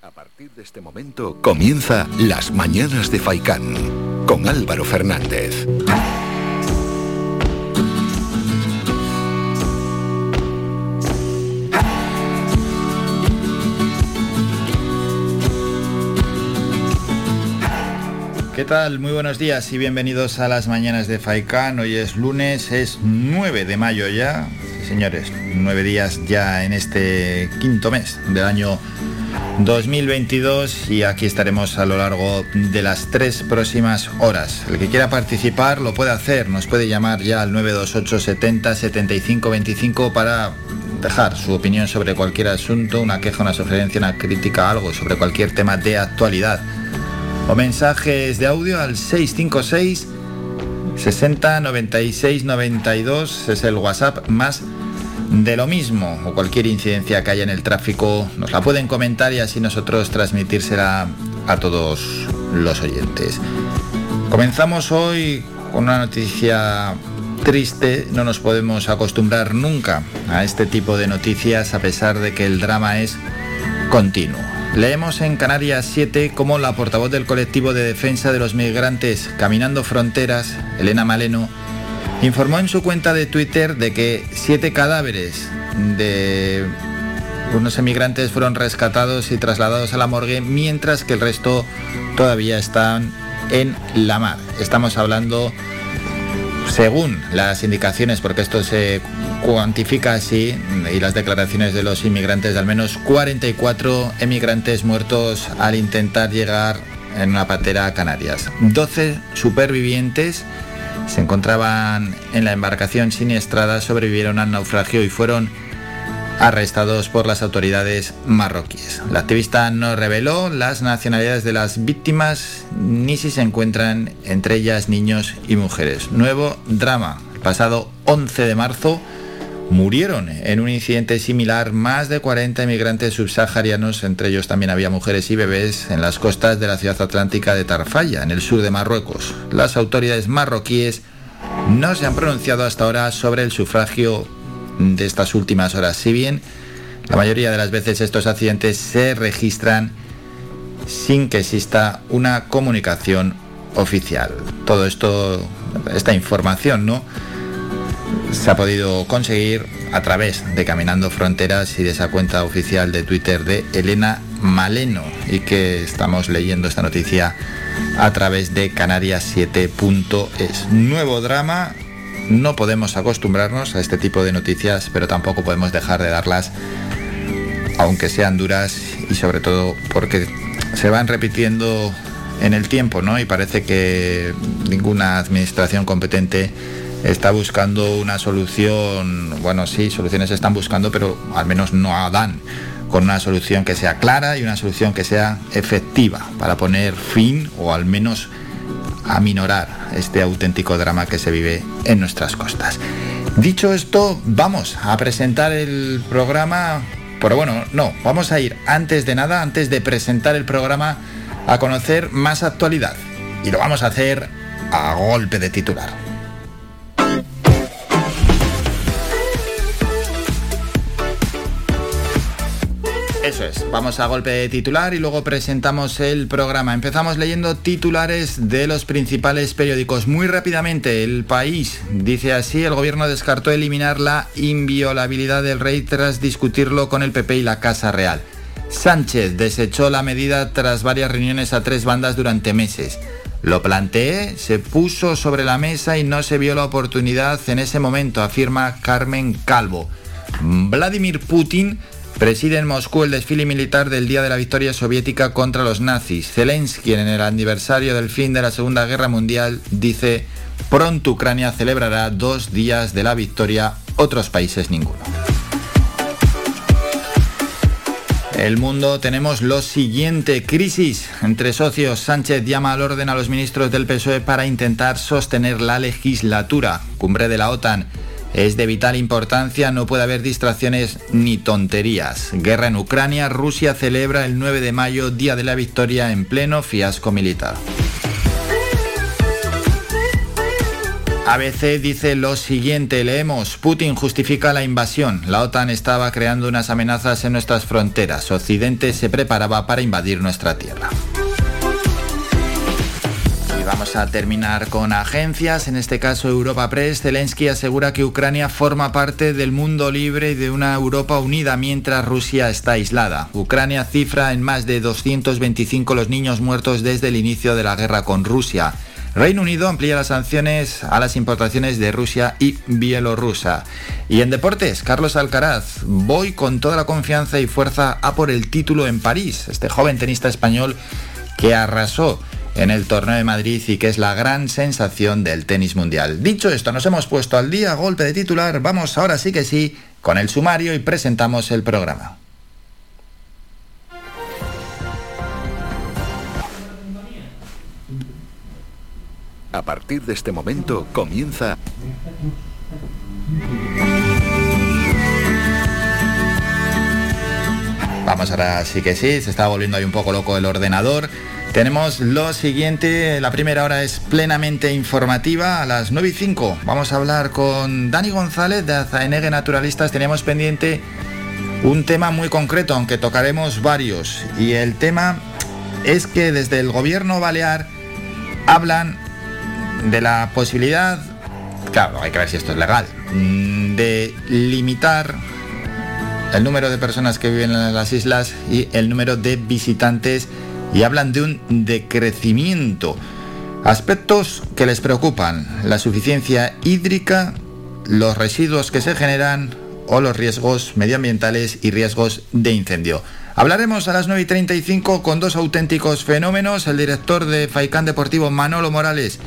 A partir de este momento comienza Las Mañanas de Faicán con Álvaro Fernández. ¿Qué tal? Muy buenos días y bienvenidos a las mañanas de Faicán. Hoy es lunes, es 9 de mayo ya. Señores, nueve días ya en este quinto mes del año 2022 y aquí estaremos a lo largo de las tres próximas horas. El que quiera participar lo puede hacer, nos puede llamar ya al 928 70 75 25 para dejar su opinión sobre cualquier asunto, una queja, una sugerencia, una crítica, algo sobre cualquier tema de actualidad o mensajes de audio al 656 60 96 92 es el WhatsApp más de lo mismo o cualquier incidencia que haya en el tráfico nos la pueden comentar y así nosotros transmitírsela a todos los oyentes. Comenzamos hoy con una noticia triste, no nos podemos acostumbrar nunca a este tipo de noticias a pesar de que el drama es continuo. Leemos en Canarias 7 cómo la portavoz del colectivo de defensa de los migrantes Caminando Fronteras, Elena Maleno, informó en su cuenta de Twitter de que siete cadáveres de unos emigrantes fueron rescatados y trasladados a la morgue, mientras que el resto todavía están en la mar. Estamos hablando, según las indicaciones, porque esto se cuantifica así y las declaraciones de los inmigrantes de al menos 44 emigrantes muertos al intentar llegar en una patera a Canarias. 12 supervivientes se encontraban en la embarcación siniestrada, sobrevivieron al naufragio y fueron arrestados por las autoridades marroquíes. La activista no reveló las nacionalidades de las víctimas ni si se encuentran entre ellas niños y mujeres. Nuevo drama. El pasado 11 de marzo Murieron en un incidente similar más de 40 inmigrantes subsaharianos, entre ellos también había mujeres y bebés, en las costas de la ciudad atlántica de Tarfaya, en el sur de Marruecos. Las autoridades marroquíes no se han pronunciado hasta ahora sobre el sufragio de estas últimas horas, si bien la mayoría de las veces estos accidentes se registran sin que exista una comunicación oficial. Todo esto, esta información, ¿no? Se ha podido conseguir a través de Caminando Fronteras y de esa cuenta oficial de Twitter de Elena Maleno y que estamos leyendo esta noticia a través de canarias7.es. Nuevo drama, no podemos acostumbrarnos a este tipo de noticias, pero tampoco podemos dejar de darlas, aunque sean duras y sobre todo porque se van repitiendo en el tiempo, ¿no? Y parece que ninguna administración competente está buscando una solución, bueno, sí, soluciones están buscando, pero al menos no dan con una solución que sea clara y una solución que sea efectiva para poner fin o al menos aminorar este auténtico drama que se vive en nuestras costas. Dicho esto, vamos a presentar el programa, pero bueno, no, vamos a ir antes de nada, antes de presentar el programa, a conocer más actualidad. Y lo vamos a hacer a golpe de titular. Eso es, vamos a golpe de titular y luego presentamos el programa. Empezamos leyendo titulares de los principales periódicos. Muy rápidamente, el país dice así, el gobierno descartó eliminar la inviolabilidad del rey tras discutirlo con el PP y la Casa Real. Sánchez desechó la medida tras varias reuniones a tres bandas durante meses. Lo planteé, se puso sobre la mesa y no se vio la oportunidad en ese momento, afirma Carmen Calvo. Vladimir Putin Preside en Moscú el desfile militar del Día de la Victoria Soviética contra los nazis. Zelensky, en el aniversario del fin de la Segunda Guerra Mundial, dice, pronto Ucrania celebrará dos días de la victoria, otros países ninguno. El mundo tenemos lo siguiente, crisis entre socios. Sánchez llama al orden a los ministros del PSOE para intentar sostener la legislatura. Cumbre de la OTAN es de vital importancia, no puede haber distracciones ni tonterías. Guerra en Ucrania, Rusia celebra el 9 de mayo, Día de la Victoria, en pleno fiasco militar. ABC dice lo siguiente, leemos, Putin justifica la invasión, la OTAN estaba creando unas amenazas en nuestras fronteras, Occidente se preparaba para invadir nuestra tierra. Vamos a terminar con agencias, en este caso Europa Press. Zelensky asegura que Ucrania forma parte del mundo libre y de una Europa unida mientras Rusia está aislada. Ucrania cifra en más de 225 los niños muertos desde el inicio de la guerra con Rusia. Reino Unido amplía las sanciones a las importaciones de Rusia y Bielorrusia. Y en deportes, Carlos Alcaraz, voy con toda la confianza y fuerza a por el título en París. Este joven tenista español que arrasó en el torneo de Madrid y que es la gran sensación del tenis mundial. Dicho esto, nos hemos puesto al día, golpe de titular, vamos ahora sí que sí con el sumario y presentamos el programa. A partir de este momento comienza... Vamos ahora sí que sí, se está volviendo ahí un poco loco el ordenador. Tenemos lo siguiente, la primera hora es plenamente informativa, a las 9 y 5 vamos a hablar con Dani González de Azaenegue Naturalistas, tenemos pendiente un tema muy concreto, aunque tocaremos varios, y el tema es que desde el gobierno balear hablan de la posibilidad, claro, hay que ver si esto es legal, mm, de limitar el número de personas que viven en las islas y el número de visitantes y hablan de un decrecimiento. Aspectos que les preocupan, la suficiencia hídrica, los residuos que se generan o los riesgos medioambientales y riesgos de incendio. Hablaremos a las 9 y 35 con dos auténticos fenómenos, el director de Faicán Deportivo Manolo Morales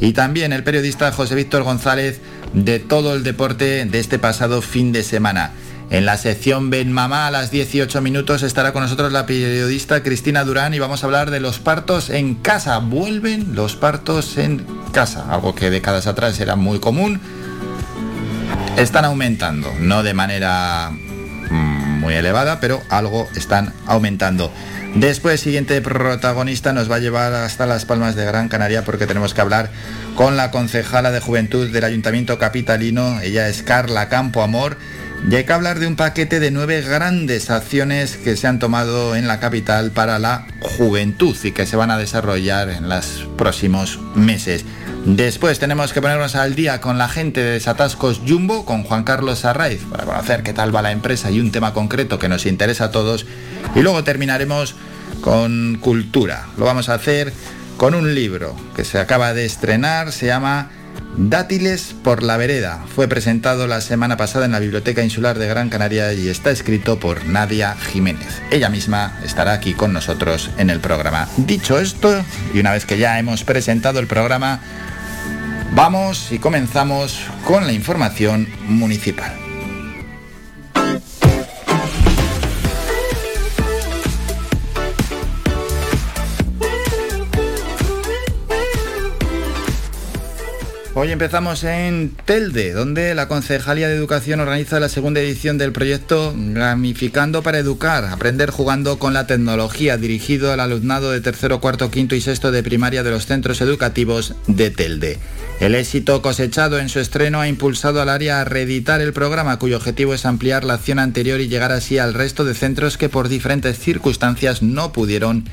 y también el periodista José Víctor González de todo el deporte de este pasado fin de semana. En la sección Ben Mamá a las 18 minutos estará con nosotros la periodista Cristina Durán y vamos a hablar de los partos en casa. Vuelven los partos en casa, algo que décadas atrás era muy común. Están aumentando, no de manera mm, muy elevada, pero algo están aumentando. Después, siguiente protagonista nos va a llevar hasta Las Palmas de Gran Canaria porque tenemos que hablar con la concejala de Juventud del Ayuntamiento Capitalino. Ella es Carla Campo Amor. Y hay que hablar de un paquete de nueve grandes acciones que se han tomado en la capital para la juventud y que se van a desarrollar en los próximos meses. Después tenemos que ponernos al día con la gente de Desatascos Jumbo, con Juan Carlos Arraiz, para conocer qué tal va la empresa y un tema concreto que nos interesa a todos. Y luego terminaremos con cultura. Lo vamos a hacer con un libro que se acaba de estrenar, se llama Dátiles por la vereda. Fue presentado la semana pasada en la Biblioteca Insular de Gran Canaria y está escrito por Nadia Jiménez. Ella misma estará aquí con nosotros en el programa. Dicho esto, y una vez que ya hemos presentado el programa, vamos y comenzamos con la información municipal. Hoy empezamos en Telde, donde la Concejalía de Educación organiza la segunda edición del proyecto Gamificando para Educar, aprender jugando con la tecnología, dirigido al alumnado de tercero, cuarto, quinto y sexto de primaria de los centros educativos de Telde. El éxito cosechado en su estreno ha impulsado al área a reeditar el programa, cuyo objetivo es ampliar la acción anterior y llegar así al resto de centros que por diferentes circunstancias no pudieron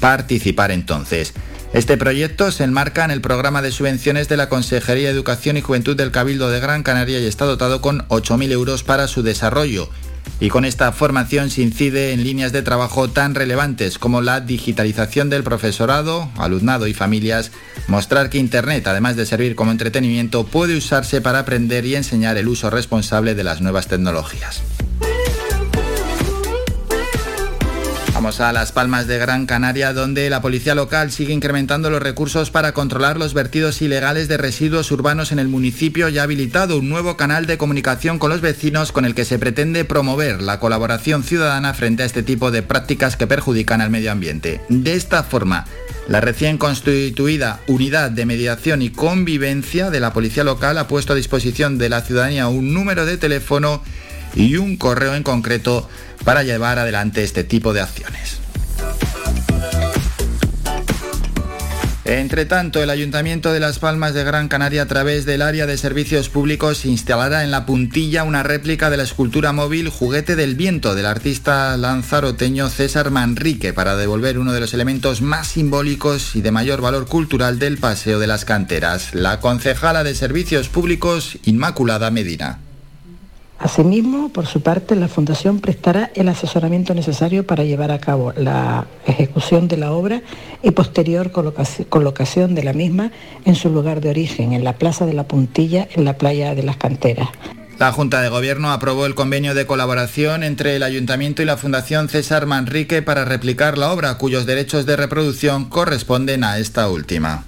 participar entonces. Este proyecto se enmarca en el programa de subvenciones de la Consejería de Educación y Juventud del Cabildo de Gran Canaria y está dotado con 8.000 euros para su desarrollo. Y con esta formación se incide en líneas de trabajo tan relevantes como la digitalización del profesorado, alumnado y familias, mostrar que Internet, además de servir como entretenimiento, puede usarse para aprender y enseñar el uso responsable de las nuevas tecnologías. Vamos a Las Palmas de Gran Canaria, donde la policía local sigue incrementando los recursos para controlar los vertidos ilegales de residuos urbanos en el municipio y ha habilitado un nuevo canal de comunicación con los vecinos con el que se pretende promover la colaboración ciudadana frente a este tipo de prácticas que perjudican al medio ambiente. De esta forma, la recién constituida Unidad de Mediación y Convivencia de la Policía Local ha puesto a disposición de la ciudadanía un número de teléfono y un correo en concreto para llevar adelante este tipo de acciones. Entre tanto, el Ayuntamiento de Las Palmas de Gran Canaria, a través del área de servicios públicos, instalará en la puntilla una réplica de la escultura móvil Juguete del Viento del artista lanzaroteño César Manrique para devolver uno de los elementos más simbólicos y de mayor valor cultural del Paseo de las Canteras. La concejala de Servicios Públicos, Inmaculada Medina. Asimismo, por su parte, la Fundación prestará el asesoramiento necesario para llevar a cabo la ejecución de la obra y posterior colocación de la misma en su lugar de origen, en la Plaza de la Puntilla, en la playa de las Canteras. La Junta de Gobierno aprobó el convenio de colaboración entre el Ayuntamiento y la Fundación César Manrique para replicar la obra, cuyos derechos de reproducción corresponden a esta última.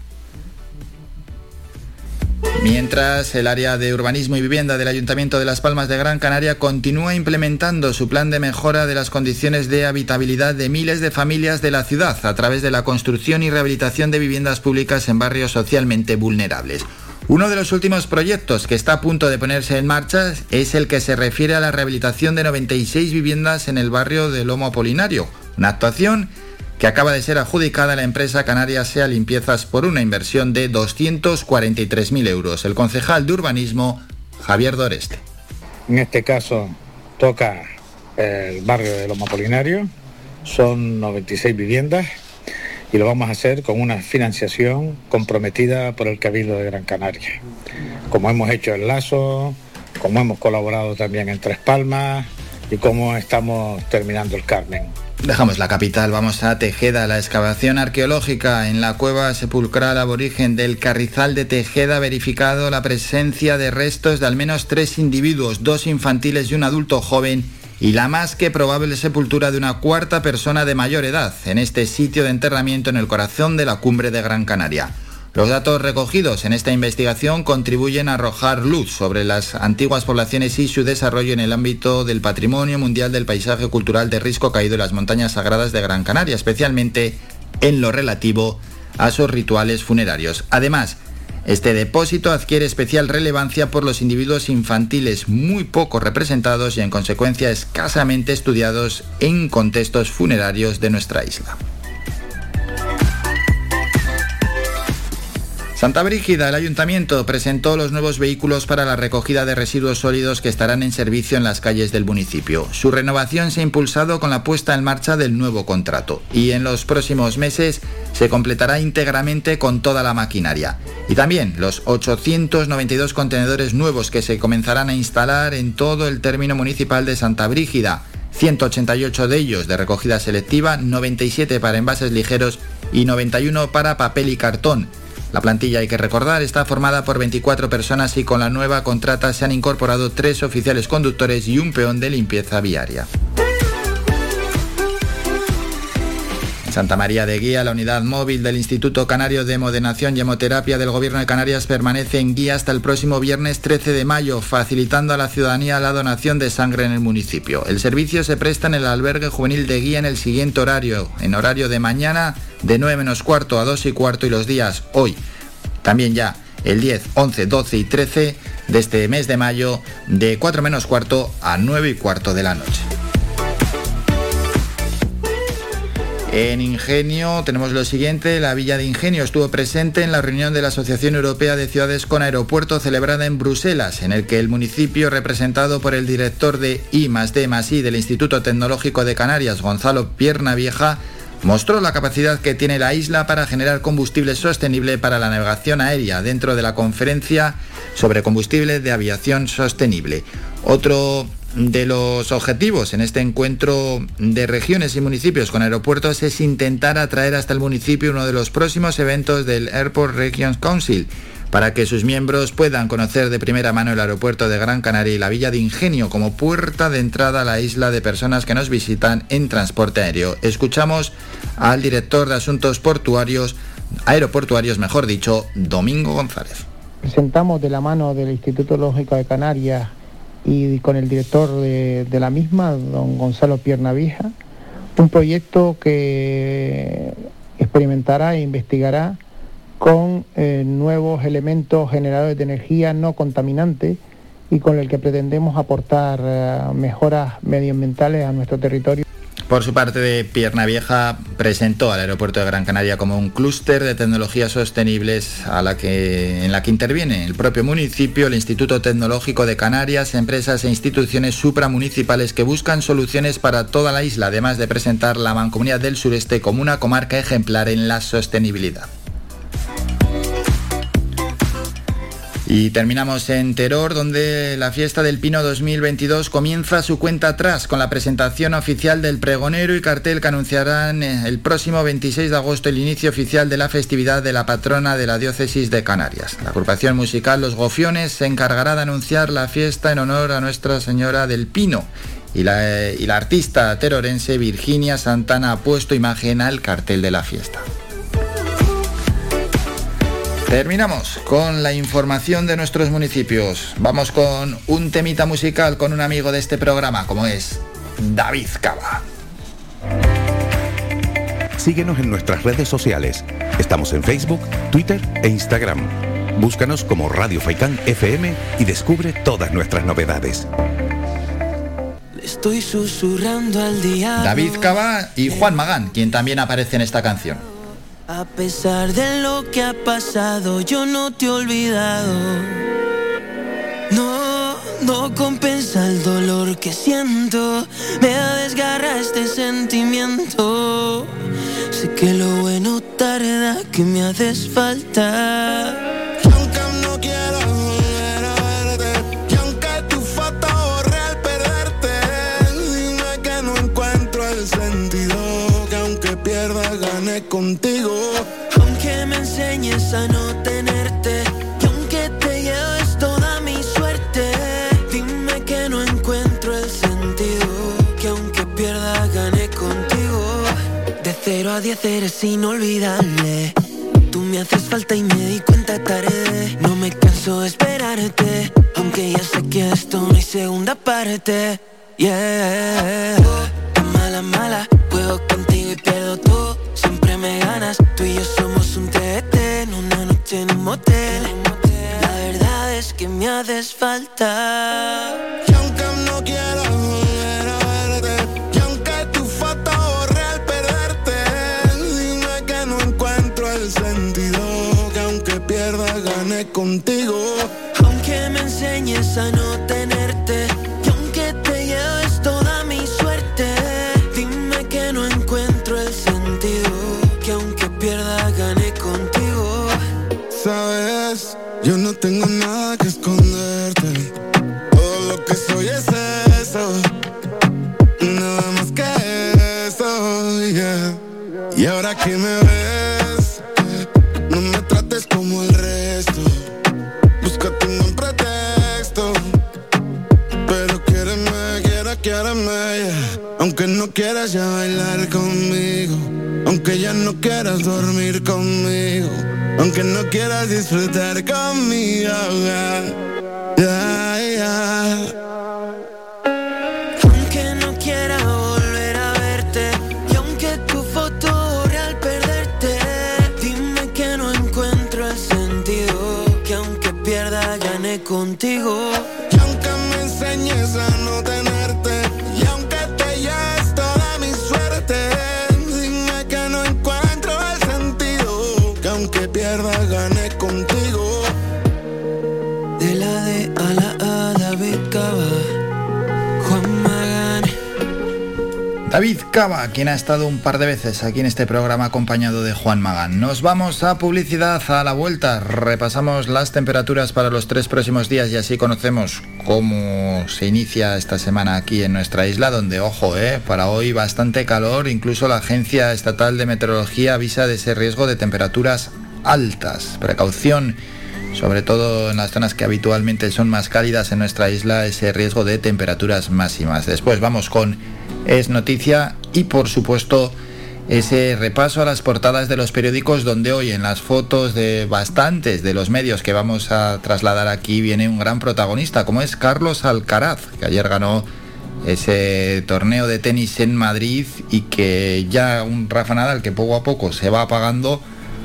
Mientras, el área de urbanismo y vivienda del Ayuntamiento de Las Palmas de Gran Canaria continúa implementando su plan de mejora de las condiciones de habitabilidad de miles de familias de la ciudad a través de la construcción y rehabilitación de viviendas públicas en barrios socialmente vulnerables. Uno de los últimos proyectos que está a punto de ponerse en marcha es el que se refiere a la rehabilitación de 96 viviendas en el barrio de Lomo Apolinario, una actuación que acaba de ser adjudicada a la empresa canaria Sea Limpiezas por una inversión de 243.000 euros. El concejal de urbanismo, Javier Doreste. En este caso toca el barrio de Loma Polinario, son 96 viviendas y lo vamos a hacer con una financiación comprometida por el Cabildo de Gran Canaria. Como hemos hecho el Lazo, como hemos colaborado también en Tres Palmas y como estamos terminando el Carmen. Dejamos la capital, vamos a Tejeda. La excavación arqueológica en la cueva sepulcral aborigen del Carrizal de Tejeda ha verificado la presencia de restos de al menos tres individuos, dos infantiles y un adulto joven, y la más que probable sepultura de una cuarta persona de mayor edad en este sitio de enterramiento en el corazón de la cumbre de Gran Canaria. Los datos recogidos en esta investigación contribuyen a arrojar luz sobre las antiguas poblaciones y su desarrollo en el ámbito del patrimonio mundial del paisaje cultural de risco caído en las montañas sagradas de Gran Canaria, especialmente en lo relativo a sus rituales funerarios. Además, este depósito adquiere especial relevancia por los individuos infantiles muy poco representados y en consecuencia escasamente estudiados en contextos funerarios de nuestra isla. Santa Brígida, el ayuntamiento presentó los nuevos vehículos para la recogida de residuos sólidos que estarán en servicio en las calles del municipio. Su renovación se ha impulsado con la puesta en marcha del nuevo contrato y en los próximos meses se completará íntegramente con toda la maquinaria. Y también los 892 contenedores nuevos que se comenzarán a instalar en todo el término municipal de Santa Brígida. 188 de ellos de recogida selectiva, 97 para envases ligeros y 91 para papel y cartón la plantilla, hay que recordar, está formada por 24 personas y con la nueva contrata se han incorporado tres oficiales conductores y un peón de limpieza viaria. Santa María de Guía, la unidad móvil del Instituto Canario de Modenación y Hemoterapia del Gobierno de Canarias permanece en guía hasta el próximo viernes 13 de mayo, facilitando a la ciudadanía la donación de sangre en el municipio. El servicio se presta en el albergue juvenil de Guía en el siguiente horario, en horario de mañana de 9 menos cuarto a 2 y cuarto y los días hoy. También ya el 10, 11, 12 y 13 de este mes de mayo de 4 menos cuarto a 9 y cuarto de la noche. En Ingenio tenemos lo siguiente, la Villa de Ingenio estuvo presente en la reunión de la Asociación Europea de Ciudades con Aeropuerto celebrada en Bruselas, en el que el municipio, representado por el director de I D I del Instituto Tecnológico de Canarias, Gonzalo Pierna Vieja, mostró la capacidad que tiene la isla para generar combustible sostenible para la navegación aérea dentro de la conferencia sobre combustible de aviación sostenible. Otro de los objetivos en este encuentro de regiones y municipios con aeropuertos es intentar atraer hasta el municipio uno de los próximos eventos del Airport Regions Council para que sus miembros puedan conocer de primera mano el aeropuerto de Gran Canaria y la Villa de Ingenio como puerta de entrada a la isla de personas que nos visitan en transporte aéreo. Escuchamos al director de Asuntos Portuarios, Aeroportuarios, mejor dicho, Domingo González. Presentamos de la mano del Instituto Lógico de Canarias y con el director de, la misma, don Gonzalo Piernavija, un proyecto que experimentará e investigará con eh, nuevos elementos generadores de energía no contaminantes y con el que pretendemos aportar eh, mejoras medioambientales a nuestro territorio. Por su parte, de Pierna Vieja presentó al aeropuerto de Gran Canaria como un clúster de tecnologías sostenibles a la que, en la que interviene el propio municipio, el Instituto Tecnológico de Canarias, empresas e instituciones supramunicipales que buscan soluciones para toda la isla, además de presentar la Mancomunidad del Sureste como una comarca ejemplar en la sostenibilidad. Y terminamos en Teror, donde la fiesta del Pino 2022 comienza su cuenta atrás con la presentación oficial del pregonero y cartel que anunciarán eh, el próximo 26 de agosto el inicio oficial de la festividad de la patrona de la diócesis de Canarias. La agrupación musical Los Gofiones se encargará de anunciar la fiesta en honor a Nuestra Señora del Pino. Y la, eh, y la artista terorense Virginia Santana ha puesto imagen al cartel de la fiesta. Terminamos con la información de nuestros municipios. Vamos con un temita musical con un amigo de este programa, como es David Cava. Síguenos en nuestras redes sociales. Estamos en Facebook, Twitter e Instagram. Búscanos como Radio Faicán FM y descubre todas nuestras novedades. Estoy susurrando al día. David Cava y Juan Magán, quien también aparece en esta canción. A pesar de lo que ha pasado, yo no te he olvidado. No, no compensa el dolor que siento. Me desgarra este sentimiento. Sé que lo bueno tarda, que me haces falta. Contigo. Aunque me enseñes a no tenerte, y aunque te lleves toda mi suerte, dime que no encuentro el sentido. Que aunque pierda, gane contigo. De cero a diez eres inolvidable. Tú me haces falta y me di cuenta tarde. No me canso de esperarte, aunque ya sé que esto no hay segunda parte. Yeah, oh, mala, mala, motel. La verdad es que me haces falta. Y aunque no quiero volver a verte, y aunque tu foto borre al perderte, dime que no encuentro el sentido. Que aunque pierda, gane contigo. Tengo nada aunque no quieras disfrutar conmigo. Cava, quien ha estado un par de veces aquí en este programa acompañado de Juan Magán. Nos vamos a publicidad a la vuelta. Repasamos las temperaturas para los tres próximos días y así conocemos cómo se inicia esta semana aquí en nuestra isla, donde, ojo, eh, para hoy bastante calor. Incluso la Agencia Estatal de Meteorología avisa de ese riesgo de temperaturas altas. Precaución, sobre todo en las zonas que habitualmente son más cálidas en nuestra isla, ese riesgo de temperaturas máximas. Después vamos con Es Noticia y por supuesto ese repaso a las portadas de los periódicos donde hoy en las fotos de bastantes de los medios que vamos a trasladar aquí viene un gran protagonista como es Carlos Alcaraz, que ayer ganó ese torneo de tenis en Madrid y que ya un Rafa Nadal que poco a poco se va apagando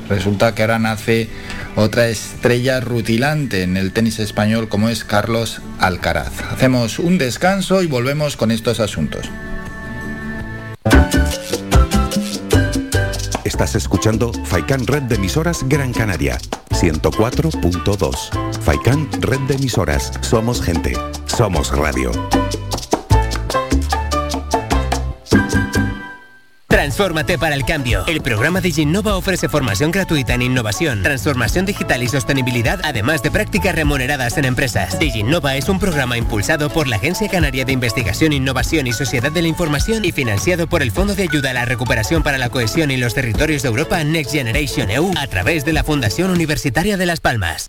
Resulta que ahora nace otra estrella rutilante en el tenis español como es Carlos Alcaraz. Hacemos un descanso y volvemos con estos asuntos. Estás escuchando Faikan Red de Emisoras Gran Canaria, 104.2. Faikan Red de Emisoras. Somos gente. Somos radio. Transfórmate para el cambio. El programa DigiNova ofrece formación gratuita en innovación, transformación digital y sostenibilidad, además de prácticas remuneradas en empresas. DigiNova es un programa impulsado por la Agencia Canaria de Investigación, Innovación y Sociedad de la Información y financiado por el Fondo de Ayuda a la Recuperación para la Cohesión y los Territorios de Europa Next Generation EU a través de la Fundación Universitaria de Las Palmas.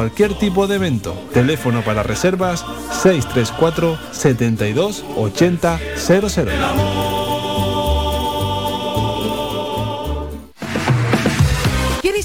cualquier tipo de evento. Teléfono para reservas 634 72 80 00.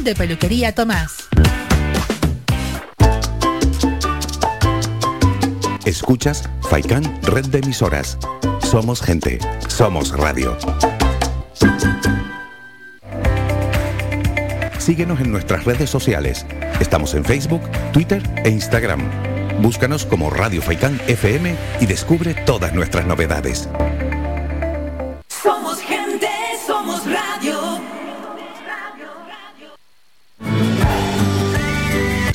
de Peluquería Tomás. Escuchas Faikan Red de Emisoras. Somos gente. Somos radio. Síguenos en nuestras redes sociales. Estamos en Facebook, Twitter e Instagram. Búscanos como Radio Faikán FM y descubre todas nuestras novedades.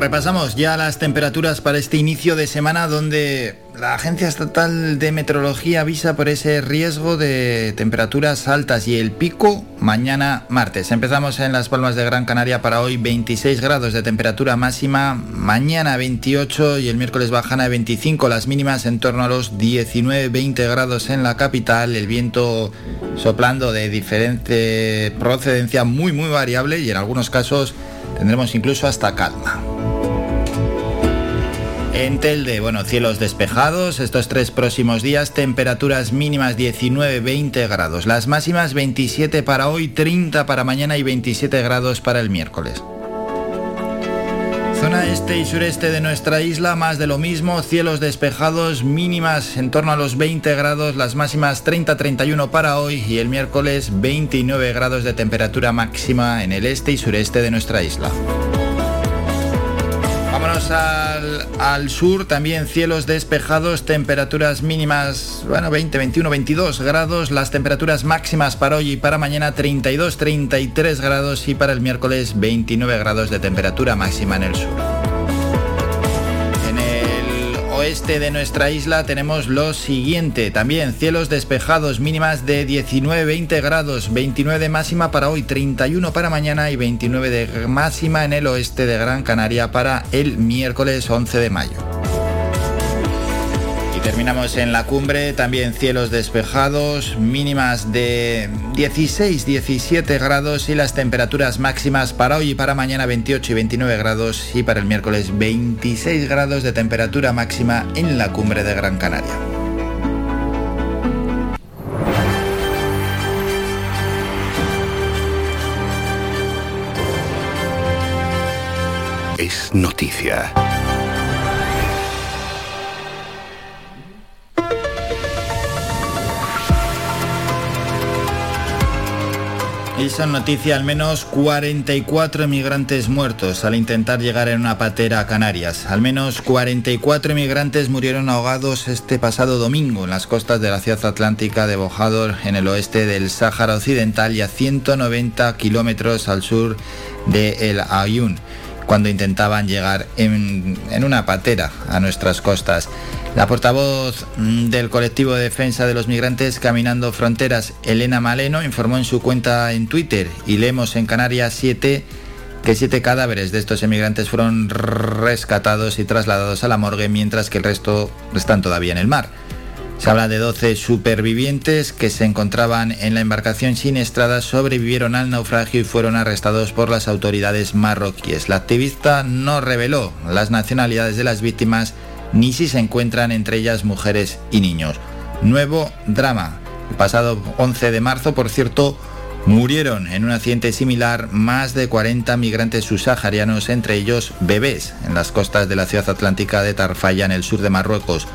Repasamos ya las temperaturas para este inicio de semana donde la Agencia Estatal de Meteorología avisa por ese riesgo de temperaturas altas y el pico mañana martes. Empezamos en Las Palmas de Gran Canaria para hoy 26 grados de temperatura máxima, mañana 28 y el miércoles bajan a 25 las mínimas en torno a los 19-20 grados en la capital, el viento soplando de diferente procedencia muy muy variable y en algunos casos tendremos incluso hasta calma. En Telde, bueno, cielos despejados, estos tres próximos días, temperaturas mínimas 19-20 grados, las máximas 27 para hoy, 30 para mañana y 27 grados para el miércoles. Zona este y sureste de nuestra isla, más de lo mismo, cielos despejados, mínimas en torno a los 20 grados, las máximas 30-31 para hoy y el miércoles 29 grados de temperatura máxima en el este y sureste de nuestra isla. Vámonos al, sur, también cielos despejados, temperaturas mínimas, bueno, 20, 21, 22 grados, las temperaturas máximas para hoy y para mañana 32, 33 grados y para el miércoles 29 grados de temperatura máxima en el sur. Oeste de nuestra isla tenemos lo siguiente, también cielos despejados, mínimas de 19, 20 grados, 29 de máxima para hoy, 31 para mañana y 29 de máxima en el oeste de Gran Canaria para el miércoles 11 de mayo. Terminamos en la cumbre, también cielos despejados, mínimas de 16, 17 grados y las temperaturas máximas para hoy y para mañana 28 y 29 grados y para el miércoles 26 grados de temperatura máxima en la cumbre de Gran Canaria. Es noticia. Y son noticia al menos 44 emigrantes muertos al intentar llegar en una patera a Canarias. Al menos 44 emigrantes murieron ahogados este pasado domingo en las costas de la ciudad atlántica de Bojador, en el oeste del Sáhara Occidental y a 190 kilómetros al sur de El Ayun, cuando intentaban llegar en, una patera a nuestras costas. La portavoz mm, del colectivo de defensa de los migrantes Caminando Fronteras, Elena Maleno, informó en su cuenta en Twitter y leemos en Canarias 7 que siete cadáveres de estos emigrantes fueron rescatados y trasladados a la morgue mientras que el resto están todavía en el mar. Se habla de 12 supervivientes que se encontraban en la embarcación siniestrada, sobrevivieron al naufragio y fueron arrestados por las autoridades marroquíes. La activista no reveló las nacionalidades de las víctimas ni si se encuentran entre ellas mujeres y niños. Nuevo drama. El pasado 11 de marzo, por cierto, murieron en un accidente similar más de 40 migrantes subsaharianos, entre ellos bebés, en las costas de la ciudad atlántica de Tarfaya, en el sur de Marruecos.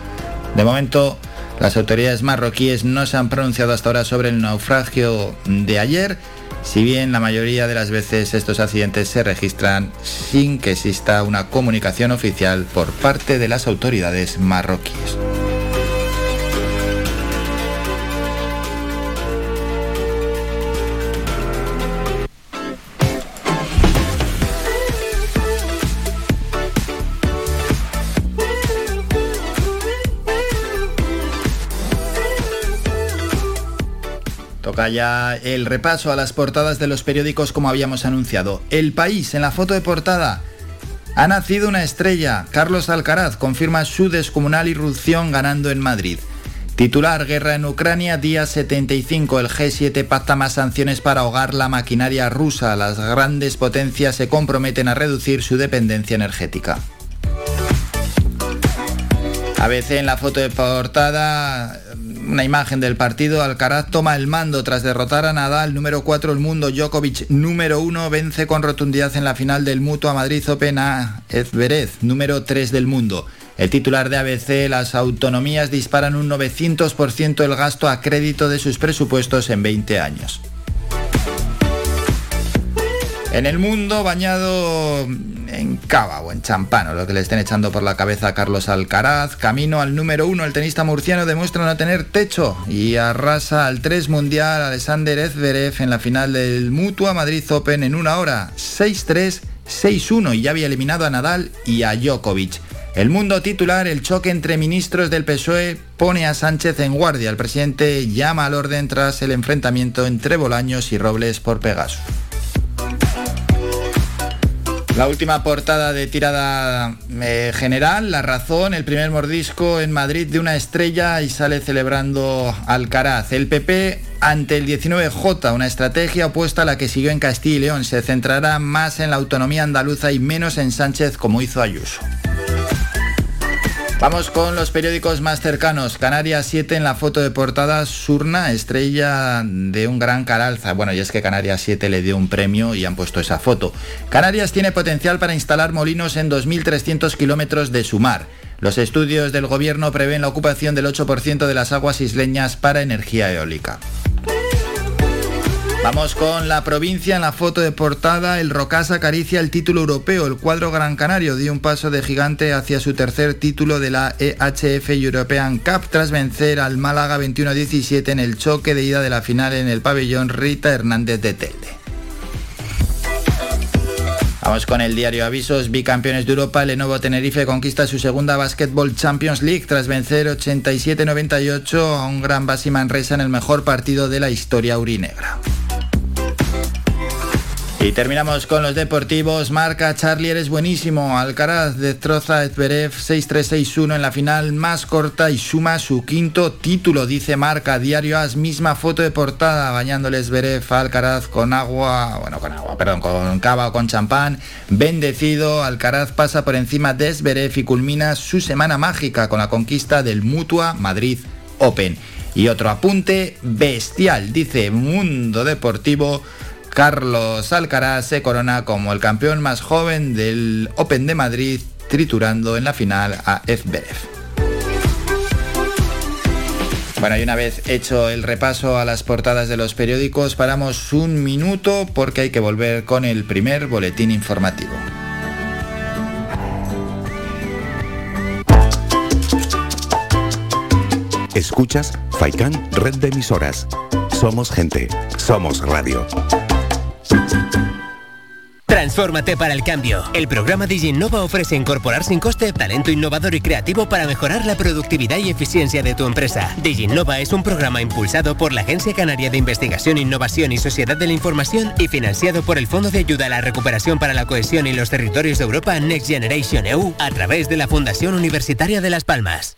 De momento, las autoridades marroquíes no se han pronunciado hasta ahora sobre el naufragio de ayer si bien la mayoría de las veces estos accidentes se registran sin que exista una comunicación oficial por parte de las autoridades marroquíes. Ya el repaso a las portadas de los periódicos como habíamos anunciado. El país, en la foto de portada, ha nacido una estrella. Carlos Alcaraz confirma su descomunal irrupción ganando en Madrid. Titular, guerra en Ucrania, día 75. El G7 pacta más sanciones para ahogar la maquinaria rusa. Las grandes potencias se comprometen a reducir su dependencia energética. ABC en la foto de portada una imagen del partido, Alcaraz toma el mando tras derrotar a Nadal, número 4 el mundo, Djokovic, número 1, vence con rotundidad en la final del Mutua Madrid Open a número 3 del mundo. El titular de ABC, las autonomías disparan un 900% el gasto a crédito de sus presupuestos en 20 años. En el mundo bañado en cava o en champán, lo que le estén echando por la cabeza a Carlos Alcaraz, camino al número uno, el tenista murciano demuestra no tener techo y arrasa al 3 mundial Alexander Ezverev en la final del Mutua Madrid Open en una hora, 6-3, 6-1 y ya había eliminado a Nadal y a Djokovic. El mundo titular, el choque entre ministros del PSOE pone a Sánchez en guardia. El presidente llama al orden tras el enfrentamiento entre Bolaños y Robles por Pegasus. La última portada de tirada eh, general, La Razón, el primer mordisco en Madrid de una estrella y sale celebrando Alcaraz. El PP ante el 19J, una estrategia opuesta a la que siguió en Castilla y León. Se centrará más en la autonomía andaluza y menos en Sánchez como hizo Ayuso. Vamos con los periódicos más cercanos. Canarias 7 en la foto de portada, Surna, estrella de un gran caralza. Bueno, y es que Canarias 7 le dio un premio y han puesto esa foto. Canarias tiene potencial para instalar molinos en 2.300 kilómetros de su mar. Los estudios del gobierno prevén la ocupación del 8% de las aguas isleñas para energía eólica. Vamos con la provincia en la foto de portada. El Rocasa acaricia el título europeo. El cuadro Gran Canario dio un paso de gigante hacia su tercer título de la EHF European Cup tras vencer al Málaga 21-17 en el choque de ida de la final en el pabellón Rita Hernández de Telde. Vamos con el diario Avisos, bicampeones de Europa, Lenovo Tenerife conquista su segunda Basketball Champions League tras vencer 87-98 a un gran Basi Manresa en el mejor partido de la historia urinegra. Y terminamos con los deportivos. Marca Charlie, eres buenísimo. Alcaraz destroza a Zverev 6-3-6-1 en la final más corta y suma su quinto título, dice Marca. Diario As, misma foto de portada, bañándole Zverev a Alcaraz con agua, bueno, con agua, perdón, con cava o con champán. Bendecido, Alcaraz pasa por encima de Zverev y culmina su semana mágica con la conquista del Mutua Madrid Open. Y otro apunte bestial, dice Mundo Deportivo. Carlos Alcaraz se corona como el campeón más joven del Open de Madrid, triturando en la final a Zverev. Bueno, y una vez hecho el repaso a las portadas de los periódicos, paramos un minuto porque hay que volver con el primer boletín informativo. Escuchas Faikán Red de Emisoras. Somos gente, somos radio. Transfórmate para el cambio. El programa DigiNova ofrece incorporar sin coste talento innovador y creativo para mejorar la productividad y eficiencia de tu empresa. DigiNova es un programa impulsado por la Agencia Canaria de Investigación, Innovación y Sociedad de la Información y financiado por el Fondo de Ayuda a la Recuperación para la Cohesión y los Territorios de Europa Next Generation EU a través de la Fundación Universitaria de Las Palmas.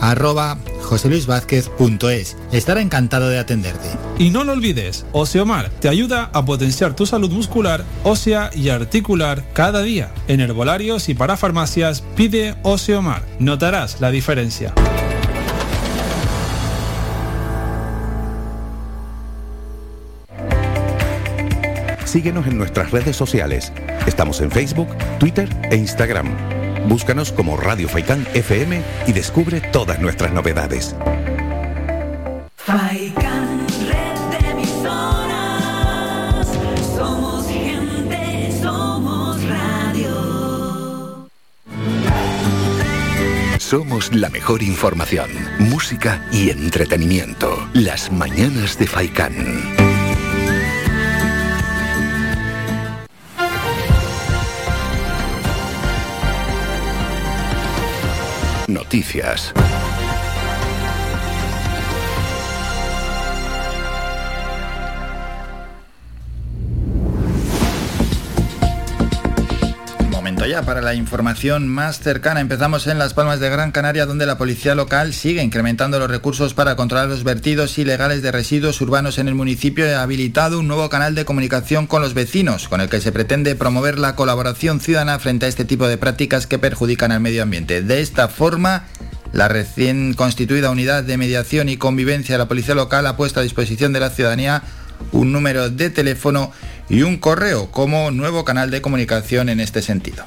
arroba joseluisvázquez.es. Estará encantado de atenderte. Y no lo olvides, Oseomar te ayuda a potenciar tu salud muscular, ósea y articular cada día. En herbolarios y para farmacias pide Oseomar. Notarás la diferencia. Síguenos en nuestras redes sociales. Estamos en Facebook, Twitter e Instagram. Búscanos como Radio Faikán FM y descubre todas nuestras novedades. Faikán, red de emisoras. Somos gente, somos radio. Somos la mejor información, música y entretenimiento. Las mañanas de Faikán. Noticias. Para la información más cercana. Empezamos en Las Palmas de Gran Canaria, donde la policía local sigue incrementando los recursos para controlar los vertidos ilegales de residuos urbanos en el municipio y ha habilitado un nuevo canal de comunicación con los vecinos, con el que se pretende promover la colaboración ciudadana frente a este tipo de prácticas que perjudican al medio ambiente. De esta forma, la recién constituida unidad de mediación y convivencia de la policía local ha puesto a disposición de la ciudadanía un número de teléfono y un correo como nuevo canal de comunicación en este sentido.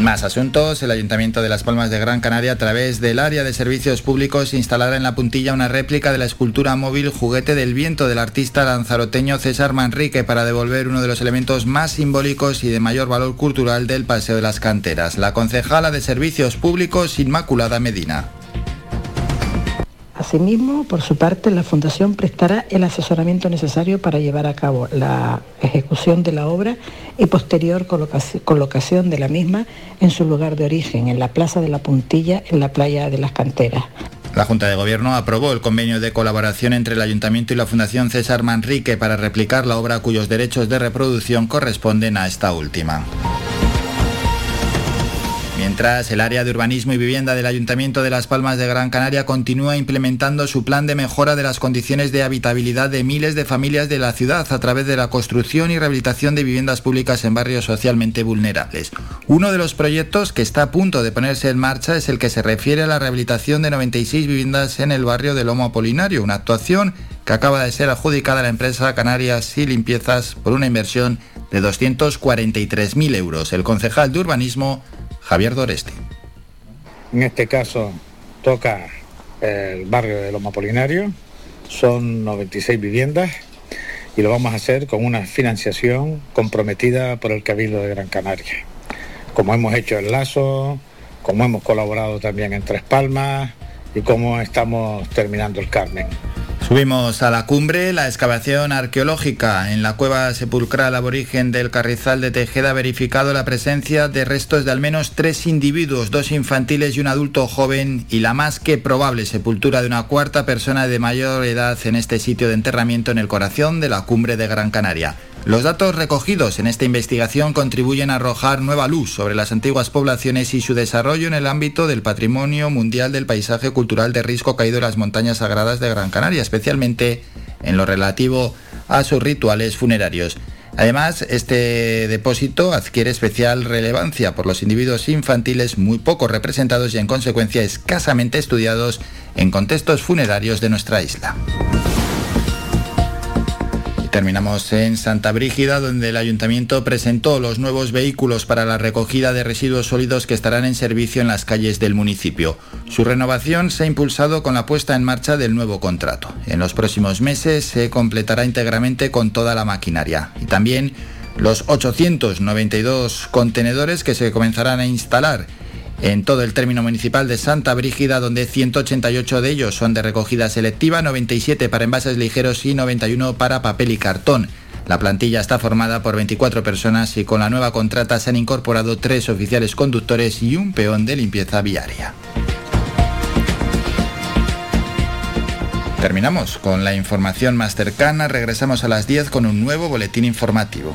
Más asuntos. El Ayuntamiento de Las Palmas de Gran Canaria, a través del área de servicios públicos, instalará en la puntilla una réplica de la escultura móvil Juguete del Viento del artista lanzaroteño César Manrique para devolver uno de los elementos más simbólicos y de mayor valor cultural del Paseo de las Canteras. La concejala de Servicios Públicos, Inmaculada Medina. Asimismo, por su parte, la Fundación prestará el asesoramiento necesario para llevar a cabo la ejecución de la obra y posterior colocaci- colocación de la misma en su lugar de origen, en la Plaza de la Puntilla, en la playa de las Canteras. La Junta de Gobierno aprobó el convenio de colaboración entre el Ayuntamiento y la Fundación César Manrique para replicar la obra cuyos derechos de reproducción corresponden a esta última. Mientras, el área de urbanismo y vivienda del Ayuntamiento de Las Palmas de Gran Canaria continúa implementando su plan de mejora de las condiciones de habitabilidad de miles de familias de la ciudad a través de la construcción y rehabilitación de viviendas públicas en barrios socialmente vulnerables. Uno de los proyectos que está a punto de ponerse en marcha es el que se refiere a la rehabilitación de 96 viviendas en el barrio de Lomo Apolinario, una actuación que acaba de ser adjudicada a la empresa Canarias y Limpiezas por una inversión de 243.000 euros. El concejal de urbanismo, Javier. En este caso toca el barrio de Loma Apolinario, son 96 viviendas y lo vamos a hacer con una financiación comprometida por el Cabildo de Gran Canaria. Como hemos hecho en Lazo, como hemos colaborado también en Tres Palmas, y cómo estamos terminando el Carmen. Subimos a la cumbre. La excavación arqueológica en la cueva sepulcral aborigen del Carrizal de Tejeda ha verificado la presencia de restos de al menos tres individuos, dos infantiles y un adulto joven, y la más que probable sepultura de una cuarta persona de mayor edad en este sitio de enterramiento en el corazón de la cumbre de Gran Canaria. Los datos recogidos en esta investigación contribuyen a arrojar nueva luz sobre las antiguas poblaciones y su desarrollo en el ámbito del patrimonio mundial del paisaje cultural de risco caído en las montañas sagradas de Gran Canaria, especialmente en lo relativo a sus rituales funerarios. Además, este depósito adquiere especial relevancia por los individuos infantiles muy poco representados y en consecuencia escasamente estudiados en contextos funerarios de nuestra isla. Terminamos en Santa Brígida, donde el ayuntamiento presentó los nuevos vehículos para la recogida de residuos sólidos que estarán en servicio en las calles del municipio. Su renovación se ha impulsado con la puesta en marcha del nuevo contrato. En los próximos meses se completará íntegramente con toda la maquinaria y también los 892 contenedores que se comenzarán a instalar en todo el término municipal de Santa Brígida, donde 188 de ellos son de recogida selectiva, 97 para envases ligeros y 91 para papel y cartón. La plantilla está formada por 24 personas y con la nueva contrata se han incorporado tres oficiales conductores y un peón de limpieza viaria. Terminamos con la información más cercana, regresamos a las 10 con un nuevo boletín informativo.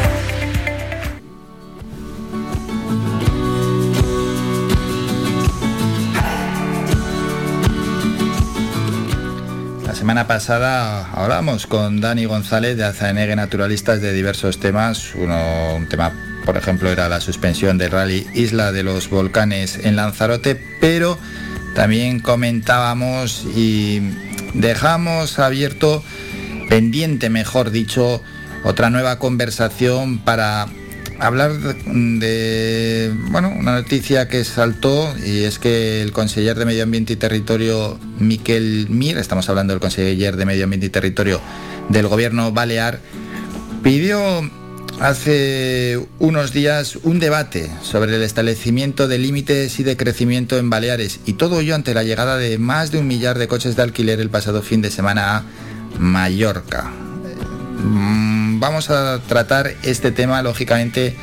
semana pasada hablamos con Dani González de Azanegue Naturalistas de diversos temas. Uno, un tema, por ejemplo, era la suspensión del rally Isla de los Volcanes en Lanzarote, pero también comentábamos y dejamos abierto, pendiente, mejor dicho, otra nueva conversación para hablar de, bueno, una noticia que saltó y es que el conseller de Medio Ambiente y Territorio, Miquel Mir, estamos hablando del conseller de Medio Ambiente y Territorio del gobierno balear, pidió hace unos días un debate sobre el establecimiento de límites y de crecimiento en Baleares. Y todo ello ante la llegada de más de un millar de coches de alquiler el pasado fin de semana a Mallorca vamos a tratar este tema, lógicamente,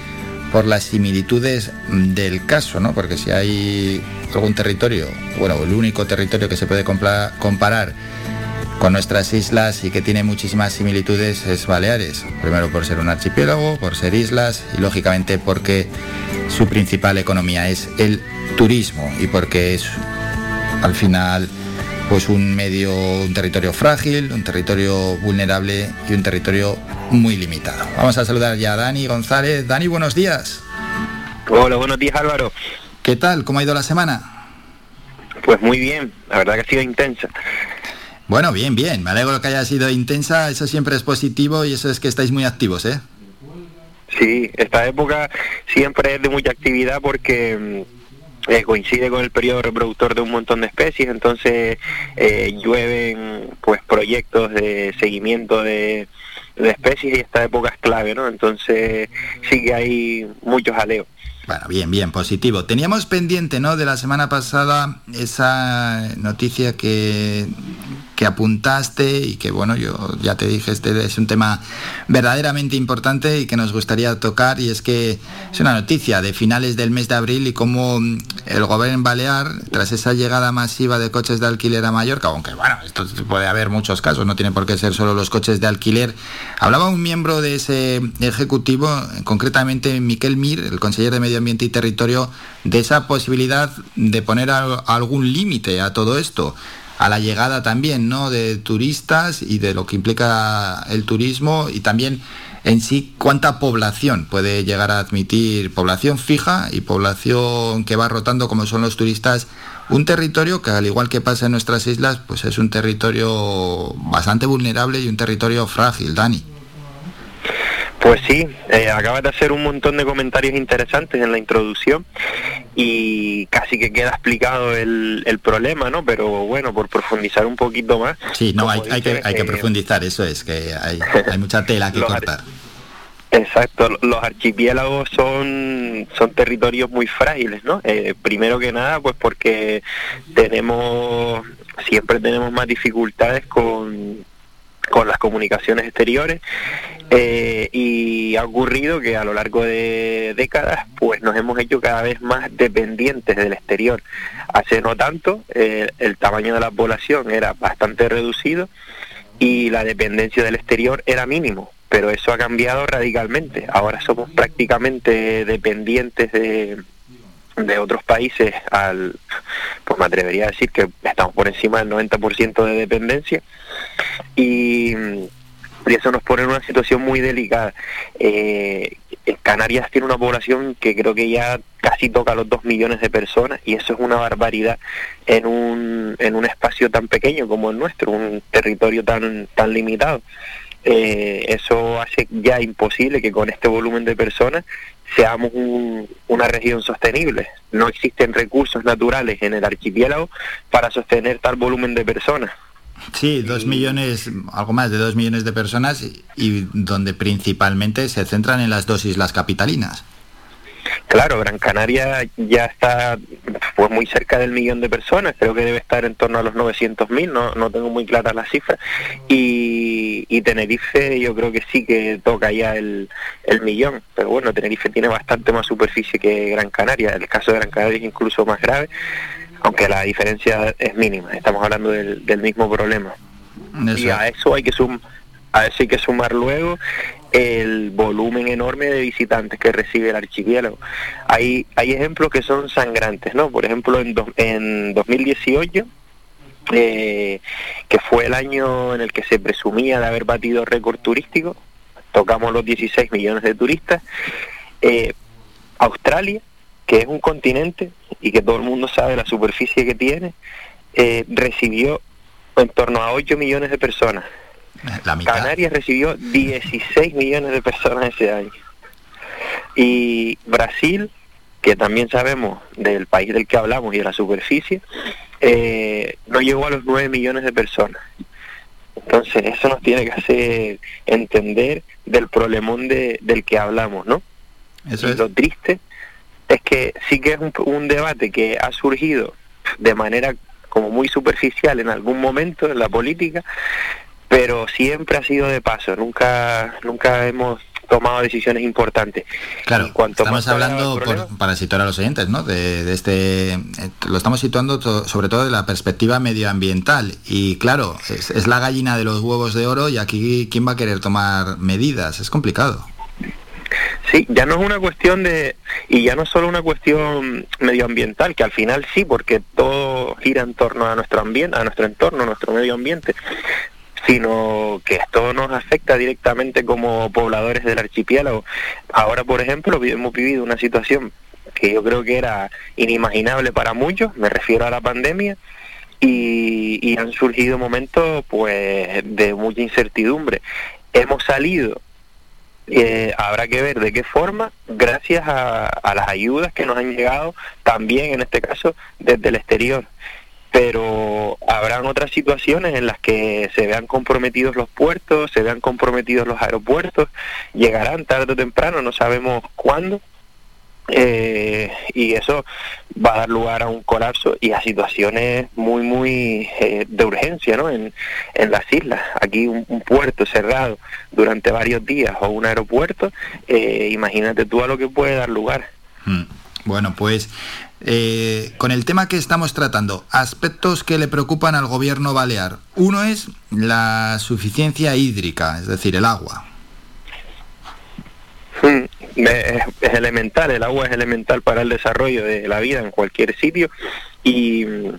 por las similitudes del caso, ¿no? Porque si hay algún territorio, bueno, el único territorio que se puede comparar con nuestras islas y que tiene muchísimas similitudes es Baleares. Primero por ser un archipiélago, por ser islas y lógicamente porque su principal economía es el turismo y porque es al final pues un medio, un territorio frágil, un territorio vulnerable y un territorio muy limitado. Vamos a saludar ya a Dani González. Dani, buenos días. Hola, buenos días Álvaro. ¿Qué tal? ¿Cómo ha ido la semana? Pues muy bien, la verdad que ha sido intensa. Bueno, bien, bien. Me alegro que haya sido intensa, eso siempre es positivo y eso es que estáis muy activos, ¿eh? Sí, esta época siempre es de mucha actividad porque eh, coincide con el periodo reproductor de un montón de especies, entonces eh, llueven pues proyectos de seguimiento de, especies y esta época es clave, ¿no? Entonces sí que hay muchos aleos. Bueno, bien, bien, positivo. Teníamos pendiente, ¿no? De la semana pasada esa noticia que que apuntaste y que bueno, yo ya te dije, este es un tema verdaderamente importante y que nos gustaría tocar y es que es una noticia de finales del mes de abril y cómo mm, el gobierno balear, tras esa llegada masiva de coches de alquiler a Mallorca, aunque bueno, esto puede haber muchos casos, no tiene por qué ser solo los coches de alquiler, hablaba un miembro de ese ejecutivo, concretamente Miquel Mir, el consejero de Medio Ambiente y Territorio, de esa posibilidad de poner algún límite a todo esto a la llegada también ¿no? de turistas y de lo que implica el turismo y también en sí cuánta población puede llegar a admitir población fija y población que va rotando como son los turistas un territorio que al igual que pasa en nuestras islas pues es un territorio bastante vulnerable y un territorio frágil Dani Pues sí, eh, acabas de hacer un montón de comentarios interesantes en la introducción y casi que queda explicado el, el problema, ¿no? Pero bueno, por profundizar un poquito más. Sí, no, hay, hay, que, hay que profundizar, eso es, que hay, hay mucha tela que cortar. Exacto, los archipiélagos son, son territorios muy frágiles, ¿no? Eh, primero que nada, pues porque tenemos, siempre tenemos más dificultades con, con las comunicaciones exteriores eh, y ha ocurrido que a lo largo de décadas pues nos hemos hecho cada vez más dependientes del exterior. Hace no tanto eh, el tamaño de la población era bastante reducido y la dependencia del exterior era mínimo, pero eso ha cambiado radicalmente. Ahora somos prácticamente dependientes de, de otros países al, pues me atrevería a decir que estamos por encima del 90% de dependencia y, eso nos pone en una situación muy delicada. Eh, Canarias tiene una población que creo que ya casi toca los 2 millones de personas y eso es una barbaridad en un, en un espacio tan pequeño como el nuestro, un territorio tan, tan limitado. Eh, eso hace ya imposible que con este volumen de personas seamos una región sostenible. No existen recursos naturales en el archipiélago para sostener tal volumen de personas. Sí, dos millones, algo más de dos millones de personas y donde principalmente se centran en las dos islas capitalinas. Claro, Gran Canaria ya está pues muy cerca del millón de personas, creo que debe estar en torno a los 900.000, no, no tengo muy claras las cifras, y, y, Tenerife yo creo que sí que toca ya el, el millón, pero bueno, Tenerife tiene bastante más superficie que Gran Canaria, el caso de Gran Canaria es incluso más grave, aunque la diferencia es mínima, estamos hablando del, del mismo problema. Y a eso hay que sumar a eso hay que sumar luego el volumen enorme de visitantes que recibe el archipiélago. Hay, hay ejemplos que son sangrantes, ¿no? Por ejemplo, en, en 2018, eh, que fue el año en el que se presumía de haber batido récord turístico, tocamos los 16 millones de turistas. Eh, Australia, que es un continente y que todo el mundo sabe la superficie que tiene, eh, recibió en torno a 8 millones de personas. Canarias recibió 16 millones de personas ese año. Y Brasil, que también sabemos del país del que hablamos y de la superficie, eh, no llegó a los 9 millones de personas. Entonces eso nos tiene que hacer entender del problemón de, del que hablamos, ¿no? Eso es. Lo triste es que sí que es un, un debate que ha surgido de manera como muy superficial en algún momento en la política, pero siempre ha sido de paso, nunca, nunca hemos tomado decisiones importantes. Claro, estamos hablando, para situar a los oyentes, ¿no? De, este, eh, lo estamos situando sobre todo de la perspectiva medioambiental. Y claro, es, es, la gallina de los huevos de oro y aquí, ¿quién va a querer tomar medidas? Es complicado. Sí, ya no es una cuestión de, y ya no es solo una cuestión medioambiental, que al final sí, porque todo gira en torno a nuestro ambiente, a nuestro entorno, a nuestro medio ambiente, sino que esto nos afecta directamente como pobladores del archipiélago. Ahora, por ejemplo, hemos vivido una situación que yo creo que era inimaginable para muchos, me refiero a la pandemia, y, han surgido momentos pues de mucha incertidumbre. Hemos salido, eh, habrá que ver de qué forma, gracias a las ayudas que nos han llegado también en este caso desde el exterior pero habrán otras situaciones en las que se vean comprometidos los puertos, se vean comprometidos los aeropuertos, llegarán tarde o temprano, no sabemos cuándo, eh, y eso va a dar lugar a un colapso y a situaciones muy, muy eh, de urgencia ¿no? en, en las islas. Aquí un, puerto cerrado durante varios días o un aeropuerto, eh, imagínate tú a lo que puede dar lugar. Hmm. Bueno, pues eh, con el tema que estamos tratando, aspectos que le preocupan al gobierno balear. Uno es la suficiencia hídrica, es decir, el agua. Es, elemental, el agua es elemental para el desarrollo de la vida en cualquier sitio y mm,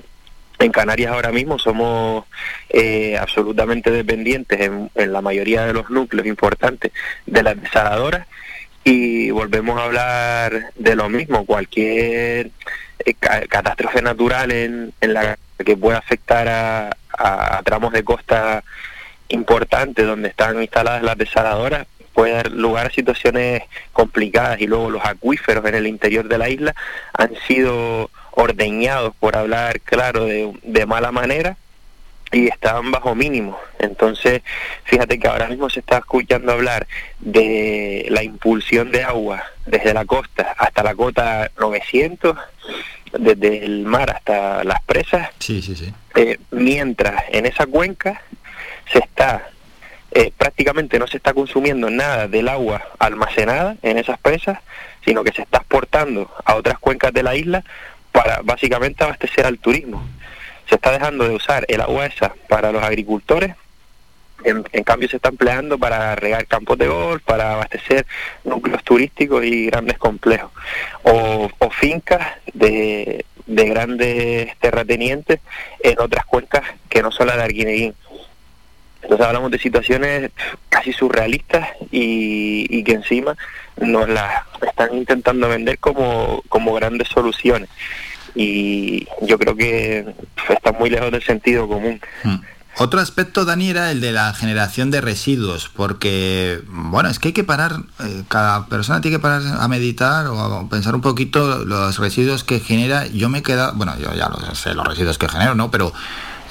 en Canarias ahora mismo somos eh, absolutamente dependientes en, en, la mayoría de los núcleos importantes de las desaladoras y volvemos a hablar de lo mismo, cualquier eh, catástrofe natural en, en, la que pueda afectar a, tramos de costa importantes donde están instaladas las desaladoras puede dar lugar a situaciones complicadas y luego los acuíferos en el interior de la isla han sido ordeñados, por hablar claro, de, de mala manera y estaban bajo mínimo. Entonces, fíjate que ahora mismo se está escuchando hablar de la impulsión de agua desde la costa hasta la cota 900, desde el mar hasta las presas. Sí, sí, sí. Eh, mientras en esa cuenca se está eh, prácticamente no se está consumiendo nada del agua almacenada en esas presas, sino que se está exportando a otras cuencas de la isla para básicamente abastecer al turismo se está dejando de usar el agua esa para los agricultores, en, cambio se está empleando para regar campos de golf, para abastecer núcleos turísticos y grandes complejos, o, fincas de, grandes terratenientes en otras cuencas que no son las de Arguineguín. Entonces hablamos de situaciones casi surrealistas y, que encima nos las están intentando vender como, como grandes soluciones y yo creo que está muy lejos del sentido común. Hmm. Otro aspecto, Dani, era el de la generación de residuos, porque, bueno, es que hay que parar, eh, cada persona tiene que parar a meditar o a pensar un poquito los residuos que genera. Yo me he quedado, bueno, yo ya lo sé, los residuos que genero, ¿no? Pero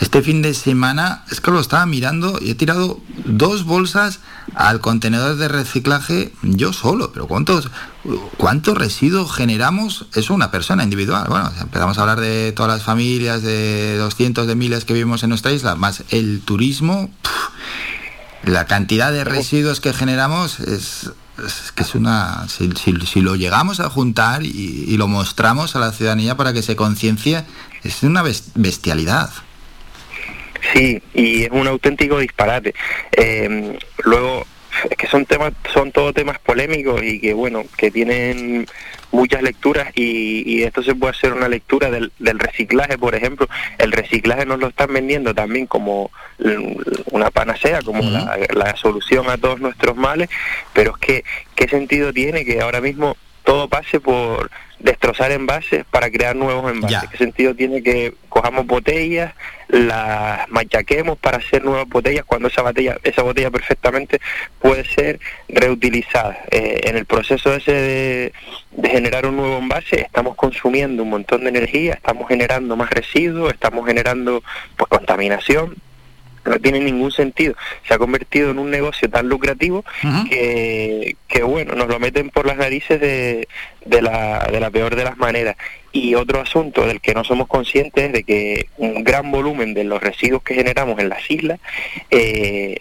este fin de semana es que lo estaba mirando y he tirado dos bolsas al contenedor de reciclaje yo solo. Pero ¿cuántos, cuántos residuos generamos? Eso una persona individual. Bueno, empezamos a hablar de todas las familias, de los cientos de miles que vivimos en nuestra isla, más el turismo. la cantidad de residuos que generamos es, que es una... Si, lo llegamos a juntar y, y lo mostramos a la ciudadanía para que se conciencie, es una bestialidad. Sí, y es un auténtico disparate. Eh, luego, es que son temas, son todos temas polémicos y que bueno, que tienen muchas lecturas y, esto se puede hacer una lectura del, reciclaje, por ejemplo. El reciclaje nos lo están vendiendo también como una panacea, como la, la solución a todos nuestros males, pero es que, ¿qué sentido tiene que ahora mismo todo pase por destrozar envases para crear nuevos envases. ¿Qué sentido tiene que cojamos botellas, las machaquemos para hacer nuevas botellas cuando esa botella, esa botella perfectamente puede ser reutilizada? Eh, en el proceso ese de, de, generar un nuevo envase estamos consumiendo un montón de energía, estamos generando más residuos, estamos generando pues contaminación no tiene ningún sentido. Se ha convertido en un negocio tan lucrativo que, que, bueno, nos lo meten por las narices de, de, la, de la peor de las maneras. Y otro asunto del que no somos conscientes es de que un gran volumen de los residuos que generamos en las islas eh,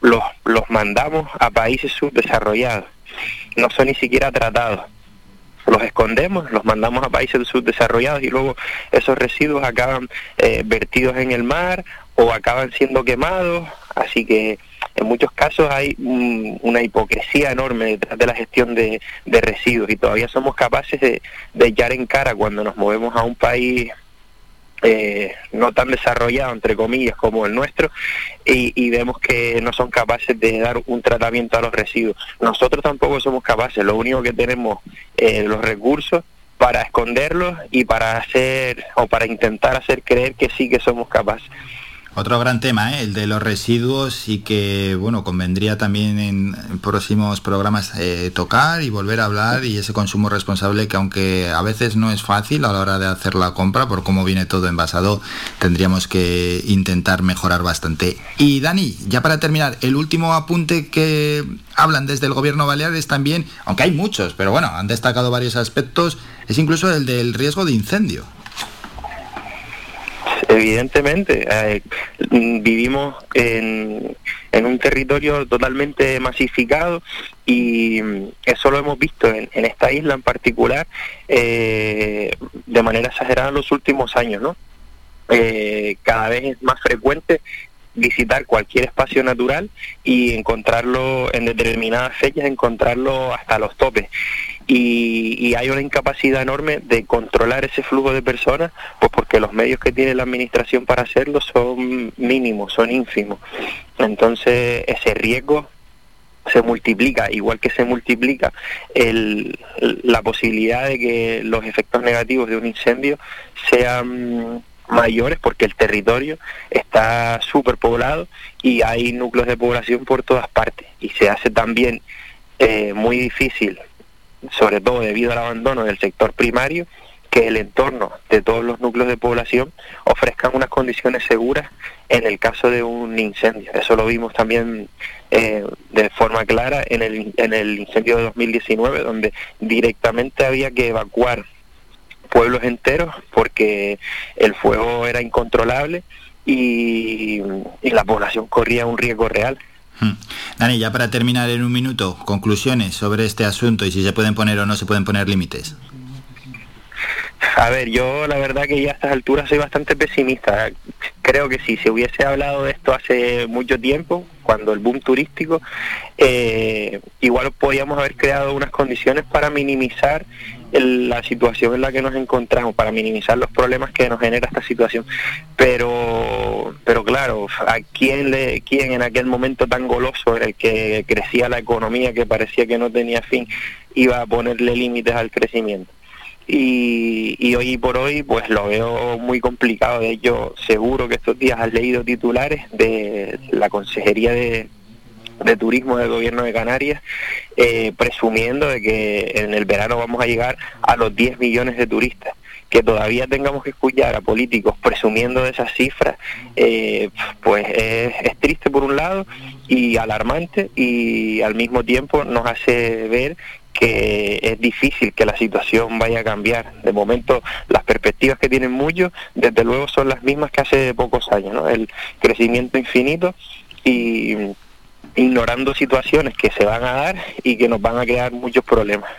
los, los mandamos a países subdesarrollados. No son ni siquiera tratados los escondemos, los mandamos a países subdesarrollados y luego esos residuos acaban eh, vertidos en el mar o acaban siendo quemados, así que en muchos casos hay una hipocresía enorme detrás de la gestión de, residuos y todavía somos capaces de, de, echar en cara cuando nos movemos a un país eh, no tan desarrollado, entre comillas, como el nuestro, y, vemos que no son capaces de dar un tratamiento a los residuos. Nosotros tampoco somos capaces, lo único que tenemos eh, los recursos para esconderlos y para hacer o para intentar hacer creer que sí que somos capaces. Otro gran tema, ¿eh? el de los residuos y que, bueno, convendría también en próximos programas eh, tocar y volver a hablar y ese consumo responsable que aunque a veces no es fácil a la hora de hacer la compra por cómo viene todo envasado, tendríamos que intentar mejorar bastante. Y Dani, ya para terminar, el último apunte que hablan desde el gobierno balear es también, aunque hay muchos, pero bueno, han destacado varios aspectos, es incluso el del riesgo de incendio. Evidentemente, eh, vivimos en, un territorio totalmente masificado y eso lo hemos visto en, esta isla en particular eh, de manera exagerada en los últimos años, ¿no? Eh, cada vez es más frecuente visitar cualquier espacio natural y encontrarlo en determinadas fechas, encontrarlo hasta los topes y, hay una incapacidad enorme de controlar ese flujo de personas, pues porque los medios que tiene la administración para hacerlo son mínimos, son ínfimos. Entonces ese riesgo se multiplica, igual que se multiplica el, la posibilidad de que los efectos negativos de un incendio sean mayores porque el territorio está súper poblado y hay núcleos de población por todas partes y se hace también eh, muy difícil, sobre todo debido al abandono del sector primario, que el entorno de todos los núcleos de población ofrezcan unas condiciones seguras en el caso de un incendio. Eso lo vimos también eh, de forma clara en el, en el incendio de 2019, donde directamente había que evacuar pueblos enteros porque el fuego era incontrolable y, la población corría un riesgo real. Hmm. Dani, ya para terminar en un minuto, conclusiones sobre este asunto y si se pueden poner o no se pueden poner límites. A ver, yo la verdad que ya a estas alturas soy bastante pesimista. Creo que si se hubiese hablado de esto hace mucho tiempo, cuando el boom turístico, eh, igual podíamos haber creado unas condiciones para minimizar la situación en la que nos encontramos, para minimizar los problemas que nos genera esta situación. Pero, pero claro, ¿a quién, le, quién en aquel momento tan goloso en el que crecía la economía, que parecía que no tenía fin, iba a ponerle límites al crecimiento? y, hoy por hoy pues lo veo muy complicado. De hecho, seguro que estos días has leído titulares de la Consejería de, Turismo del Gobierno de Canarias eh, presumiendo de que en el verano vamos a llegar a los 10 millones de turistas. Que todavía tengamos que escuchar a políticos presumiendo de esas cifras, eh, pues es, es triste por un lado y alarmante y al mismo tiempo nos hace ver que es difícil que la situación vaya a cambiar. De momento, las perspectivas que tienen muchos, desde luego, son las mismas que hace pocos años, ¿no? El crecimiento infinito y ignorando situaciones que se van a dar y que nos van a crear muchos problemas.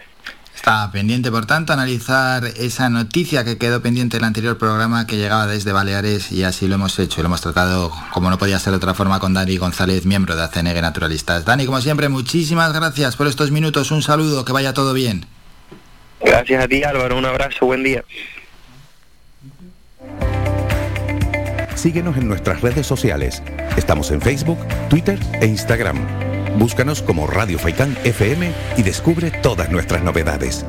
Está pendiente, por tanto, analizar esa noticia que quedó pendiente del anterior programa que llegaba desde Baleares y así lo hemos hecho. Lo hemos tratado, como no podía ser de otra forma, con Dani González, miembro de ACNG Naturalistas. Dani, como siempre, muchísimas gracias por estos minutos. Un saludo, que vaya todo bien. Gracias a ti, Álvaro. Un abrazo, buen día. Síguenos en nuestras redes sociales. Estamos en Facebook, Twitter e Instagram Búscanos como Radio Faicán FM y descubre todas nuestras novedades.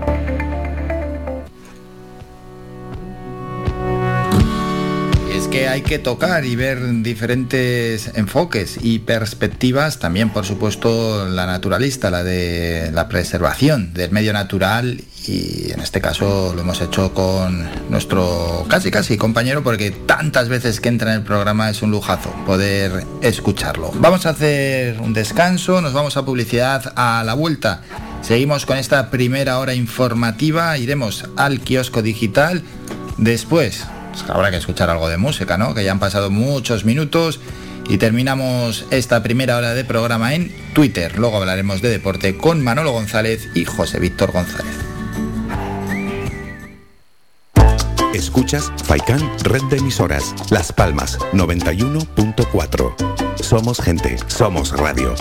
Es que hay que tocar y ver diferentes enfoques y perspectivas, también por supuesto la naturalista, la de la preservación del medio natural y en este caso lo hemos hecho con nuestro casi casi compañero porque tantas veces que entra en el programa es un lujazo poder escucharlo. Vamos a hacer un descanso, nos vamos a publicidad a la vuelta. Seguimos con esta primera hora informativa, iremos al kiosco digital. Después, pues, habrá que escuchar algo de música, ¿no? Que ya han pasado muchos minutos y terminamos esta primera hora de programa en Twitter. Luego hablaremos de deporte con Manolo González y José Víctor González. Escuchas Faikan Red de Emisoras. Las Palmas 91.4. Somos gente, somos radio.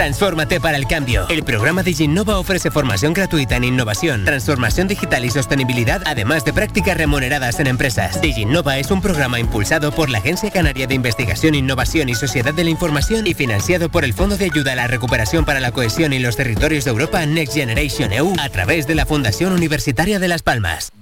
Transfórmate para el cambio. El programa Innova ofrece formación gratuita en innovación, transformación digital y sostenibilidad, además de prácticas remuneradas en empresas. DigiNova es un programa impulsado por la Agencia Canaria de Investigación, Innovación y Sociedad de la Información y financiado por el Fondo de Ayuda a la Recuperación para la Cohesión y los Territorios de Europa Next Generation EU a través de la Fundación Universitaria de Las Palmas.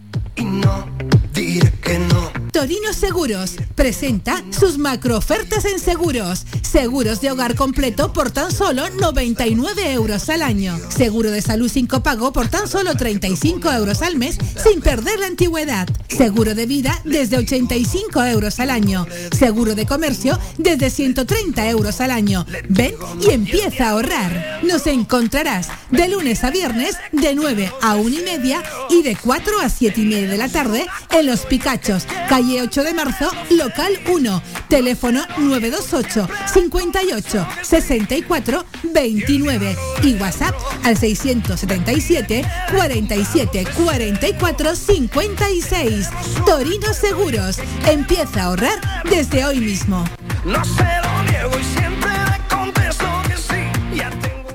Torino Seguros presenta sus macro ofertas en seguros. Seguros de hogar completo por tan solo 99 euros al año. Seguro de salud sin copago por tan solo 35 euros al mes sin perder la antigüedad. Seguro de vida desde 85 euros al año. Seguro de comercio desde 130 euros al año. Ven y empieza a ahorrar. Nos encontrarás de lunes a viernes de 9 a 1 y media y de 4 a 7 y media de la tarde en Los Picachos, calle 8 de marzo, local 1, teléfono 928 58 64 29 y WhatsApp al 677 47 44 56. Torino Seguros, empieza a ahorrar desde hoy mismo. No se lo niego y siempre contesto que sí. Ya tengo...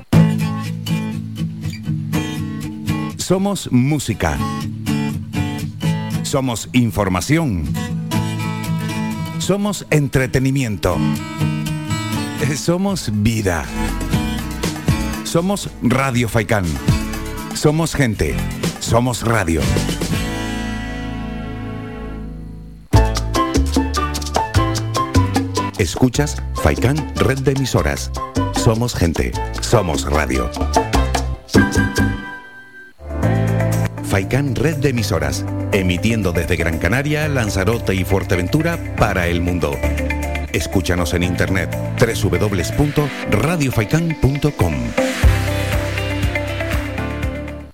Somos música somos información. Somos entretenimiento. Eh, somos vida. Somos Radio Faikán. Somos gente. Somos radio. Escuchas Faikán Red de Emisoras. Somos gente. Somos radio. Faikan Red de Emisoras, emitiendo desde Gran Canaria, Lanzarote y Fuerteventura para el mundo. Escúchanos en internet www.radiofaikan.com.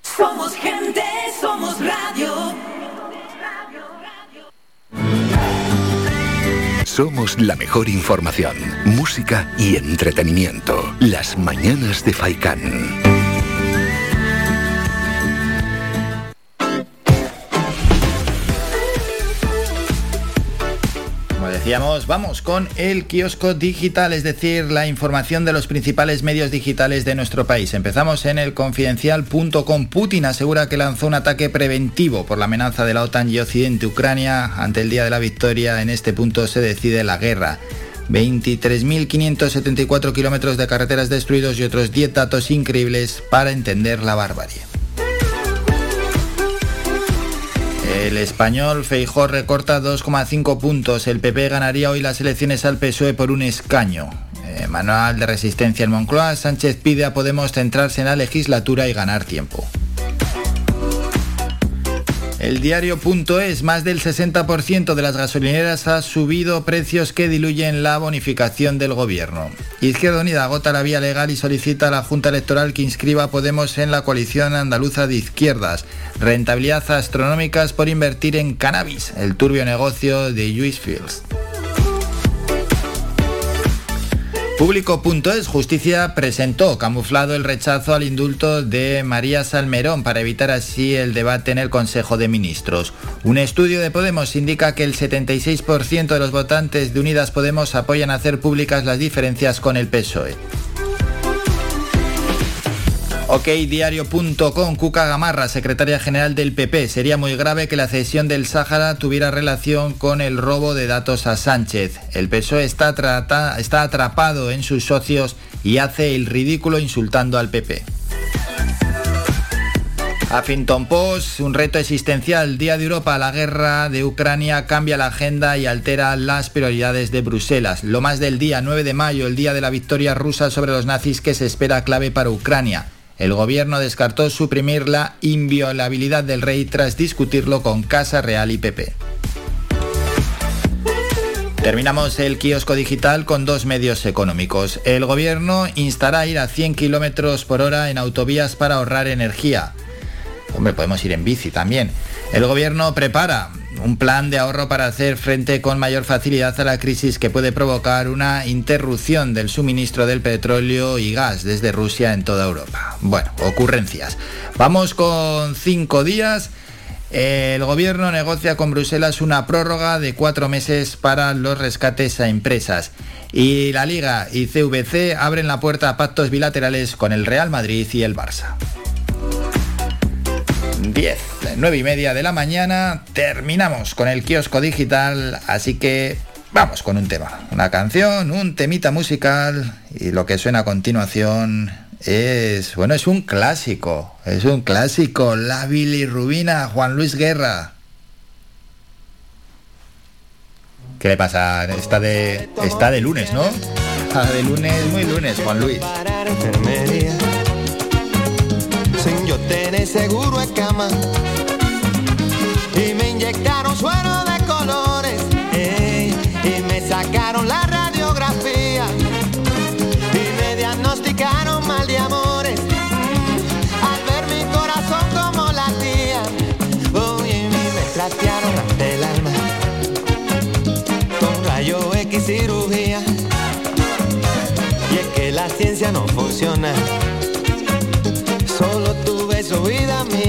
Somos gente, somos radio. Somos la mejor información, música y entretenimiento. Las mañanas de Faikán. Decíamos, vamos con el kiosco digital, es decir, la información de los principales medios digitales de nuestro país. Empezamos en el confidencial.com. Putin asegura que lanzó un ataque preventivo por la amenaza de la OTAN y Occidente Ucrania. Ante el día de la victoria, en este punto se decide la guerra. 23.574 kilómetros de carreteras destruidos y otros 10 datos increíbles para entender la barbarie. El español Feijó recorta 2,5 puntos. El PP ganaría hoy las elecciones al PSOE por un escaño. Eh, manual de resistencia en Moncloa. Sánchez pide a Podemos centrarse en la legislatura y ganar tiempo. El diario.es, más del 60% de las gasolineras ha subido precios que diluyen la bonificación del gobierno. Izquierda Unida agota la vía legal y solicita a la Junta Electoral que inscriba a Podemos en la coalición andaluza de izquierdas. Rentabilidad astronómicas por invertir en cannabis, el turbio negocio de Luis Fields. Público.es Justicia presentó camuflado el rechazo al indulto de María Salmerón para evitar así el debate en el Consejo de Ministros. Un estudio de Podemos indica que el 76% de los votantes de Unidas Podemos apoyan hacer públicas las diferencias con el PSOE. OKDiario.com, Cuca Gamarra, secretaria general del PP. Sería muy grave que la cesión del Sáhara tuviera relación con el robo de datos a Sánchez. El PSOE está, atrapado en sus socios y hace el ridículo insultando al PP. Huffington Post, un reto existencial. Día de Europa, la guerra de Ucrania cambia la agenda y altera las prioridades de Bruselas. Lo más del día, 9 de mayo, el día de la victoria rusa sobre los nazis que se espera clave para Ucrania. El gobierno descartó suprimir la inviolabilidad del rey tras discutirlo con Casa Real y PP. Terminamos el kiosco digital con dos medios económicos. El gobierno instará a ir a 100 km por hora en autovías para ahorrar energía. Hombre, podemos ir en bici también. El gobierno prepara un plan de ahorro para hacer frente con mayor facilidad a la crisis que puede provocar una interrupción del suministro del petróleo y gas desde Rusia en toda Europa. Bueno, ocurrencias. Vamos con cinco días. El gobierno negocia con Bruselas una prórroga de cuatro meses para los rescates a empresas. Y la Liga y CVC abren la puerta a pactos bilaterales con el Real Madrid y el Barça. 10, 9 y media de la mañana, terminamos con el kiosco digital, así que vamos con un tema, una canción, un temita musical y lo que suena a continuación es, bueno, es un clásico, es un clásico, la bilirrubina, Juan Luis Guerra. ¿Qué le pasa? Está de, está de lunes, ¿no? Está de lunes, muy lunes, Juan Luis. Tener seguro en cama. Y me inyectaron suero de colores ey, y me sacaron la radiografía y me diagnosticaron mal de amores. Mm, Al ver mi corazón como latía, oye, me platearon hasta el alma con rayo X cirugía. Y es que la ciencia no funciona beso, vida.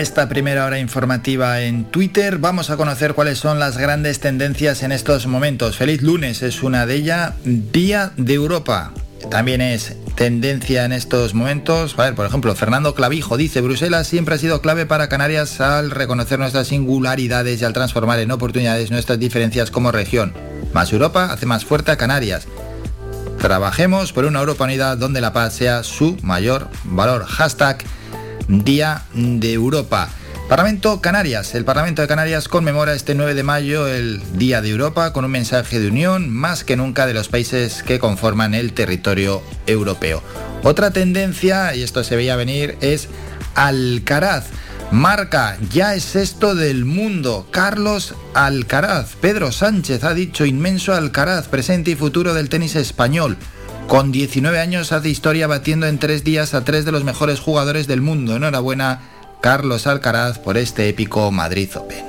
Esta primera hora informativa en Twitter. Vamos a conocer cuáles son las grandes tendencias en estos momentos. Feliz lunes es una de ellas. Día de Europa. También es tendencia en estos momentos. A ver, por ejemplo, Fernando Clavijo dice, Bruselas siempre ha sido clave para Canarias al reconocer nuestras singularidades y al transformar en oportunidades nuestras diferencias como región. Más Europa hace más fuerte a Canarias. Trabajemos por una Europa unida donde la paz sea su mayor valor. Hashtag Día de Europa. Parlamento Canarias. El Parlamento de Canarias conmemora este 9 de mayo el Día de Europa con un mensaje de unión más que nunca de los países que conforman el territorio europeo. Otra tendencia, y esto se veía venir, es Alcaraz. Marca, ya es esto del mundo. Carlos Alcaraz. Pedro Sánchez ha dicho inmenso Alcaraz, presente y futuro del tenis español. Con 19 años hace historia batiendo en tres días a tres de los mejores jugadores del mundo. Enhorabuena Carlos Alcaraz por este épico Madrid Open.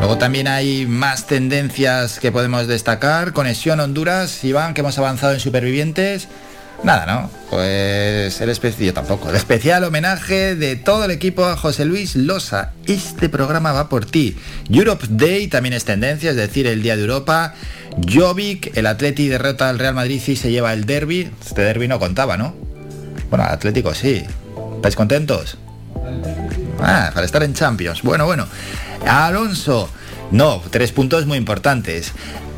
Luego también hay más tendencias que podemos destacar. Conexión Honduras, Iván, que hemos avanzado en Supervivientes. Nada, ¿no? Pues el especial, tampoco. El especial homenaje de todo el equipo a José Luis Losa. Este programa va por ti. Europe Day también es tendencia, es decir, el Día de Europa. Jovic, el Atleti derrota al Real Madrid y se lleva el derby. Este derby no contaba, ¿no? Bueno, Atlético sí. ¿Estáis contentos? Ah, para estar en Champions. Bueno, bueno. Alonso. No, tres puntos muy importantes.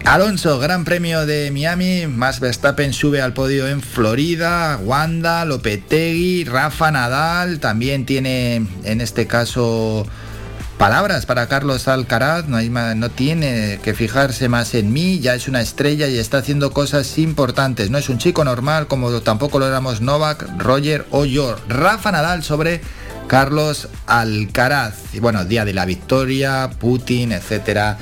Alonso, Gran Premio de Miami, Max Verstappen sube al podio en Florida, Wanda, Lopetegui, Rafa Nadal, también tiene en este caso palabras para Carlos Alcaraz, no, no tiene que fijarse más en mí, ya es una estrella y está haciendo cosas importantes, no es un chico normal como tampoco lo éramos Novak, Roger o yo. Rafa Nadal sobre Carlos Alcaraz, y bueno, día de la victoria, Putin, etcétera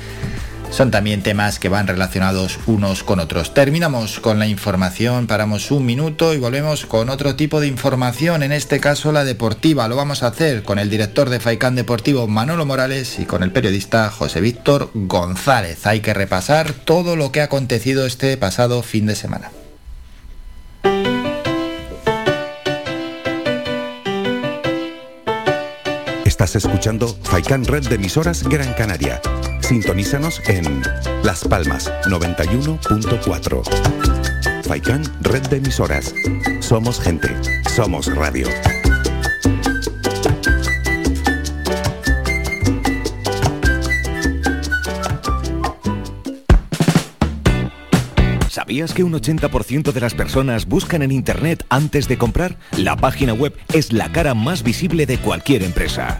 son también temas que van relacionados unos con otros. Terminamos con la información, paramos un minuto y volvemos con otro tipo de información, en este caso la deportiva. Lo vamos a hacer con el director de Faicán Deportivo Manolo Morales y con el periodista José Víctor González. Hay que repasar todo lo que ha acontecido este pasado fin de semana. Escuchando Faicán Red de Emisoras Gran Canaria Sintonízanos en Las Palmas 91.4. Faikán, red de emisoras. Somos gente, somos radio. ¿Sabías que un 80% de las personas buscan en Internet antes de comprar? La página web es la cara más visible de cualquier empresa.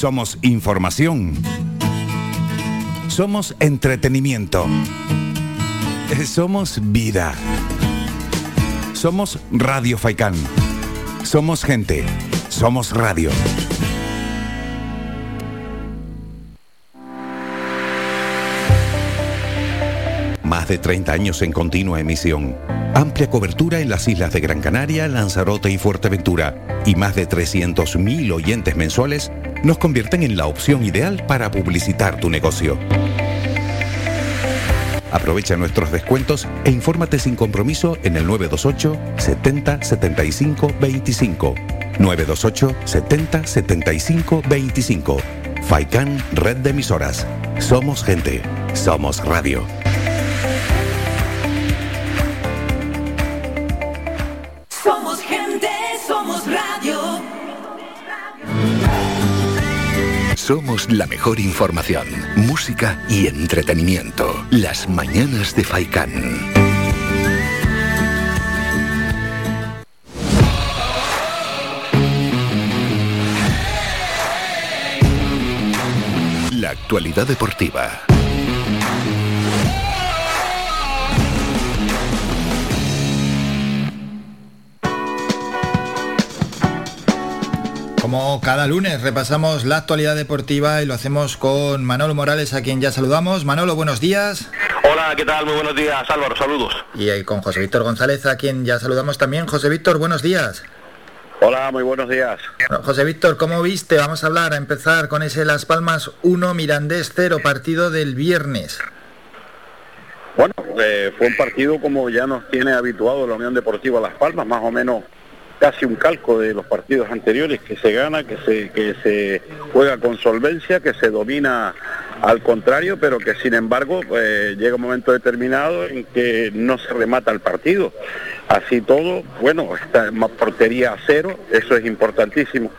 somos información. Somos entretenimiento. Somos vida. Somos Radio Faikán. Somos gente. Somos radio. Más de 30 años en continua emisión. Amplia cobertura en las islas de Gran Canaria, Lanzarote y Fuerteventura. Y más de 300.000 oyentes mensuales nos convierten en la opción ideal para publicitar tu negocio. Aprovecha nuestros descuentos e infórmate sin compromiso en el 928 70 75 25. 928 70 75 25. Faikan Red de Emisoras. Somos gente. Somos radio. Somos la mejor información, música y entretenimiento. Las mañanas de Faikán. La actualidad deportiva. Como cada lunes repasamos la actualidad deportiva y lo hacemos con Manolo Morales, a quien ya saludamos. Manolo, buenos días. Hola, ¿qué tal? Muy buenos días, Álvaro, saludos. Y con José Víctor González, a quien ya saludamos también. José Víctor, buenos días. Hola, muy buenos días. José Víctor, ¿cómo viste? Vamos a hablar, a empezar con ese Las Palmas 1, Mirandés 0, partido del viernes. Bueno, eh, fue un partido como ya nos tiene habituado la Unión Deportiva Las Palmas, más o menos casi un calco de los partidos anteriores, que se gana, que se, que se juega con solvencia, que se domina al contrario, pero que sin embargo eh, llega un momento determinado en que no se remata el partido. Así todo, bueno, está más portería a cero, eso es importantísimo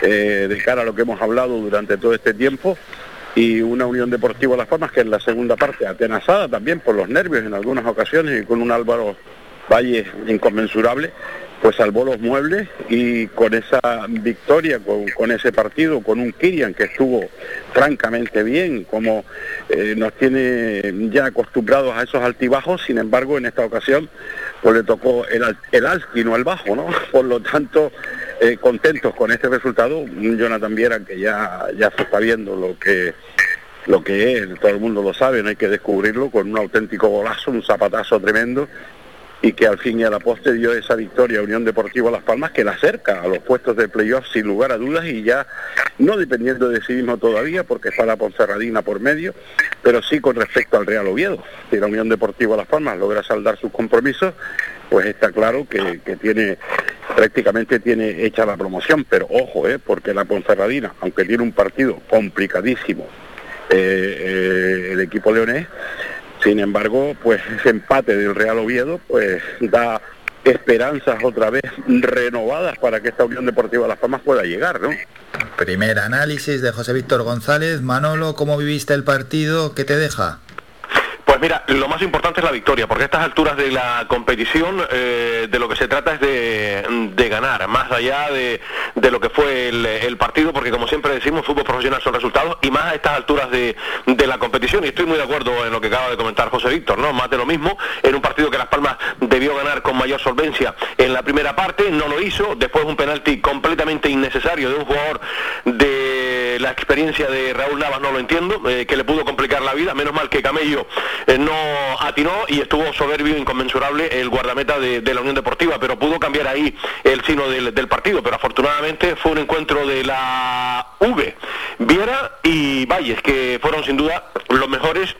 eh, de cara a lo que hemos hablado durante todo este tiempo y una Unión Deportiva Las Palmas que en la segunda parte atenazada también por los nervios en algunas ocasiones y con un Álvaro Valle inconmensurable, pues salvó los muebles y con esa victoria, con, ese partido, con un Kirian que estuvo francamente bien, como eh, nos tiene ya acostumbrados a esos altibajos, sin embargo en esta ocasión pues le tocó el, el alto y no el bajo, ¿no? Por lo tanto, eh, contentos con este resultado, Jonathan Viera que ya, ya se está viendo lo que lo que es, todo el mundo lo sabe, no hay que descubrirlo, con un auténtico golazo, un zapatazo tremendo, y que al fin y a la poste dio esa victoria a Unión Deportiva Las Palmas que la acerca a los puestos de playoff sin lugar a dudas y ya no dependiendo de sí mismo todavía porque está la Ponferradina por medio, pero sí con respecto al Real Oviedo. Si la Unión Deportiva Las Palmas logra saldar sus compromisos, pues está claro que, tiene prácticamente tiene hecha la promoción, pero ojo, eh, porque la Ponferradina, aunque tiene un partido complicadísimo, eh, eh, el equipo leonés, sin embargo, pues ese empate del Real Oviedo pues da esperanzas otra vez renovadas para que esta Unión Deportiva Las Palmas pueda llegar, ¿no? Primer análisis de José Víctor González. Manolo, ¿cómo viviste el partido? ¿Qué te deja? Pues mira, lo más importante es la victoria, porque a estas alturas de la competición eh, de lo que se trata es de, ganar, más allá de, lo que fue el, partido, porque como siempre decimos, fútbol profesional son resultados, y más a estas alturas de, la competición, y estoy muy de acuerdo en lo que acaba de comentar José Víctor, ¿no? Más de lo mismo, en un partido que Las Palmas debió ganar con mayor solvencia en la primera parte, no lo hizo, después un penalti completamente innecesario de un jugador de la experiencia de Raúl Navas, no lo entiendo, eh, que le pudo complicar la vida, menos mal que Camello eh, no atinó y estuvo soberbio, inconmensurable el guardameta de, la Unión Deportiva, pero pudo cambiar ahí el sino del, partido, pero afortunadamente fue un encuentro de la V, Viera y Valles, que fueron sin duda los mejores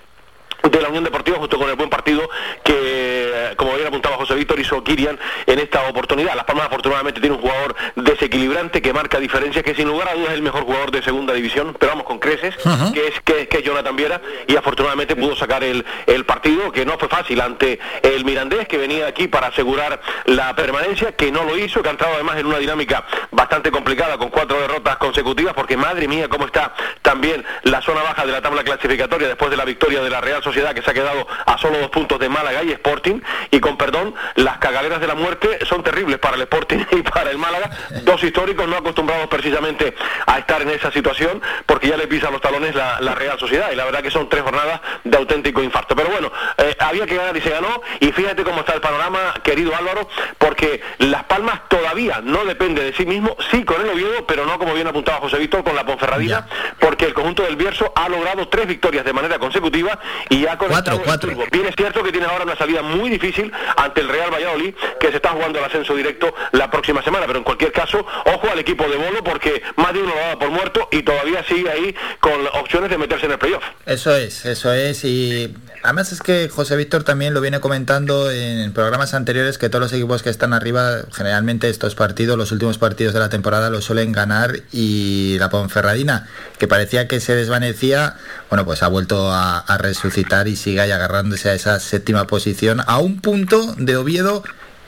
de la Unión Deportiva justo con el buen partido que, como bien apuntaba José Víctor, hizo Kirian en esta oportunidad. Las Palmas afortunadamente tiene un jugador desequilibrante que marca diferencias, que sin lugar a dudas es el mejor jugador de segunda división, pero vamos con creces, que, es, que, que, Jonathan Viera, y afortunadamente pudo sacar el, el partido, que no fue fácil ante el Mirandés, que venía aquí para asegurar la permanencia, que no lo hizo, que ha entrado además en una dinámica bastante complicada con cuatro derrotas consecutivas, porque madre mía, cómo está también la zona baja de la tabla clasificatoria después de la victoria de la Real sociedad que se ha quedado a solo dos puntos de Málaga y Sporting. Y con perdón, las cagaleras de la muerte son terribles para el Sporting y para el Málaga, dos históricos no acostumbrados precisamente a estar en esa situación, porque ya le pisa los talones la, Real Sociedad. Y la verdad que son tres jornadas de auténtico infarto. Pero bueno, eh, había que ganar y se ganó. Y fíjate cómo está el panorama, querido Álvaro, porque Las Palmas todavía no depende de sí mismo, sí con el Oviedo, pero no como bien apuntaba José Víctor con la Ponferradina, porque el conjunto del Bierzo ha logrado tres victorias de manera consecutiva y y ha cuatro, cuatro. Bien es cierto que tiene ahora una salida muy difícil ante el Real Valladolid, que se está jugando el ascenso directo la próxima semana, pero en cualquier caso, ojo al equipo de Bolo porque más de uno lo da por muerto y todavía sigue ahí con opciones de meterse en el playoff. Eso es, eso es, y además es que José Víctor también lo viene comentando en programas anteriores que todos los equipos que están arriba, generalmente estos partidos, los últimos partidos de la temporada los suelen ganar y la Ponferradina, que parecía que se desvanecía, bueno, pues ha vuelto a resucitar y siga ahí agarrándose a esa séptima posición a un punto de Oviedo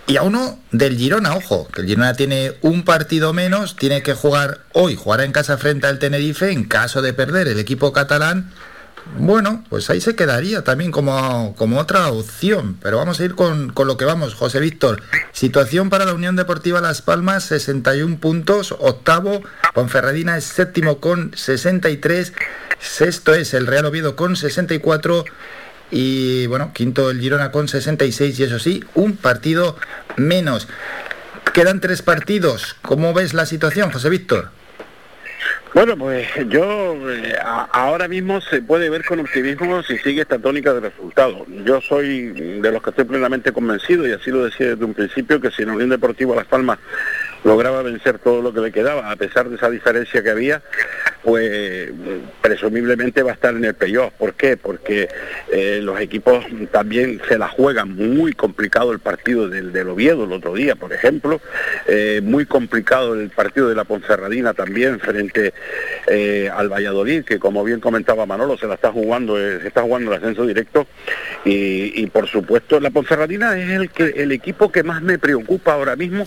y a uno del Girona, ojo, que el Girona tiene un partido menos, tiene que jugar hoy, jugará en casa frente al Tenerife, en caso de perder el equipo catalán, bueno, pues ahí se quedaría también como, como otra opción. Pero vamos a ir con, con, lo que vamos, José Víctor. Situación para la Unión Deportiva Las Palmas, 61 puntos. Octavo, Ponferradina es séptimo con 63. Sexto es el Real Oviedo con 64. Y bueno, quinto el Girona con 66. Y eso sí, un partido menos. Quedan tres partidos. ¿Cómo ves la situación, José Víctor? Bueno, pues yo eh, a- ahora mismo se puede ver con optimismo si sigue esta tónica de resultados. Yo soy de los que estoy plenamente convencido, y así lo decía desde un principio, que si la Unión Deportiva Las Palmas lograba vencer todo lo que le quedaba, a pesar de esa diferencia que había, pues presumiblemente va a estar en el playoff. ¿Por qué? Porque eh, los equipos también se la juegan muy complicado el partido del, del Oviedo el otro día, por ejemplo, eh, muy complicado el partido de la Ponferradina también frente eh, al Valladolid, que como bien comentaba Manolo, se la está jugando, eh, se está jugando el ascenso directo. Y, y, por supuesto la Ponferradina es el que el equipo que más me preocupa ahora mismo,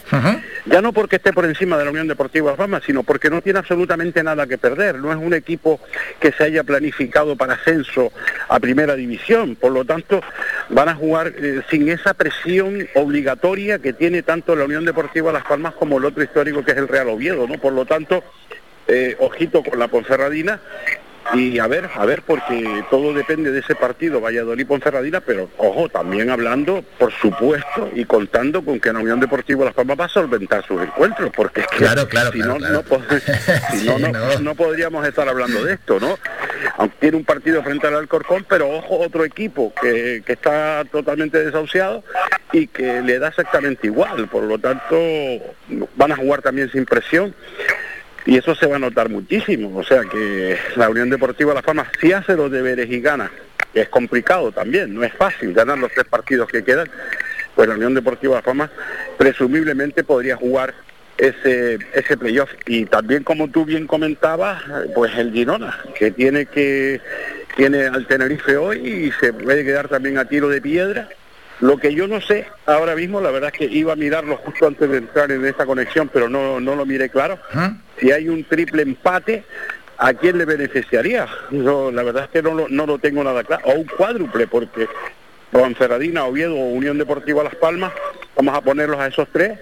ya no porque esté por encima de la Unión Deportiva Palmas, sino porque no tiene absolutamente nada que perder, no es un equipo que se haya planificado para ascenso a primera división, por lo tanto van a jugar eh, sin esa presión obligatoria que tiene tanto la Unión Deportiva Las Palmas como el otro histórico que es el Real Oviedo, ¿no? Por lo tanto, eh, ojito con la Ponferradina y a ver, a ver, porque todo depende de ese partido Valladolid-Ponferradina, pero ojo, también hablando, por supuesto, y contando con que la Unión Deportiva Las Palmas va a solventar sus encuentros, porque es que Claro, claro, si, claro, no, claro. no po- si no, no, no podríamos estar hablando de esto, ¿no? Aunque tiene un partido frente al Alcorcón, pero ojo, otro equipo que, que está totalmente desahuciado y que le da exactamente igual, por lo tanto van a jugar también sin presión y eso se va a notar muchísimo. O sea que la Unión Deportiva Las Palmas si hace los deberes y gana, que es complicado también, no es fácil ganar los tres partidos que quedan, pues la Unión Deportiva Las Palmas presumiblemente podría jugar ese ese playoff y también como tú bien comentabas pues el Girona que tiene que tiene al Tenerife hoy y se puede quedar también a tiro de piedra lo que yo no sé ahora mismo, la verdad es que iba a mirarlo justo antes de entrar en esta conexión, pero no, no lo miré claro. Si hay un triple empate, ¿a quién le beneficiaría? Yo, la verdad es que no lo, no lo tengo nada claro. O un cuádruple, porque Ponferradina, Oviedo o Unión Deportiva Las Palmas, vamos a ponerlos a esos tres.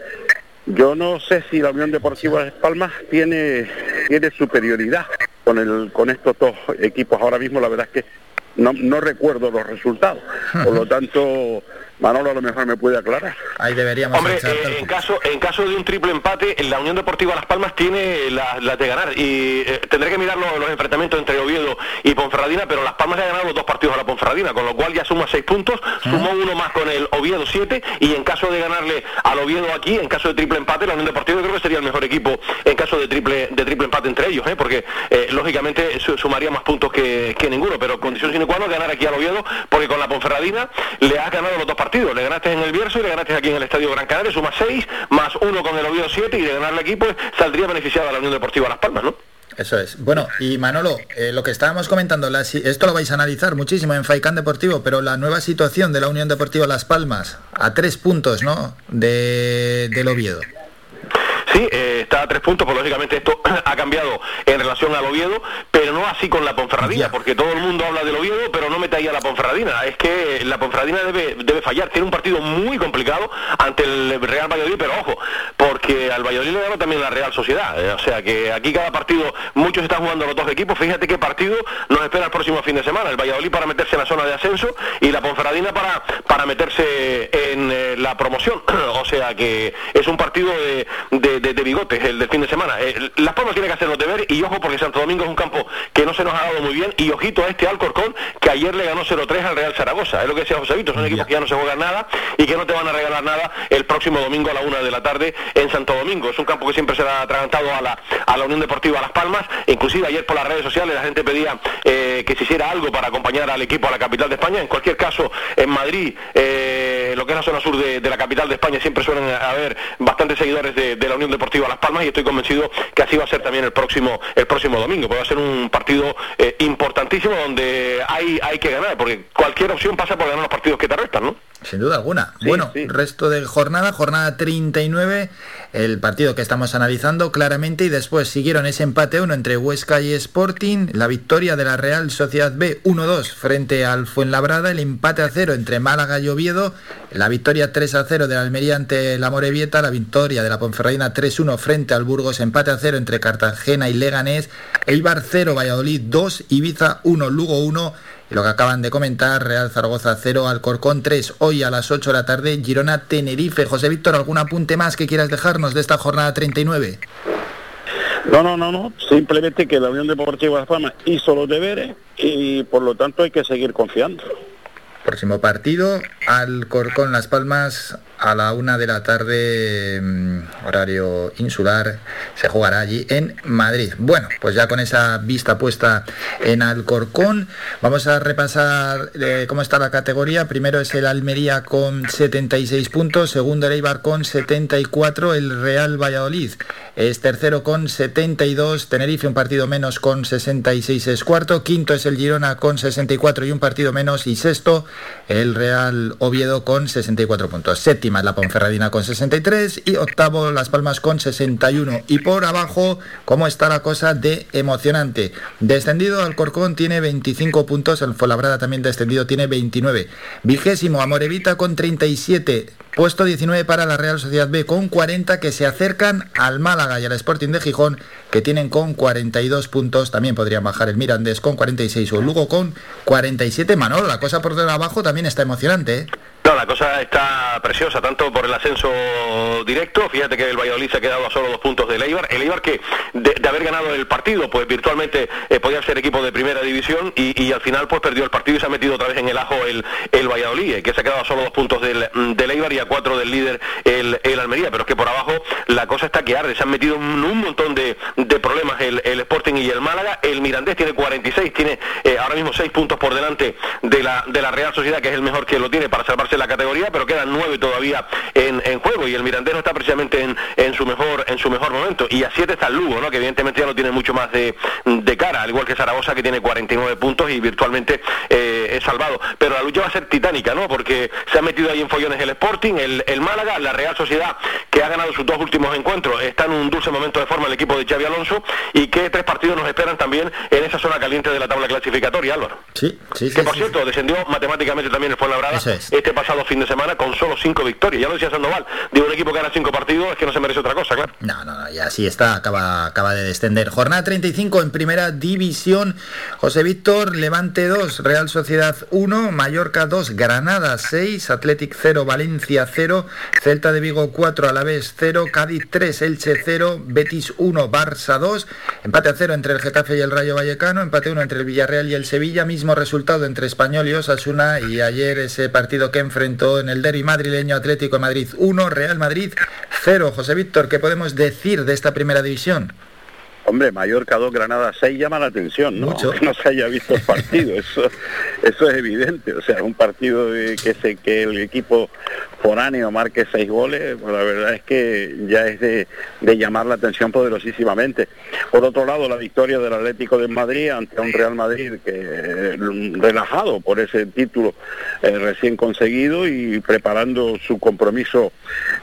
Yo no sé si la Unión Deportiva Las Palmas tiene, tiene superioridad con, el, con estos dos equipos. Ahora mismo la verdad es que no, no recuerdo los resultados. Por lo tanto, Manolo a lo mejor me puede aclarar. Ahí deberíamos Hombre, eh, en caso en caso de un triple empate, la Unión Deportiva Las Palmas tiene la, la de ganar y eh, tendré que mirar los, los enfrentamientos entre Oviedo y Ponferradina, pero Las Palmas le ha ganado los dos partidos a la Ponferradina, con lo cual ya suma seis puntos, sumó uno más con el Oviedo siete y en caso de ganarle al Oviedo aquí, en caso de triple empate, la Unión Deportiva creo que sería el mejor equipo en caso de triple de triple empate entre ellos, ¿eh? porque eh, lógicamente su- sumaría más puntos que, que ninguno, pero condición sine qua non ganar aquí al Oviedo, porque con la Ponferradina le has ganado los dos partidos, le ganaste en el Bierzo y le ganaste aquí en el Estadio Gran Canaria, suma seis, más uno con el Oviedo siete y de ganarle aquí pues saldría beneficiada la Unión Deportiva Las Palmas, ¿no? Eso es. Bueno, y Manolo, eh, lo que estábamos comentando, la esto lo vais a analizar muchísimo en Faicán Deportivo, pero la nueva situación de la Unión Deportiva Las Palmas, a tres puntos, ¿no? De, del Oviedo. Sí, eh, está a tres puntos, pues lógicamente esto ha cambiado en relación al Oviedo, pero no así con la Ponferradina, porque todo el mundo habla del Oviedo, pero no mete ahí a la Ponferradina. Es que la Ponferradina debe, debe fallar. Tiene un partido muy complicado ante el Real Valladolid, pero ojo, porque al Valladolid le ganó también la Real Sociedad. eh, o sea que aquí cada partido, muchos están jugando los dos equipos. Fíjate qué partido nos espera el próximo fin de semana. El Valladolid para meterse en la zona de ascenso y la Ponferradina para, para meterse en eh, la promoción. o sea que es un partido de, de, de- de bigotes el del fin de semana. Eh, Las Palmas tiene que hacer los deberes y ojo porque Santo Domingo es un campo que no se nos ha dado muy bien y ojito a este Alcorcón que ayer le ganó 0-3 al Real Zaragoza. Es lo que decía José Vito, son equipos que ya no se juegan nada y que no te van a regalar nada el próximo domingo a la una de la tarde en Santo Domingo. Es un campo que siempre será atragantado a la, a la Unión Deportiva Las Palmas. Inclusive ayer por las redes sociales la gente pedía eh, que se hiciera algo para acompañar al equipo a la capital de España. En cualquier caso, en Madrid, eh, lo que es la zona sur de, de la capital de España, siempre suelen haber bastantes seguidores de, de la Unión Deportiva Las Palmas y estoy convencido que así va a ser también el próximo el próximo domingo. Puede ser un partido eh, importantísimo donde hay, hay que ganar, porque cualquier opción pasa por ganar los partidos que te restan, ¿no? Sin duda alguna. bueno, resto de jornada, jornada 39, el partido que estamos analizando claramente y después siguieron ese empate 1 entre Huesca y Sporting, la victoria de la Real Sociedad B 1-2 frente al Fuenlabrada, el empate a 0 entre Málaga y Oviedo, la victoria 3-0 de la Almería ante la Morevieta, la victoria de la Ponferradina 3-1 frente al Burgos, empate a 0 entre Cartagena y Leganés, Eibar 0, Valladolid 2, Ibiza 1, Lugo 1, lo que acaban de comentar, Real Zaragoza 0, Alcorcón 3, hoy a las 8 de la tarde, Girona Tenerife. José Víctor, ¿algún apunte más que quieras dejarnos de esta jornada 39? No, no, no, no. Simplemente que la Unión Deportiva Las Palmas hizo los deberes y por lo tanto hay que seguir confiando. Próximo partido, Alcorcón Las Palmas a la una de la tarde, mm, horario insular, se jugará allí en Madrid. Bueno, pues ya con esa vista puesta en Alcorcón, vamos a repasar eh, cómo está la categoría. Primero es el Almería con 76 puntos, segundo el Eibar con 74, el Real Valladolid es tercero con 72, Tenerife un partido menos con 66 es cuarto, quinto es el Girona con 64 y un partido menos y sexto el Real Oviedo con 64 puntos. Séptima es la Ponferradina con 63 y octavo Las Palmas con 61. Y por abajo, ¿cómo está la cosa de emocionante? Descendido Alcorcón tiene 25 puntos, el Fuenlabrada también descendido tiene 29. Vigésimo Amorevita con 37. Puesto 19 para la Real Sociedad B con 40 que se acercan al Málaga y al Sporting de Gijón que tienen con 42 puntos. También podrían bajar el Mirandés con 46 o el Lugo con 47. Manolo, la cosa por debajo también está emocionante. ¿eh? La cosa está preciosa, tanto por el ascenso directo, fíjate que el Valladolid se ha quedado a solo dos puntos del Eibar, el Eibar que de, haber ganado el partido, pues virtualmente eh, podía ser equipo de primera división y, al final pues perdió el partido y se ha metido otra vez en el ajo el, el Valladolid, eh, que se ha quedado a solo dos puntos del, del Eibar y a cuatro del líder el, el, Almería, pero es que por abajo la cosa está que arde, se han metido un, un montón de, de problemas el, el, Sporting y el Málaga, el Mirandés tiene 46, tiene eh, ahora mismo seis puntos por delante de la, de la Real Sociedad, que es el mejor que lo tiene para salvarse la categoría, pero quedan nueve todavía en, juego y el Mirandés no está precisamente en, en, su mejor en su mejor momento. Y a siete está el Lugo, ¿no? que evidentemente ya no tiene mucho más de, de cara, al igual que Zaragoza, que tiene 49 puntos y virtualmente eh, es salvado. Pero la lucha va a ser titánica, ¿no? porque se ha metido ahí en follones el Sporting, el, el Málaga, la Real Sociedad, que ha ganado sus dos últimos encuentros, está en un dulce momento de forma el equipo de Xavi Alonso y que tres partidos nos esperan también en esa zona caliente de la tabla clasificatoria, Álvaro. Sí, sí, Que por cierto, descendió matemáticamente también el Fuenlabrada este pasado fin de semana con solo cinco victorias. Ya lo decía Sandoval, digo, un equipo que gana cinco partidos es que no se merece otra cosa, claro. No, no, no, y así está, acaba, acaba de descender. Jornada 35 en primera división. José Víctor, Levante 2, Real Sociedad 1, Mallorca 2, Granada 6, Athletic 0, Valencia 0, Celta de Vigo 4, Alavés 0, Cádiz 3, Elche 0, Betis 1, Barça 2, empate a 0 entre el Getafe y el Rayo Vallecano, empate 1 entre el Villarreal y el Sevilla, mismo resultado entre Español y Osasuna y ayer ese partido que enfrentó en el derby madrileño Atlético de Madrid 1, Real Madrid 0. José Víctor, ¿qué podemos decir de esta primera división? Hombre, Mallorca 2, Granada 6 llama la atención, ¿no? Que no se haya visto el partido, eso, eso es evidente. O sea, un partido de que, se, que el equipo foráneo marque seis goles, pues la verdad es que ya es de, llamar la atención poderosísimamente. Por otro lado, la victoria del Atlético de Madrid ante un Real Madrid que relajado por ese título eh, recién conseguido y preparando su compromiso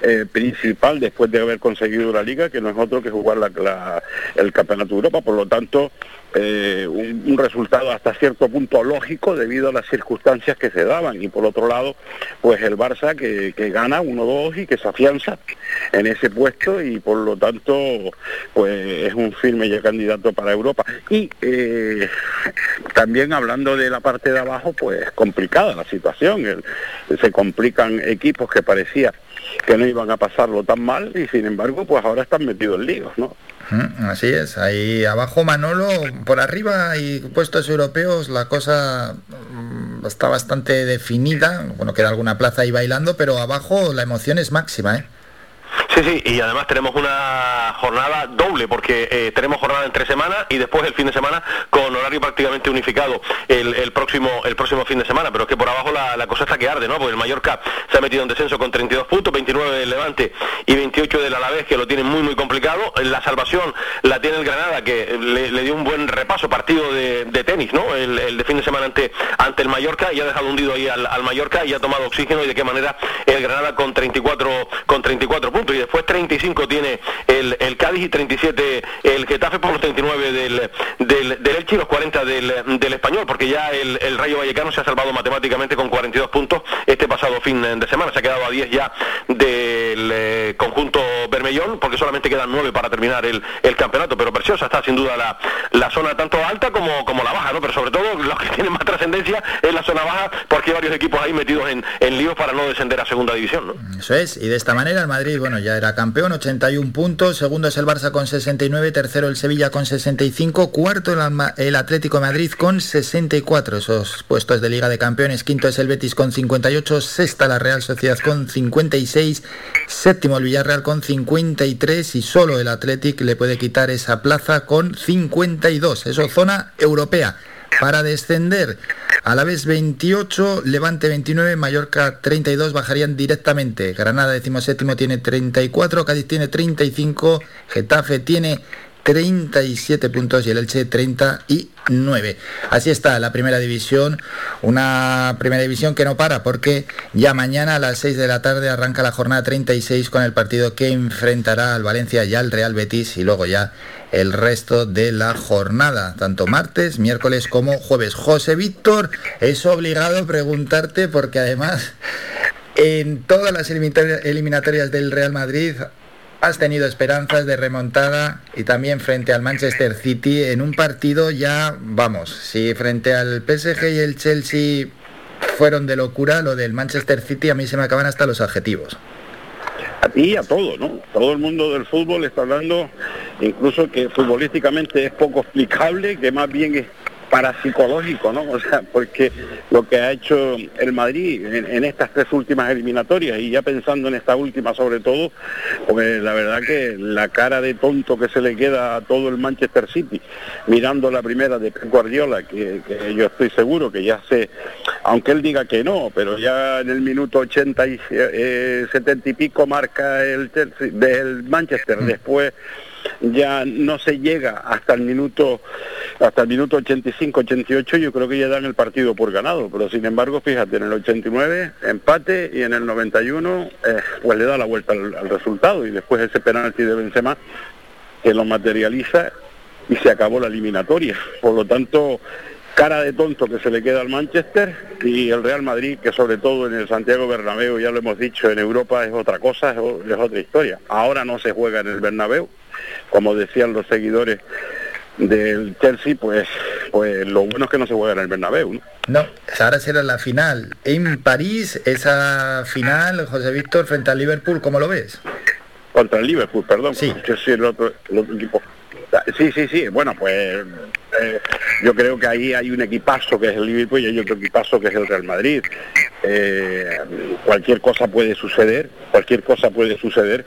eh, principal después de haber conseguido la liga, que no es otro que jugar la, el Campeonato de Europa. Por lo tanto, eh, un, resultado hasta cierto punto lógico debido a las circunstancias que se daban y por otro lado pues el Barça que, gana 1-2 y que se afianza en ese puesto y por lo tanto pues es un firme ya candidato para Europa y eh, también hablando de la parte de abajo pues complicada la situación se complican equipos que parecía que no iban a pasarlo tan mal y sin embargo pues ahora están metidos en líos ¿no? Así es, ahí abajo Manolo, por arriba y puestos europeos la cosa mm, está bastante definida, bueno, queda alguna plaza ahí bailando, pero abajo la emoción es máxima, ¿eh? Sí, sí, y además tenemos una jornada doble, porque eh, tenemos jornada entre semana y después el fin de semana con horario prácticamente unificado el, próximo el próximo fin de semana, pero es que por abajo la, cosa está que arde, ¿no? Porque el Mallorca se ha metido en descenso con 32 puntos, 29 del Levante y 28 del Alavés, que lo tienen muy, muy complicado. La salvación la tiene el Granada, que le, dio un buen repaso, partido de, tenis, ¿no? El, de fin de semana ante, ante el Mallorca y ha dejado hundido ahí al, Mallorca y ha tomado oxígeno y de qué manera el Granada con 34, con 34 puntos después 35 tiene el, Cádiz y 37 el Getafe por los 39 del, del, del Elche y los 40 del, del Español, porque ya el, el, Rayo Vallecano se ha salvado matemáticamente con 42 puntos este pasado fin de semana, se ha quedado a 10 ya del eh, conjunto Bermellón, porque solamente quedan 9 para terminar el, el campeonato, pero preciosa está sin duda la, la zona tanto alta como, como la baja, ¿no? pero sobre todo los que tienen más trascendencia es la zona baja, porque hay varios equipos ahí metidos en, en líos para no descender a segunda división. ¿no? Eso es, y de esta manera el Madrid, bueno, ya era campeón, 81 puntos, segundo es el Barça con 69, tercero el Sevilla con 65, cuarto el, Atlético Madrid con 64, esos puestos de Liga de Campeones, quinto es el Betis con 58, sexta la Real Sociedad con 56, séptimo el Villarreal con 53 y solo el Athletic le puede quitar esa plaza con 52, eso zona europea. Para descender, a la vez 28, Levante 29, Mallorca 32 bajarían directamente. Granada, decimoséptimo, tiene 34, Cádiz tiene 35, Getafe tiene 37 puntos y el Elche 39. Así está la primera división, una primera división que no para porque ya mañana a las 6 de la tarde arranca la jornada 36 con el partido que enfrentará al Valencia y al Real Betis y luego ya el resto de la jornada, tanto martes, miércoles como jueves. José Víctor, es obligado preguntarte porque además en todas las eliminatorias del Real Madrid has tenido esperanzas de remontada y también frente al Manchester City en un partido ya, vamos, si frente al PSG y el Chelsea fueron de locura, lo del Manchester City a mí se me acaban hasta los adjetivos. a ti y a todo, ¿no? Todo el mundo del fútbol está hablando, incluso que futbolísticamente es poco explicable, que más bien es parapsicológico, ¿no? O sea, porque lo que ha hecho el Madrid en, estas tres últimas eliminatorias y ya pensando en esta última sobre todo, porque la verdad que la cara de tonto que se le queda a todo el Manchester City, mirando la primera de Guardiola, que, que yo estoy seguro que ya se, aunque él diga que no, pero ya en el minuto 80 y eh, 70 y pico marca el del Manchester, después ya no se llega hasta el minuto hasta el minuto 85 88 yo creo que ya dan el partido por ganado. Pero sin embargo fíjate en el 89 empate y en el 91 eh, pues le da la vuelta al, al resultado. Y después ese penalti de Benzema que lo materializa y se acabó la eliminatoria. Por lo tanto cara de tonto que se le queda al Manchester y el Real Madrid que sobre todo en el Santiago Bernabéu ya lo hemos dicho en Europa es otra cosa es, otra historia ahora no se juega en el Bernabéu como decían los seguidores del Chelsea pues pues lo bueno es que no se juega en el Bernabéu ¿no? No, ahora será la final en París, esa final, José Víctor, frente al Liverpool, ¿cómo lo ves? contra el Liverpool, perdón, sí. que es el otro, el otro equipo. Sí, sí, sí, bueno, pues eh, yo creo que ahí hay un equipazo que es el Liverpool y hay otro equipazo que es el Real Madrid. Eh, cualquier cosa puede suceder, cualquier cosa puede suceder,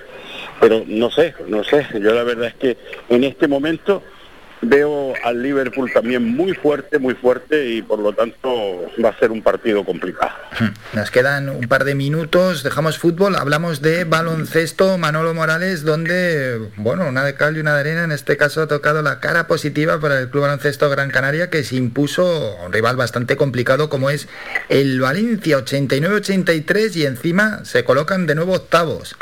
pero no sé, no sé, yo la verdad es que en este momento veo al Liverpool también muy fuerte, muy fuerte y por lo tanto va a ser un partido complicado. Nos quedan un par de minutos, dejamos fútbol, hablamos de baloncesto, Manolo Morales, donde, bueno, una de cal y una de arena, en este caso ha tocado la cara positiva para el Club Baloncesto Gran Canaria, que se impuso a un rival bastante complicado como es el Valencia 89-83 y encima se colocan de nuevo octavos.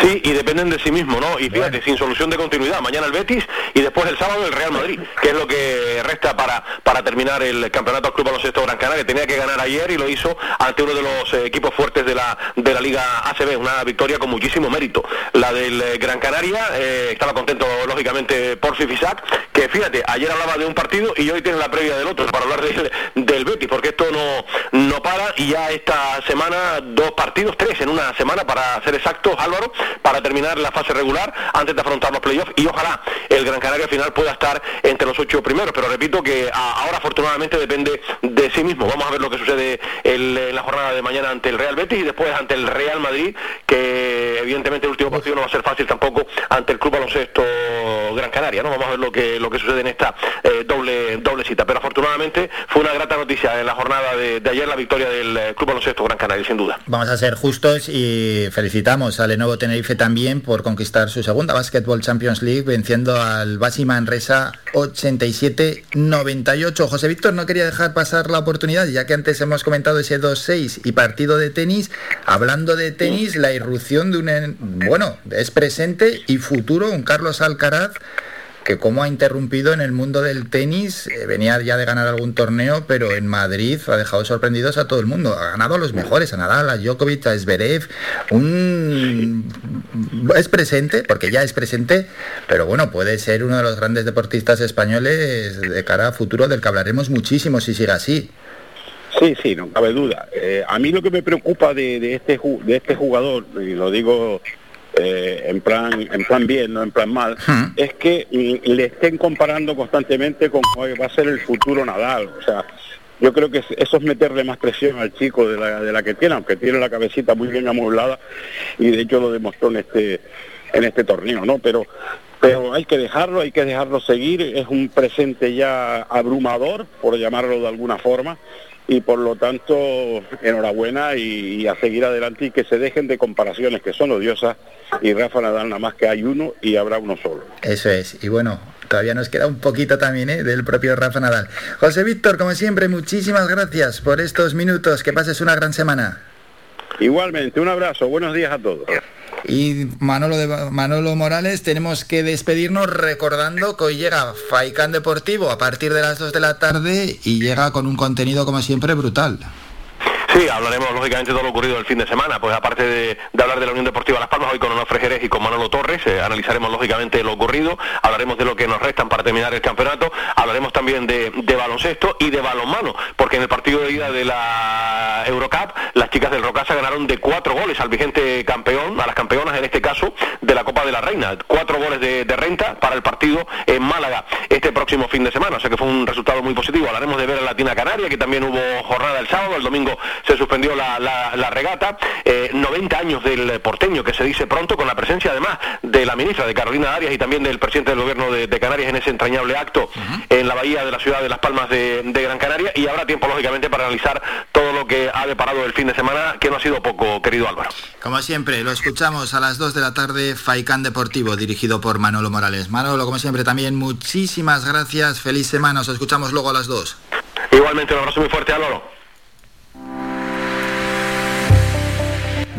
Sí, y dependen de sí mismo, ¿no? Y fíjate, sin solución de continuidad, mañana el Betis y después el sábado el Real Madrid, que es lo que resta para, para terminar el campeonato Club Baloncesto Gran Canaria. Tenía que ganar ayer y lo hizo ante uno de los eh, equipos fuertes de la, de la Liga ACB, una victoria con muchísimo mérito. La del eh, Gran Canaria, eh, estaba contento lógicamente por Fisac, que fíjate, ayer hablaba de un partido y hoy tiene la previa del otro para hablar del, del Betis, porque esto no, no para y ya esta semana dos partidos, tres en una semana para ser exactos, Álvaro, para terminar la fase regular antes de afrontar los playoffs y ojalá el Gran Canaria al final pueda estar entre los ocho primeros, pero repito que a- ahora afortunadamente depende de sí mismo. Vamos a ver lo que sucede el- en la jornada de mañana ante el Real Betis y después ante el Real Madrid, que evidentemente el último partido no va a ser fácil tampoco ante el Club Baloncesto Gran Canaria, ¿no? Vamos a ver lo que lo que sucede en esta eh, doble doble cita, pero afortunadamente fue una grata noticia en la jornada de, de ayer la victoria del eh, Club Baloncesto Gran Canaria, sin duda. Vamos a ser justos y felicitamos al Lenovo Tenerife también por conquistar su segunda Basketball Champions League venciendo al Basi Manresa 87-98. José Víctor no quería dejar pasar la oportunidad ya que antes hemos comentado ese 2-6 y partido de tenis. Hablando de tenis, la irrupción de un, en- bueno, es presente y futuro, un Carlos Alcaraz que como ha interrumpido en el mundo del tenis, eh, venía ya de ganar algún torneo, pero en Madrid ha dejado sorprendidos a todo el mundo. Ha ganado a los mejores, a Nadal, a Djokovic, a Zverev. Un... Es presente, porque ya es presente, pero bueno, puede ser uno de los grandes deportistas españoles de cara a futuro del que hablaremos muchísimo si sigue así. Sí, sí, no cabe duda. Eh, a mí lo que me preocupa de, este de este jugador, y lo digo eh, en plan en plan bien, no en plan mal, es que mm, le estén comparando constantemente con cómo va a ser el futuro Nadal. O sea, yo creo que eso es meterle más presión al chico de la, de la que tiene, aunque tiene la cabecita muy bien amueblada y de hecho lo demostró en este en este torneo, ¿no? Pero pero hay que dejarlo, hay que dejarlo seguir, es un presente ya abrumador, por llamarlo de alguna forma, y por lo tanto enhorabuena y, a seguir adelante y que se dejen de comparaciones que son odiosas y Rafa Nadal nada más que hay uno y habrá uno solo. Eso es, y bueno, todavía nos queda un poquito también ¿eh? del propio Rafa Nadal. José Víctor, como siempre, muchísimas gracias por estos minutos, que pases una gran semana. Igualmente, un abrazo, buenos días a todos. Y Manolo, Manolo Morales, tenemos que despedirnos recordando que hoy llega Faicán Deportivo a partir de las 2 de la tarde y llega con un contenido como siempre brutal. Sí, hablaremos lógicamente de todo lo ocurrido el fin de semana, pues aparte de, hablar de la Unión Deportiva Las Palmas, hoy con Onofre Jerez y con Manolo Torres, eh, analizaremos lógicamente lo ocurrido, hablaremos de lo que nos restan para terminar el campeonato, hablaremos también de, baloncesto y de balonmano, porque en el partido de ida de la Eurocup, las chicas del Rocasa ganaron de cuatro goles al vigente campeón, a las campeonas en este caso, de la Copa de la Reina, cuatro goles de, renta para el partido en Málaga este próximo fin de semana, o sea que fue un resultado muy positivo, hablaremos de ver a Latina Canaria, que también hubo jornada el sábado, el domingo se suspendió la, regata. 90 eh, años del porteño, que se dice pronto, con la presencia además de la ministra de Carolina Arias y también del presidente del gobierno de, Canarias en ese entrañable acto en la bahía de la ciudad de Las Palmas de, Gran Canaria. Y habrá tiempo, lógicamente, para analizar todo lo que ha deparado el fin de semana, que no ha sido poco, querido Álvaro. Como siempre, lo escuchamos a las 2 de la tarde, Faicán Deportivo, dirigido por Manolo Morales. Manolo, como siempre, también muchísimas gracias. Feliz semana. Os escuchamos luego a las 2. Igualmente, un abrazo muy fuerte, Álvaro.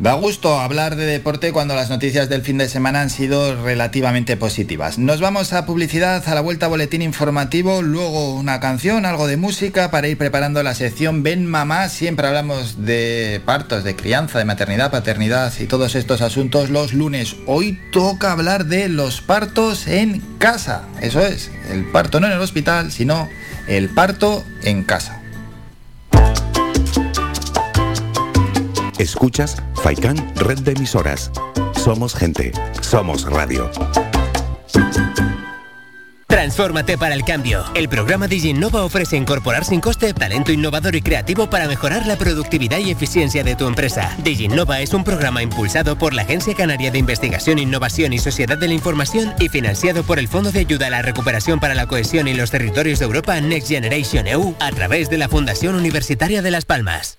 Da gusto hablar de deporte cuando las noticias del fin de semana han sido relativamente positivas. Nos vamos a publicidad, a la vuelta boletín informativo, luego una canción, algo de música para ir preparando la sección Ven Mamá. Siempre hablamos de partos, de crianza, de maternidad, paternidad y todos estos asuntos los lunes. Hoy toca hablar de los partos en casa. Eso es, el parto no en el hospital, sino el parto en casa. Escuchas Faikan Red de Emisoras. Somos gente, somos radio. Transfórmate para el cambio. El programa DigiNova ofrece incorporar sin coste talento innovador y creativo para mejorar la productividad y eficiencia de tu empresa. DigiNova es un programa impulsado por la Agencia Canaria de Investigación, Innovación y Sociedad de la Información y financiado por el Fondo de Ayuda a la Recuperación para la Cohesión y los Territorios de Europa Next Generation EU a través de la Fundación Universitaria de Las Palmas.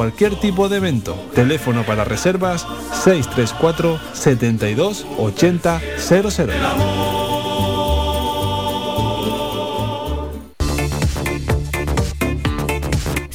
cualquier tipo de evento. Teléfono para reservas 634 72 80 00.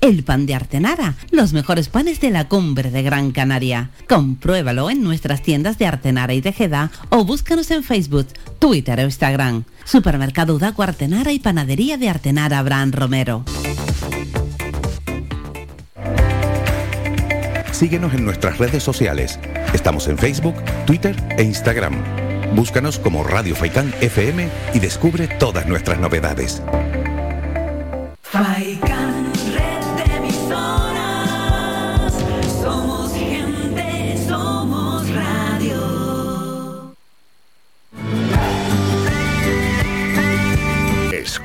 el pan de Artenara, los mejores panes de la cumbre de Gran Canaria. Compruébalo en nuestras tiendas de Artenara y Tejeda o búscanos en Facebook, Twitter o Instagram. Supermercado Udaco Artenara y Panadería de Artenara Abraham Romero. Síguenos en nuestras redes sociales. Estamos en Facebook, Twitter e Instagram. Búscanos como Radio Faikán FM y descubre todas nuestras novedades. somos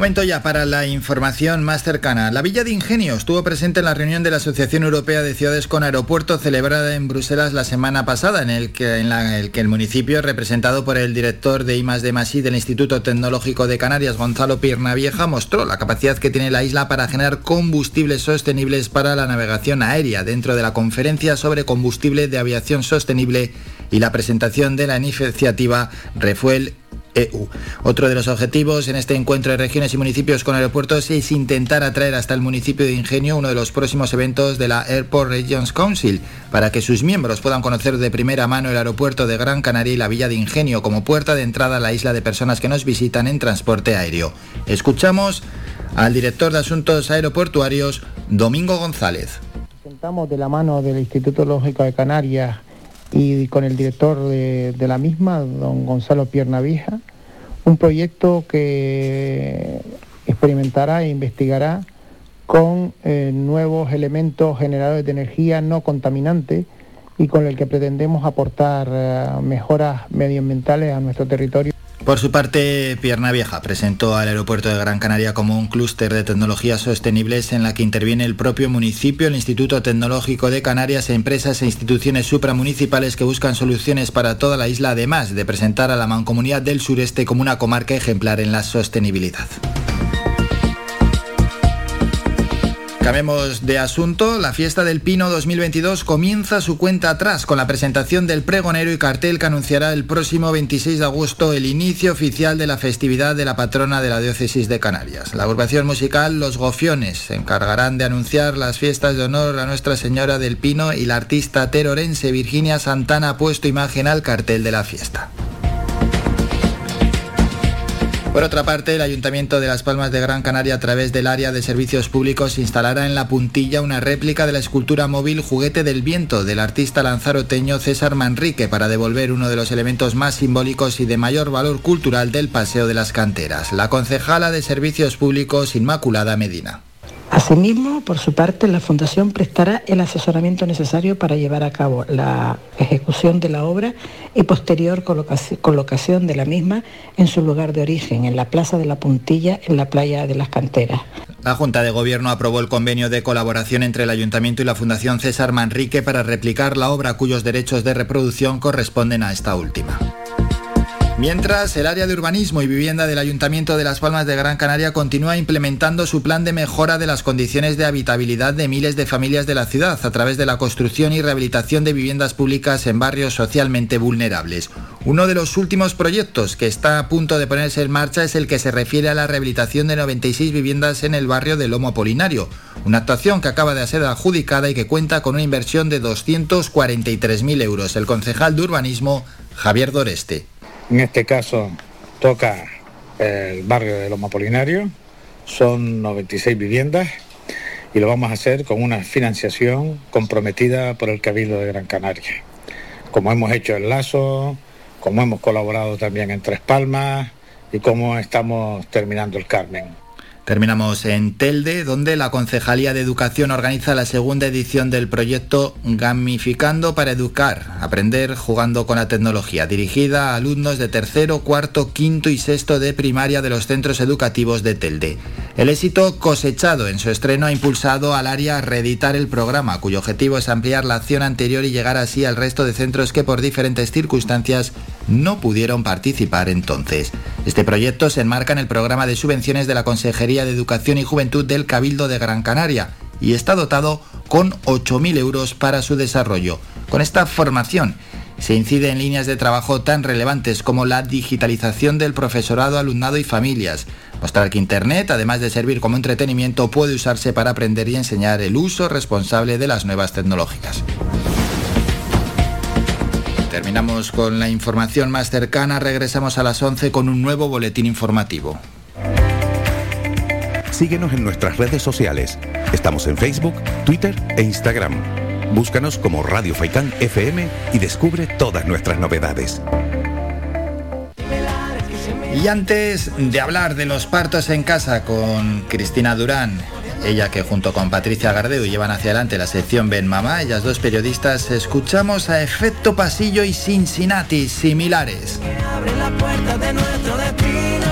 Momento ya para la información más cercana. La Villa de Ingenio estuvo presente en la reunión de la Asociación Europea de Ciudades con Aeropuerto celebrada en Bruselas la semana pasada, en el que, en el, que el municipio, representado por el director de I+D Masí del Instituto Tecnológico de Canarias, Gonzalo Piernavieja, mostró la capacidad que tiene la isla para generar combustibles sostenibles para la navegación aérea dentro de la conferencia sobre combustible de aviación sostenible y la presentación de la iniciativa Refuel EU. Otro de los objetivos en este encuentro de regiones y municipios con aeropuertos es intentar atraer hasta el municipio de Ingenio uno de los próximos eventos de la Airport Regions Council, para que sus miembros puedan conocer de primera mano el aeropuerto de Gran Canaria y la Villa de Ingenio como puerta de entrada a la isla de personas que nos visitan en transporte aéreo. Escuchamos al director de Asuntos Aeroportuarios, Domingo González. Presentamos de la mano del Instituto Lógico de Canarias y con el director de, la misma, don Gonzalo Piernavija, un proyecto que experimentará e investigará con eh, nuevos elementos generadores de energía no contaminantes y con el que pretendemos aportar eh, mejoras medioambientales a nuestro territorio. Por su parte, Pierna Vieja presentó al aeropuerto de Gran Canaria como un clúster de tecnologías sostenibles en la que interviene el propio municipio, el Instituto Tecnológico de Canarias, empresas e instituciones supramunicipales que buscan soluciones para toda la isla, además de presentar a la Mancomunidad del Sureste como una comarca ejemplar en la sostenibilidad. Cambiemos de asunto. La fiesta del Pino 2022 comienza su cuenta atrás con la presentación del pregonero y cartel que anunciará el próximo 26 de agosto el inicio oficial de la festividad de la patrona de la diócesis de Canarias. La agrupación musical Los Gofiones se encargarán de anunciar las fiestas de honor a Nuestra Señora del Pino y la artista terorense Virginia Santana ha puesto imagen al cartel de la fiesta. Por otra parte, el Ayuntamiento de Las Palmas de Gran Canaria, a través del área de servicios públicos, instalará en la puntilla una réplica de la escultura móvil Juguete del Viento del artista lanzaroteño César Manrique para devolver uno de los elementos más simbólicos y de mayor valor cultural del Paseo de las Canteras. La concejala de Servicios Públicos, Inmaculada Medina. Asimismo, por su parte, la Fundación prestará el asesoramiento necesario para llevar a cabo la ejecución de la obra y posterior colocación de la misma en su lugar de origen, en la Plaza de la Puntilla, en la playa de las Canteras. La Junta de Gobierno aprobó el convenio de colaboración entre el Ayuntamiento y la Fundación César Manrique para replicar la obra cuyos derechos de reproducción corresponden a esta última. Mientras, el área de urbanismo y vivienda del Ayuntamiento de Las Palmas de Gran Canaria continúa implementando su plan de mejora de las condiciones de habitabilidad de miles de familias de la ciudad a través de la construcción y rehabilitación de viviendas públicas en barrios socialmente vulnerables. Uno de los últimos proyectos que está a punto de ponerse en marcha es el que se refiere a la rehabilitación de 96 viviendas en el barrio de Lomo Apolinario, una actuación que acaba de ser adjudicada y que cuenta con una inversión de 243.000 euros. El concejal de urbanismo, Javier Doreste. En este caso toca el barrio de Loma Polinario, son 96 viviendas y lo vamos a hacer con una financiación comprometida por el Cabildo de Gran Canaria. Como hemos hecho en Lazo, como hemos colaborado también en Tres Palmas y como estamos terminando el Carmen. Terminamos en Telde, donde la Concejalía de Educación organiza la segunda edición del proyecto Gamificando para Educar, aprender jugando con la tecnología, dirigida a alumnos de tercero, cuarto, quinto y sexto de primaria de los centros educativos de Telde. El éxito cosechado en su estreno ha impulsado al área a reeditar el programa, cuyo objetivo es ampliar la acción anterior y llegar así al resto de centros que por diferentes circunstancias no pudieron participar entonces. Este proyecto se enmarca en el programa de subvenciones de la Consejería de Educación y Juventud del Cabildo de Gran Canaria y está dotado con 8.000 euros para su desarrollo. Con esta formación se incide en líneas de trabajo tan relevantes como la digitalización del profesorado, alumnado y familias. Mostrar que Internet, además de servir como entretenimiento, puede usarse para aprender y enseñar el uso responsable de las nuevas tecnológicas. Terminamos con la información más cercana, regresamos a las 11 con un nuevo boletín informativo. Síguenos en nuestras redes sociales. Estamos en Facebook, Twitter e Instagram. Búscanos como Radio Faikán FM y descubre todas nuestras novedades. Y antes de hablar de los partos en casa con Cristina Durán, ella que junto con Patricia Gardeu llevan hacia adelante la sección Ben Mamá, ellas dos periodistas, escuchamos a Efecto Pasillo y Cincinnati similares. Abre la puerta de nuestro destino.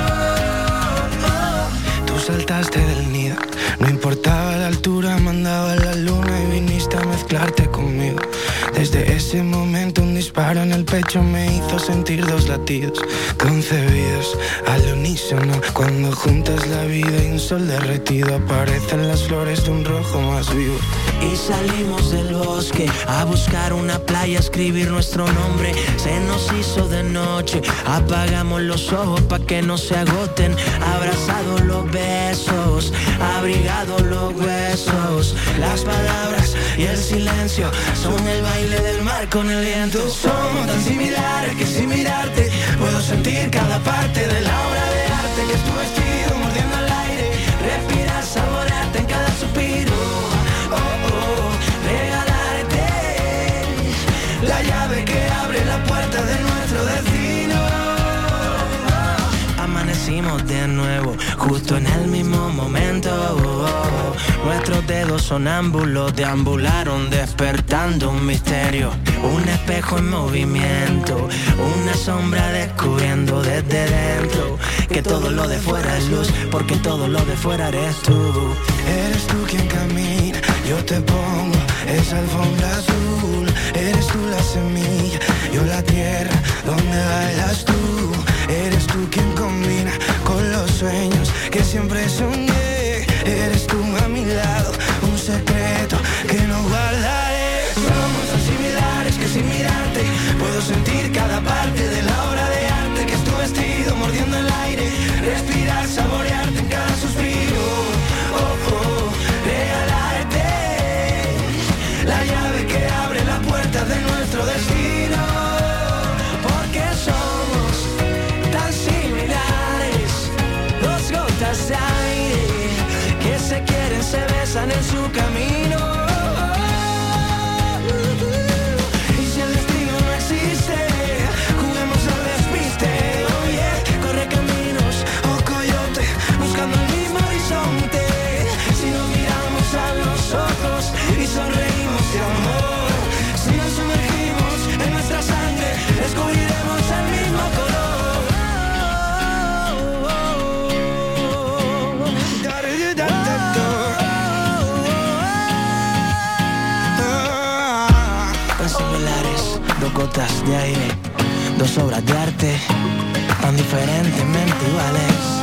Tú saltaste del nido, no importaba la altura, mandaba la luna y viniste a mezclarte conmigo. Desde ese momento un disparo en el pecho me hizo sentir dos latidos concebidos al unísono. Cuando juntas la vida y un sol derretido aparecen las flores de un rojo más vivo. Y salimos del bosque a buscar una playa, escribir nuestro nombre. Se nos hizo de noche, apagamos los ojos para que no se agoten. Abrazados los besos, abrigados los huesos. Las palabras y el silencio son el baile del mar con el viento. Somos tan similares que sin mirarte puedo sentir cada parte de la obra de arte que es tu De nuevo, justo en el mismo momento. Nuestros dedos sonámbulos deambularon despertando un misterio. Un espejo en movimiento, una sombra descubriendo desde dentro que todo lo de fuera es luz, porque todo lo de fuera eres tú. Eres tú quien camina, yo te pongo esa alfombra azul. Eres tú la semilla, yo la tierra donde bailas tú. Eres tú quien combina con los sueños que siempre soñé. Eres tú a mi lado, un secreto que no guardaré. Dos obras de arte, tan diferentemente iguales.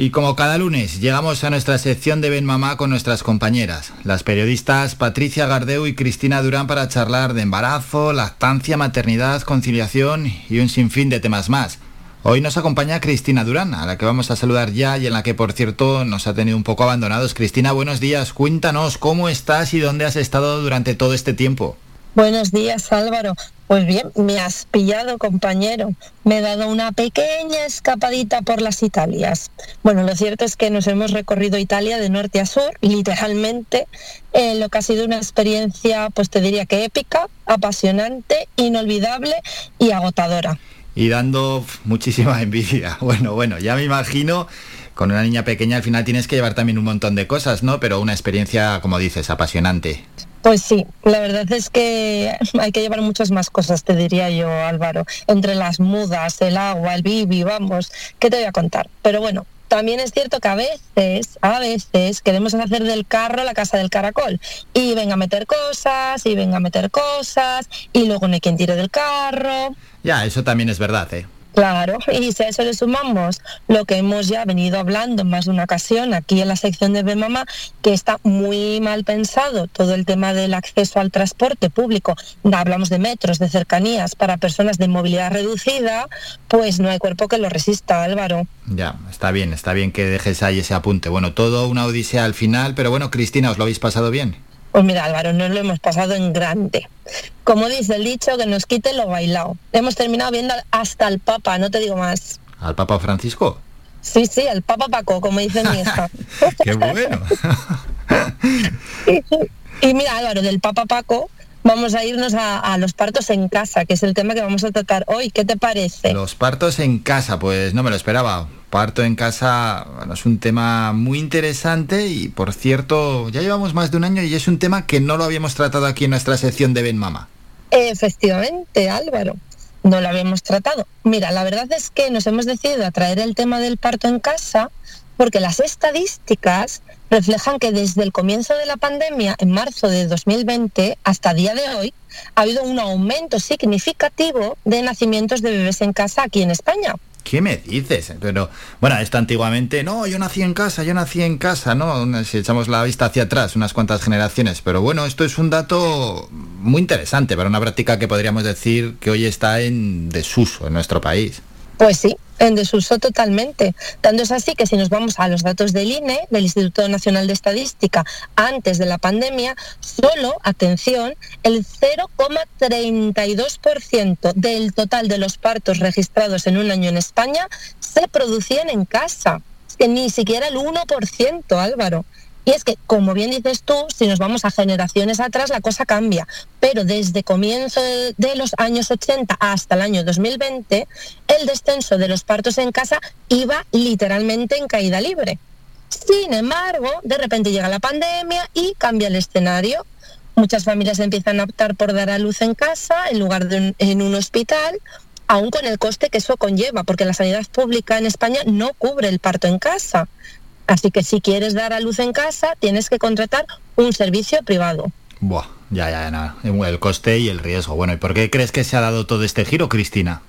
Y como cada lunes, llegamos a nuestra sección de Ben Mamá con nuestras compañeras, las periodistas Patricia Gardeu y Cristina Durán para charlar de embarazo, lactancia, maternidad, conciliación y un sinfín de temas más. Hoy nos acompaña Cristina Durán, a la que vamos a saludar ya y en la que, por cierto, nos ha tenido un poco abandonados. Cristina, buenos días. Cuéntanos cómo estás y dónde has estado durante todo este tiempo. Buenos días Álvaro. Pues bien, me has pillado compañero. Me he dado una pequeña escapadita por las Italias. Bueno, lo cierto es que nos hemos recorrido Italia de norte a sur, literalmente, en lo que ha sido una experiencia, pues te diría que épica, apasionante, inolvidable y agotadora. Y dando muchísima envidia. Bueno, bueno, ya me imagino, con una niña pequeña al final tienes que llevar también un montón de cosas, ¿no? Pero una experiencia, como dices, apasionante. Pues sí, la verdad es que hay que llevar muchas más cosas, te diría yo, Álvaro. Entre las mudas, el agua, el bibi, vamos, ¿qué te voy a contar? Pero bueno, también es cierto que a veces, a veces queremos hacer del carro la casa del caracol. Y venga a meter cosas, y venga a meter cosas, y luego no hay quien tire del carro. Ya, eso también es verdad, ¿eh? Claro, y si a eso le sumamos lo que hemos ya venido hablando en más de una ocasión aquí en la sección de Mamá, que está muy mal pensado todo el tema del acceso al transporte público, hablamos de metros, de cercanías para personas de movilidad reducida, pues no hay cuerpo que lo resista, Álvaro. Ya, está bien, está bien que dejes ahí ese apunte. Bueno, todo una odisea al final, pero bueno, Cristina, ¿os lo habéis pasado bien? Pues mira, Álvaro, nos lo hemos pasado en grande. Como dice el dicho, que nos quite lo bailado. Hemos terminado viendo hasta el Papa, no te digo más. ¿Al Papa Francisco? Sí, sí, el Papa Paco, como dice mi hija. ¡Qué bueno! y, y mira, Álvaro, del Papa Paco vamos a irnos a, a, los partos en casa, que es el tema que vamos a tratar hoy. ¿Qué te parece? Los partos en casa, pues no me lo esperaba. Parto en casa bueno, es un tema muy interesante y por cierto, ya llevamos más de un año y es un tema que no lo habíamos tratado aquí en nuestra sección de Ben Mama. Efectivamente, Álvaro. No lo habíamos tratado. Mira, la verdad es que nos hemos decidido a traer el tema del parto en casa porque las estadísticas reflejan que desde el comienzo de la pandemia, en marzo de 2020, hasta día de hoy, ha habido un aumento significativo de nacimientos de bebés en casa aquí en España. ¿Qué me dices? Pero, bueno, esto antiguamente, no, yo nací en casa, yo nací en casa, ¿no? Si echamos la vista hacia atrás, unas cuantas generaciones. Pero bueno, esto es un dato muy interesante para una práctica que podríamos decir que hoy está en desuso en nuestro país. Pues sí, en desuso totalmente. Tanto es así que si nos vamos a los datos del INE, del Instituto Nacional de Estadística, antes de la pandemia, solo, atención, el 0,32% del total de los partos registrados en un año en España se producían en casa. Que ni siquiera el 1%, Álvaro. Y es que, como bien dices tú, si nos vamos a generaciones atrás, la cosa cambia. Pero desde comienzo de los años 80 hasta el año 2020, el descenso de los partos en casa iba literalmente en caída libre. Sin embargo, de repente llega la pandemia y cambia el escenario. Muchas familias empiezan a optar por dar a luz en casa en lugar de en un hospital, aún con el coste que eso conlleva, porque la sanidad pública en España no cubre el parto en casa. Así que si quieres dar a luz en casa, tienes que contratar un servicio privado. Buah, ya, ya, nada. El coste y el riesgo. Bueno, ¿y por qué crees que se ha dado todo este giro, Cristina?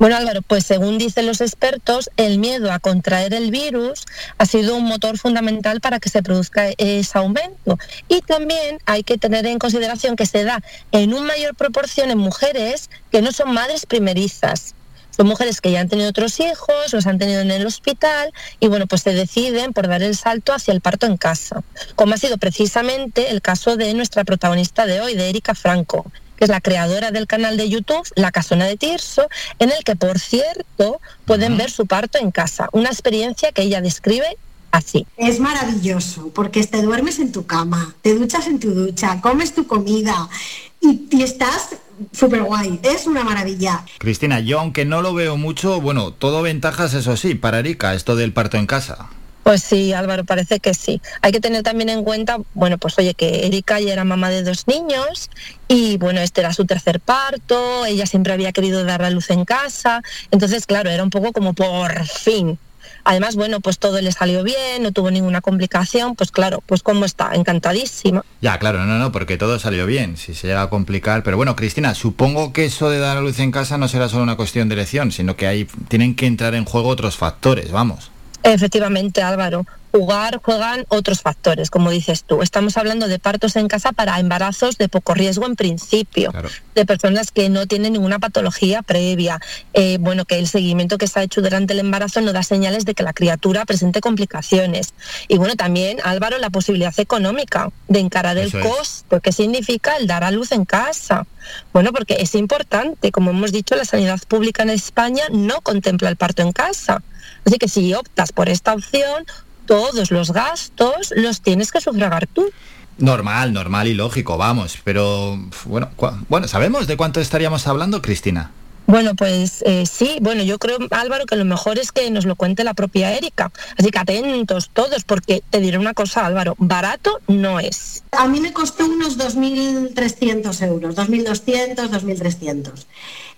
Bueno, Álvaro, pues según dicen los expertos, el miedo a contraer el virus ha sido un motor fundamental para que se produzca ese aumento. Y también hay que tener en consideración que se da en una mayor proporción en mujeres que no son madres primerizas. Son mujeres que ya han tenido otros hijos, los han tenido en el hospital y bueno, pues se deciden por dar el salto hacia el parto en casa, como ha sido precisamente el caso de nuestra protagonista de hoy, de Erika Franco, que es la creadora del canal de YouTube La Casona de Tirso, en el que, por cierto, pueden ver su parto en casa, una experiencia que ella describe así. Es maravilloso porque te duermes en tu cama, te duchas en tu ducha, comes tu comida y, y estás súper guay, es una maravilla. Cristina, yo aunque no lo veo mucho, bueno, todo ventajas eso sí, para Erika, esto del parto en casa. Pues sí, Álvaro, parece que sí. Hay que tener también en cuenta, bueno, pues oye, que Erika ya era mamá de dos niños y bueno, este era su tercer parto, ella siempre había querido dar la luz en casa, entonces claro, era un poco como por fin, Además, bueno, pues todo le salió bien, no tuvo ninguna complicación, pues claro, pues como está, encantadísima. Ya, claro, no, no, porque todo salió bien, si se llega a complicar. Pero bueno, Cristina, supongo que eso de dar a luz en casa no será solo una cuestión de elección, sino que ahí tienen que entrar en juego otros factores, vamos. Efectivamente, Álvaro. Jugar juegan otros factores, como dices tú. Estamos hablando de partos en casa para embarazos de poco riesgo en principio, claro. de personas que no tienen ninguna patología previa. Eh, bueno, que el seguimiento que se ha hecho durante el embarazo no da señales de que la criatura presente complicaciones. Y bueno, también, Álvaro, la posibilidad económica de encarar el costo que significa el dar a luz en casa. Bueno, porque es importante, como hemos dicho, la sanidad pública en España no contempla el parto en casa. Así que si optas por esta opción, todos los gastos los tienes que sufragar tú. Normal, normal y lógico, vamos. Pero bueno, bueno, ¿sabemos de cuánto estaríamos hablando, Cristina? Bueno, pues eh, sí, bueno, yo creo, Álvaro, que lo mejor es que nos lo cuente la propia Erika. Así que atentos todos, porque te diré una cosa, Álvaro, barato no es. A mí me costó unos 2.300 euros, 2.200, 2.300.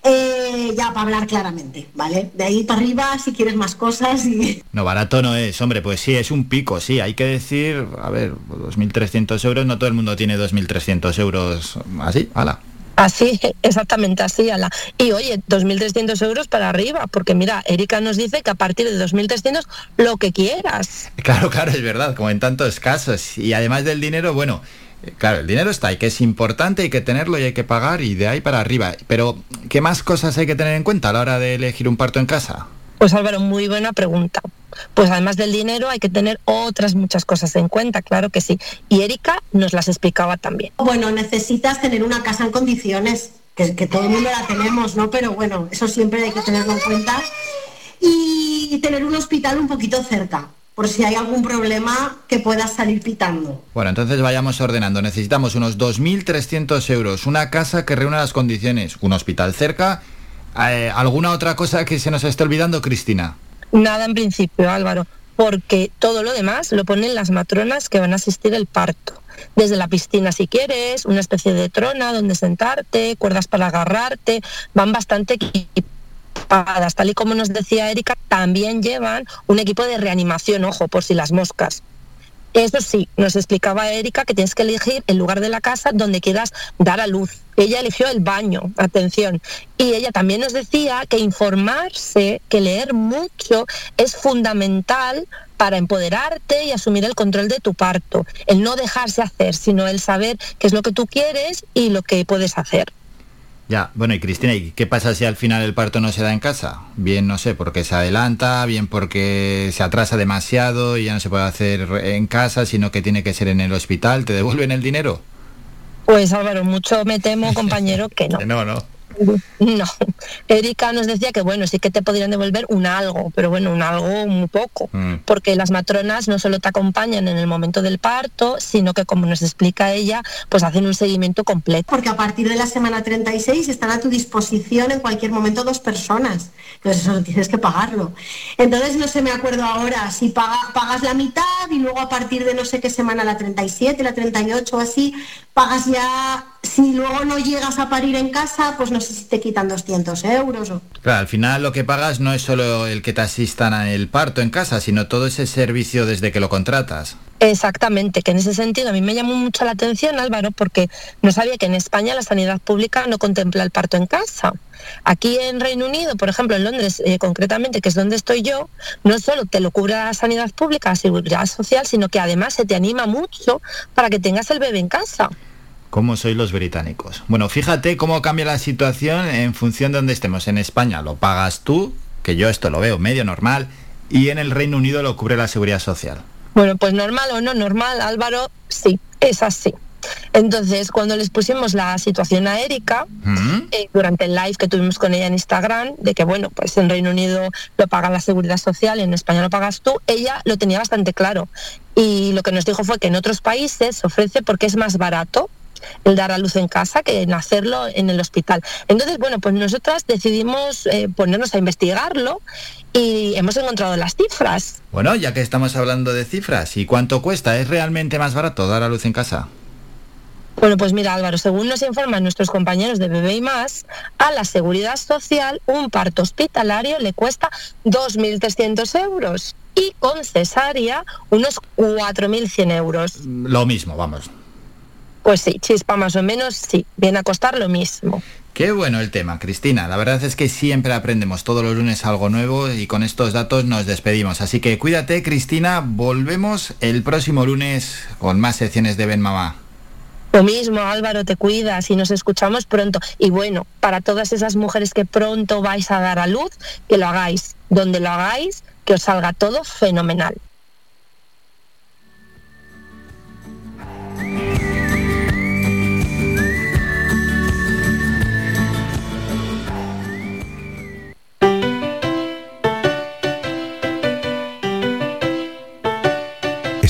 Eh, ya para hablar claramente, ¿vale? De ahí para arriba, si quieres más cosas y... No, barato no es, hombre, pues sí, es un pico, sí, hay que decir, a ver, 2.300 euros, no todo el mundo tiene 2.300 euros así, ala. Así, exactamente así, Ala. Y oye, 2.300 euros para arriba, porque mira, Erika nos dice que a partir de 2.300 lo que quieras. Claro, claro, es verdad, como en tantos casos. Y además del dinero, bueno, claro, el dinero está, y que es importante, hay que tenerlo y hay que pagar y de ahí para arriba. Pero, ¿qué más cosas hay que tener en cuenta a la hora de elegir un parto en casa? Pues Álvaro, muy buena pregunta. Pues además del dinero hay que tener otras muchas cosas en cuenta, claro que sí. Y Erika nos las explicaba también. Bueno, necesitas tener una casa en condiciones, que, que todo el mundo la tenemos, ¿no? Pero bueno, eso siempre hay que tenerlo en cuenta. Y tener un hospital un poquito cerca, por si hay algún problema que puedas salir pitando. Bueno, entonces vayamos ordenando. Necesitamos unos 2.300 euros, una casa que reúna las condiciones, un hospital cerca. Eh, ¿Alguna otra cosa que se nos esté olvidando, Cristina? Nada en principio, Álvaro, porque todo lo demás lo ponen las matronas que van a asistir al parto. Desde la piscina si quieres, una especie de trona donde sentarte, cuerdas para agarrarte, van bastante Tal y como nos decía Erika, también llevan un equipo de reanimación, ojo, por si las moscas. Eso sí, nos explicaba Erika que tienes que elegir el lugar de la casa donde quieras dar a luz. Ella eligió el baño, atención. Y ella también nos decía que informarse, que leer mucho es fundamental para empoderarte y asumir el control de tu parto. El no dejarse hacer, sino el saber qué es lo que tú quieres y lo que puedes hacer. Ya, bueno, y Cristina, ¿y qué pasa si al final el parto no se da en casa? Bien, no sé, porque se adelanta, bien porque se atrasa demasiado y ya no se puede hacer en casa, sino que tiene que ser en el hospital. ¿Te devuelven el dinero? Pues Álvaro, mucho me temo, compañero, que no. No, no. No, Erika nos decía que bueno, sí que te podrían devolver un algo, pero bueno, un algo muy poco, Mm. porque las matronas no solo te acompañan en el momento del parto, sino que como nos explica ella, pues hacen un seguimiento completo. Porque a partir de la semana 36 están a tu disposición en cualquier momento dos personas. Entonces eso tienes que pagarlo. Entonces no sé, me acuerdo ahora, si paga- pagas la mitad y luego a partir de no sé qué semana, la 37, la 38 o así, pagas ya, si luego no llegas a parir en casa, pues no sé si te quitan 200 euros o... Claro, al final lo que pagas no es solo el que te asistan al parto en casa, sino todo ese servicio desde que lo contratas. Exactamente, que en ese sentido a mí me llamó mucho la atención, Álvaro, porque no sabía que en España la sanidad pública no contempla el parto en casa. Aquí en Reino Unido, por ejemplo, en Londres eh, concretamente, que es donde estoy yo, no solo te lo cubre la sanidad pública, la seguridad social, sino que además se te anima mucho para que tengas el bebé en casa. ¿Cómo sois los británicos? Bueno, fíjate cómo cambia la situación en función de donde estemos. En España lo pagas tú, que yo esto lo veo medio normal, y en el Reino Unido lo cubre la seguridad social. Bueno, pues normal o no normal, Álvaro, sí, es así. Entonces, cuando les pusimos la situación a Erika, eh, durante el live que tuvimos con ella en Instagram, de que bueno, pues en Reino Unido lo paga la seguridad social y en España lo pagas tú, ella lo tenía bastante claro. Y lo que nos dijo fue que en otros países se ofrece porque es más barato el dar a luz en casa que en hacerlo en el hospital. Entonces, bueno, pues nosotras decidimos eh, ponernos a investigarlo y hemos encontrado las cifras. Bueno, ya que estamos hablando de cifras, ¿y cuánto cuesta? ¿Es realmente más barato dar a luz en casa? Bueno, pues mira Álvaro, según nos informan nuestros compañeros de Bebé y Más, a la Seguridad Social un parto hospitalario le cuesta 2.300 euros y con cesárea unos 4.100 euros. Lo mismo, vamos. Pues sí, chispa más o menos, sí, viene a costar lo mismo. Qué bueno el tema, Cristina. La verdad es que siempre aprendemos todos los lunes algo nuevo y con estos datos nos despedimos. Así que cuídate, Cristina. Volvemos el próximo lunes con más secciones de Ben Mamá. Lo mismo, Álvaro, te cuidas y nos escuchamos pronto. Y bueno, para todas esas mujeres que pronto vais a dar a luz, que lo hagáis. Donde lo hagáis, que os salga todo fenomenal.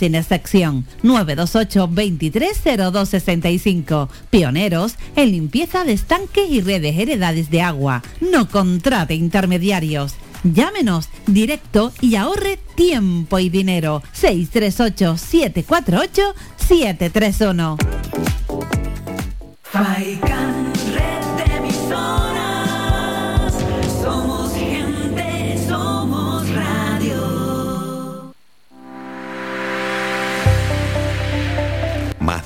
sin excepción. 928 230265. Pioneros en limpieza de estanques y redes heredades de agua. No contrate intermediarios. Llámenos directo y ahorre tiempo y dinero. 638 748 731. Faikan, red de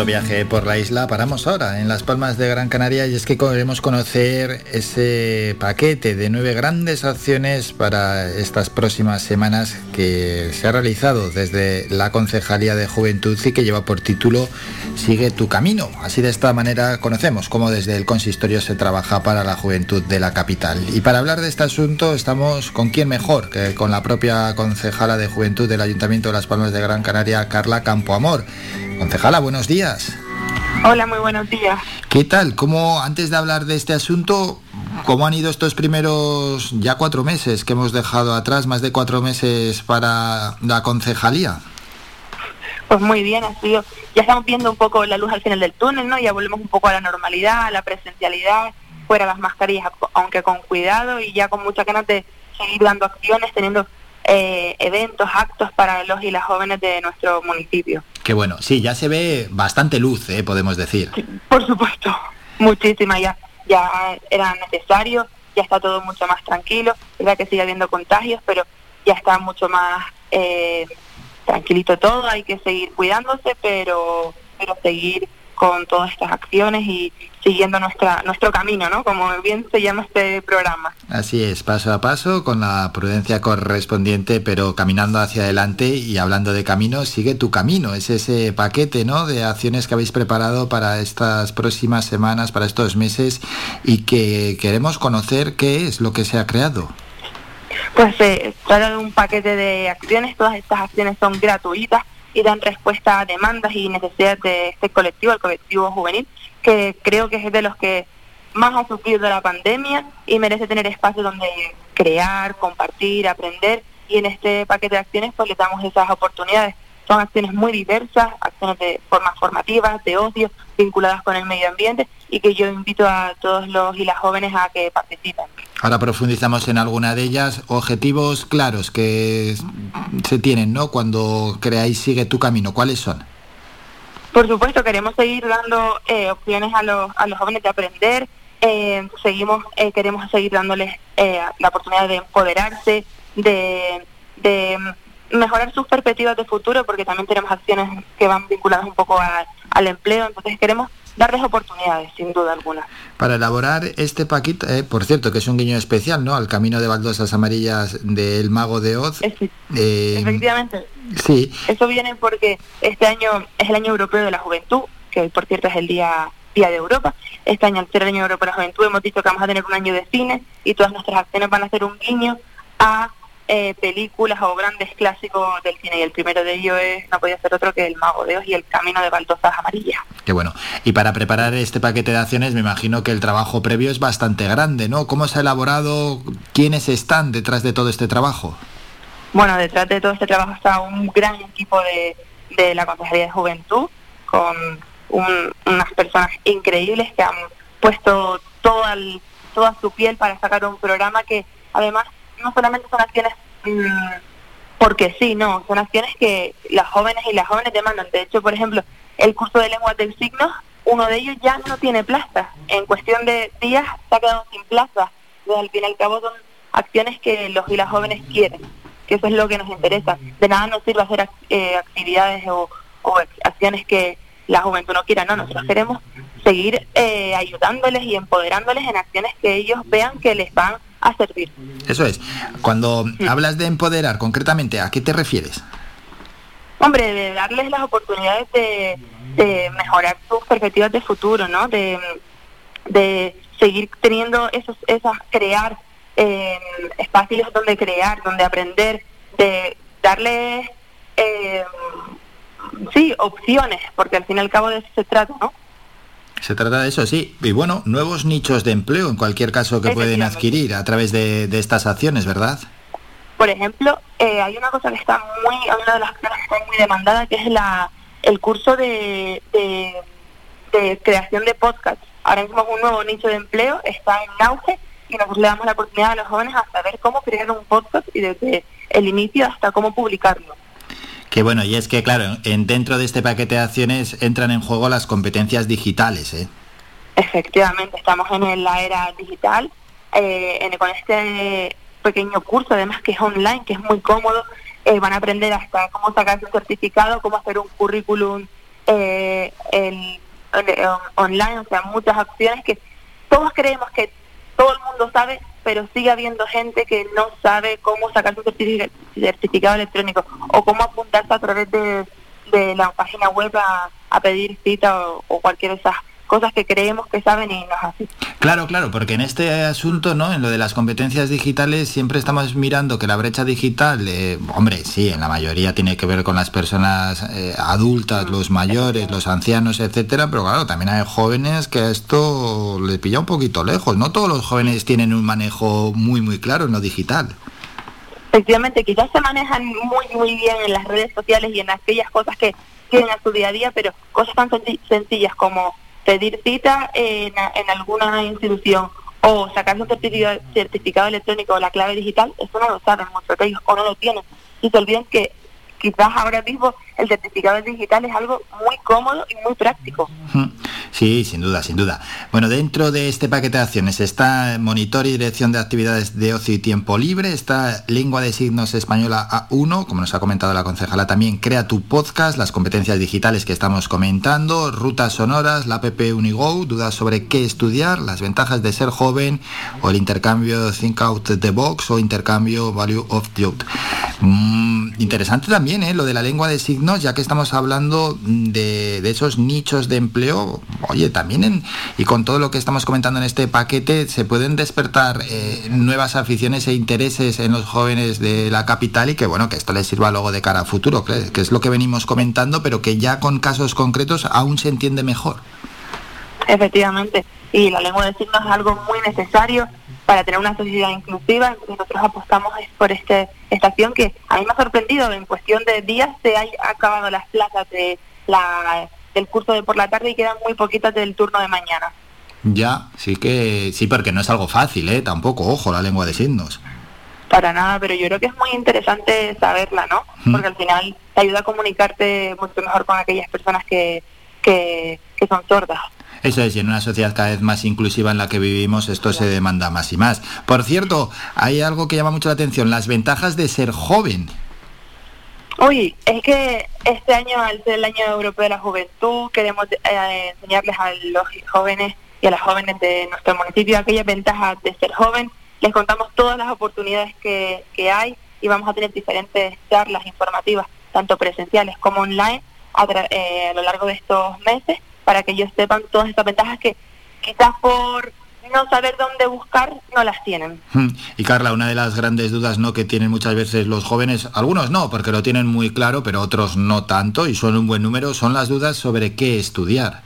Nuestro viaje por la isla paramos ahora en Las Palmas de Gran Canaria y es que queremos conocer ese paquete de nueve grandes acciones para estas próximas semanas que se ha realizado desde la Concejalía de Juventud y que lleva por título Sigue tu camino. Así de esta manera conocemos cómo desde el consistorio se trabaja para la juventud de la capital. Y para hablar de este asunto estamos con quién mejor que con la propia concejala de Juventud del Ayuntamiento de Las Palmas de Gran Canaria, Carla Campoamor. Concejala, buenos días. Hola, muy buenos días. ¿Qué tal? ¿Cómo, antes de hablar de este asunto, cómo han ido estos primeros ya cuatro meses que hemos dejado atrás, más de cuatro meses para la concejalía? Pues muy bien, ha sido, ya estamos viendo un poco la luz al final del túnel, ¿no? Ya volvemos un poco a la normalidad, a la presencialidad, fuera las mascarillas, aunque con cuidado y ya con muchas ganas de seguir dando acciones, teniendo eh, eventos, actos para los y las jóvenes de nuestro municipio. Qué bueno, sí, ya se ve bastante luz, ¿eh? podemos decir. Por supuesto, muchísima ya, ya era necesario, ya está todo mucho más tranquilo, es verdad que sigue habiendo contagios, pero ya está mucho más eh, tranquilito todo, hay que seguir cuidándose, pero, pero seguir con todas estas acciones y siguiendo nuestra nuestro camino, ¿no? Como bien se llama este programa. Así es, paso a paso, con la prudencia correspondiente, pero caminando hacia adelante y hablando de camino, sigue tu camino. Es ese paquete, ¿no? De acciones que habéis preparado para estas próximas semanas, para estos meses y que queremos conocer qué es lo que se ha creado. Pues se trata de un paquete de acciones, todas estas acciones son gratuitas y dan respuesta a demandas y necesidades de este colectivo, el colectivo juvenil, que creo que es de los que más ha sufrido la pandemia y merece tener espacio donde crear, compartir, aprender y en este paquete de acciones pues le damos esas oportunidades. Son acciones muy diversas, acciones de formas formativas, de ocio, vinculadas con el medio ambiente y que yo invito a todos los y las jóvenes a que participen. Ahora profundizamos en alguna de ellas. Objetivos claros que se tienen, ¿no? Cuando creáis Sigue tu camino, ¿cuáles son? Por supuesto, queremos seguir dando eh, opciones a los, a los jóvenes de aprender. eh, seguimos, eh, queremos seguir dándoles eh, la oportunidad de empoderarse, de, de mejorar sus perspectivas de futuro, porque también tenemos acciones que van vinculadas un poco a- al empleo. Entonces queremos darles oportunidades, sin duda alguna. Para elaborar este paquete, eh, por cierto, que es un guiño especial, ¿no? Al camino de baldosas amarillas del mago de Oz. Eh, Efectivamente. Sí. Eso viene porque este año es el año europeo de la juventud, que por cierto es el día Día de Europa. Este año, el año europeo de la juventud, hemos dicho que vamos a tener un año de cine y todas nuestras acciones van a ser un guiño a eh, películas o grandes clásicos del cine y el primero de ellos es no podía ser otro que El Mago de Oz y El Camino de Baldosas Amarillas. Qué bueno. Y para preparar este paquete de acciones me imagino que el trabajo previo es bastante grande, ¿no? ¿Cómo se ha elaborado? ¿Quiénes están detrás de todo este trabajo? Bueno, detrás de todo este trabajo está un gran equipo de, de la Consejería de Juventud con un- unas personas increíbles que han puesto toda, el- toda su piel para sacar un programa que además no solamente son acciones mm, porque sí, no, son acciones que las jóvenes y las jóvenes demandan. De hecho, por ejemplo, el curso de lenguas del signo, uno de ellos ya no tiene plaza. En cuestión de días se ha quedado sin plaza. Entonces, al fin y al cabo son acciones que los y las jóvenes quieren, que eso es lo que nos interesa. De nada nos sirve hacer ac- eh, actividades o, o ac- acciones que la juventud no quiera, no, nosotros queremos seguir eh, ayudándoles y empoderándoles en acciones que ellos vean que les van a servir. Eso es. Cuando hablas de empoderar, concretamente, ¿a qué te refieres? Hombre, de darles las oportunidades de, de mejorar sus perspectivas de futuro, ¿no? De, de seguir teniendo esos, esas, crear eh, espacios donde crear, donde aprender, de darles, eh, sí, opciones, porque al fin y al cabo de eso se trata, ¿no? Se trata de eso, sí. Y bueno, nuevos nichos de empleo, en cualquier caso, que pueden adquirir a través de, de estas acciones, ¿verdad? Por ejemplo, eh, hay una cosa que está muy, una de las cosas que está muy demandada, que es la el curso de, de, de creación de podcast. Ahora mismo es un nuevo nicho de empleo, está en auge y nosotros le damos la oportunidad a los jóvenes a saber cómo crear un podcast y desde el inicio hasta cómo publicarlo. Que bueno, y es que claro, en, dentro de este paquete de acciones entran en juego las competencias digitales, ¿eh? Efectivamente, estamos en la era digital, eh, en- con este pequeño curso, además que es online, que es muy cómodo, eh, van a aprender hasta cómo sacar su certificado, cómo hacer un currículum eh, online, o sea, muchas opciones que todos creemos que todo el mundo sabe, pero sigue habiendo gente que no sabe cómo sacar su certifica- certificado electrónico o cómo apuntarse a través de, la página web a, a pedir cita o, o cualquier de esas cosas que creemos que saben y nos hacen. Claro, claro, porque en este asunto, ¿no? En lo de las competencias digitales, siempre estamos mirando que la brecha digital, eh, hombre, sí, en la mayoría tiene que ver con las personas eh, adultas, los mayores, los ancianos, etcétera, pero claro, también hay jóvenes que a esto les pilla un poquito lejos. No todos los jóvenes tienen un manejo muy, muy claro en lo digital. Efectivamente, quizás se manejan muy, muy bien en las redes sociales y en aquellas cosas que tienen a su día a día, pero cosas tan senci- sencillas como pedir cita en, en alguna institución o sacar un certificado, electrónico o la clave digital, eso no lo saben muchos de o no lo tienen. Y se olvidan que quizás ahora mismo el certificado digital es algo muy cómodo y muy práctico. Sí, sin duda, sin duda. Bueno, dentro de este paquete de acciones está monitor y dirección de actividades de ocio y tiempo libre, está lengua de signos española A1, como nos ha comentado la concejala también, crea tu podcast, las competencias digitales que estamos comentando, rutas sonoras, la app Unigo, dudas sobre qué estudiar, las ventajas de ser joven o el intercambio Think Out the Box o intercambio Value of Youth. Mm, interesante también ¿eh? lo de la lengua de signos, ya que estamos hablando de, esos nichos de empleo. Oye, también en- y con todo lo que estamos comentando en este paquete, se pueden despertar eh, nuevas aficiones e intereses en los jóvenes de la capital y que bueno, que esto les sirva luego de cara a futuro, que es lo que venimos comentando, pero que ya con casos concretos aún se entiende mejor. Efectivamente, y la lengua de signos es algo muy necesario para tener una sociedad inclusiva, nosotros apostamos por este esta acción que a mí me ha sorprendido, en cuestión de días se han acabado las plazas de la del curso de por la tarde y quedan muy poquitas del turno de mañana. Ya, sí que sí, porque no es algo fácil, ¿eh? Tampoco, ojo, la lengua de signos. Para nada, pero yo creo que es muy interesante saberla, ¿no? Porque al final te ayuda a comunicarte mucho mejor con aquellas personas que, que, que son sordas. Eso es, y en una sociedad cada vez más inclusiva en la que vivimos, esto se demanda más y más. Por cierto, hay algo que llama mucho la atención, las ventajas de ser joven. Uy, es que este año, al ser el año europeo de la juventud, queremos eh, enseñarles a los jóvenes y a las jóvenes de nuestro municipio aquellas ventajas de ser joven. Les contamos todas las oportunidades que, que hay y vamos a tener diferentes charlas informativas, tanto presenciales como online, a, eh, a lo largo de estos meses, para que ellos sepan todas estas ventajas que quizás por no saber dónde buscar, no las tienen. Hmm. Y Carla, una de las grandes dudas ¿no? que tienen muchas veces los jóvenes, algunos no, porque lo tienen muy claro, pero otros no tanto, y son un buen número, son las dudas sobre qué estudiar.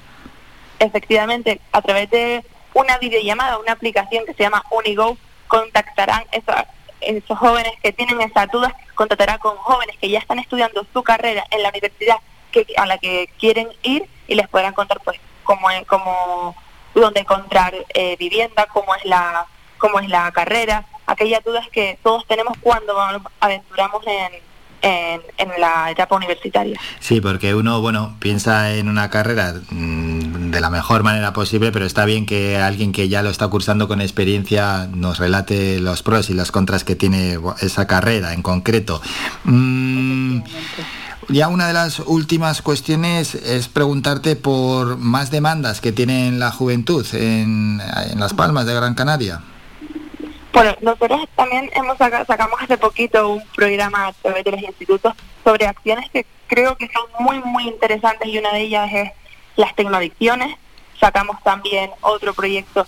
Efectivamente, a través de una videollamada, una aplicación que se llama Unigo, contactarán esa, esos jóvenes que tienen esas dudas, contactará con jóvenes que ya están estudiando su carrera en la universidad que, a la que quieren ir y les podrán contar pues cómo, cómo dónde encontrar eh, vivienda, cómo es la cómo es la carrera, aquellas dudas que todos tenemos cuando aventuramos en, en, la etapa universitaria. Sí, porque uno, bueno, piensa en una carrera mm, de la mejor manera posible, pero está bien que alguien que ya lo está cursando con experiencia nos relate los pros y las contras que tiene esa carrera en concreto. Mm, ya una de las últimas cuestiones es preguntarte por más demandas que tiene la juventud en, Las Palmas de Gran Canaria. Bueno, nosotros también hemos sacamos hace poquito un programa a través de los institutos sobre acciones que creo que son muy, muy interesantes y una de ellas es las tecnoadicciones. Sacamos también otro proyecto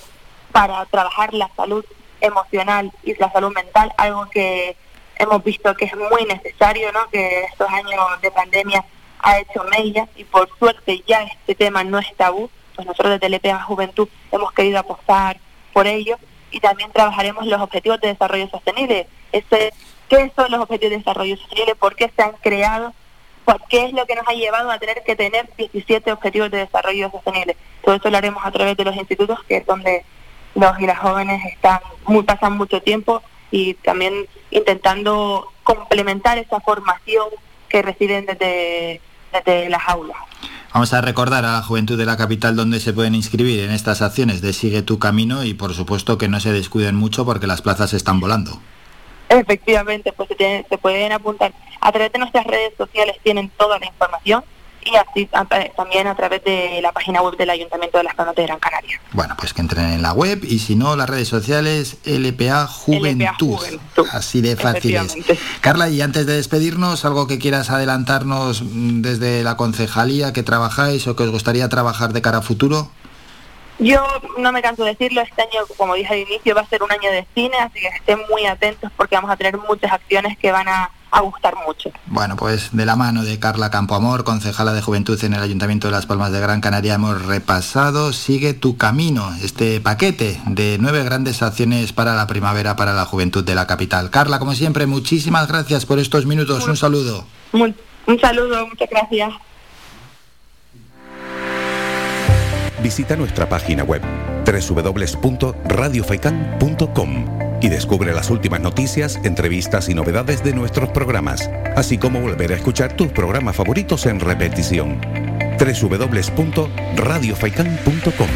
para trabajar la salud emocional y la salud mental, algo que hemos visto que es muy necesario, ¿no? que estos años de pandemia ha hecho mella y por suerte ya este tema no es tabú, pues nosotros desde LPA Juventud hemos querido apostar por ello y también trabajaremos los objetivos de desarrollo sostenible. ¿Qué son los objetivos de desarrollo sostenible? ¿Por qué se han creado? ¿Por qué es lo que nos ha llevado a tener que tener 17 objetivos de desarrollo sostenible? Todo eso lo haremos a través de los institutos, que es donde los y las jóvenes están muy pasan mucho tiempo y también intentando complementar esa formación que reciben desde, desde las aulas. Vamos a recordar a la juventud de la capital donde se pueden inscribir en estas acciones de Sigue tu camino y por supuesto que no se descuiden mucho porque las plazas están volando. Efectivamente, pues se, se pueden apuntar. A través de nuestras redes sociales tienen toda la información y así también a través de la página web del Ayuntamiento de Las Palmas de Gran Canaria. Bueno, pues que entren en la web y si no, las redes sociales LPA Juventud. Así de fáciles. Carla, y antes de despedirnos, algo que quieras adelantarnos desde la concejalía que trabajáis o que os gustaría trabajar de cara a futuro. Yo no me canso de decirlo, este año, como dije al inicio, va a ser un año de cine, así que estén muy atentos porque vamos a tener muchas acciones que van a a gustar mucho. Bueno, pues de la mano de Carla Campoamor, concejala de Juventud en el Ayuntamiento de Las Palmas de Gran Canaria, hemos repasado Sigue tu camino, este paquete de nueve grandes acciones para la primavera para la juventud de la capital. Carla, como siempre, muchísimas gracias por estos minutos. Un saludo. un saludo, muchas gracias. Visita nuestra página web www.radiofaikan.com y descubre las últimas noticias, entrevistas y novedades de nuestros programas, así como volver a escuchar tus programas favoritos en repetición. www.radiofaikan.com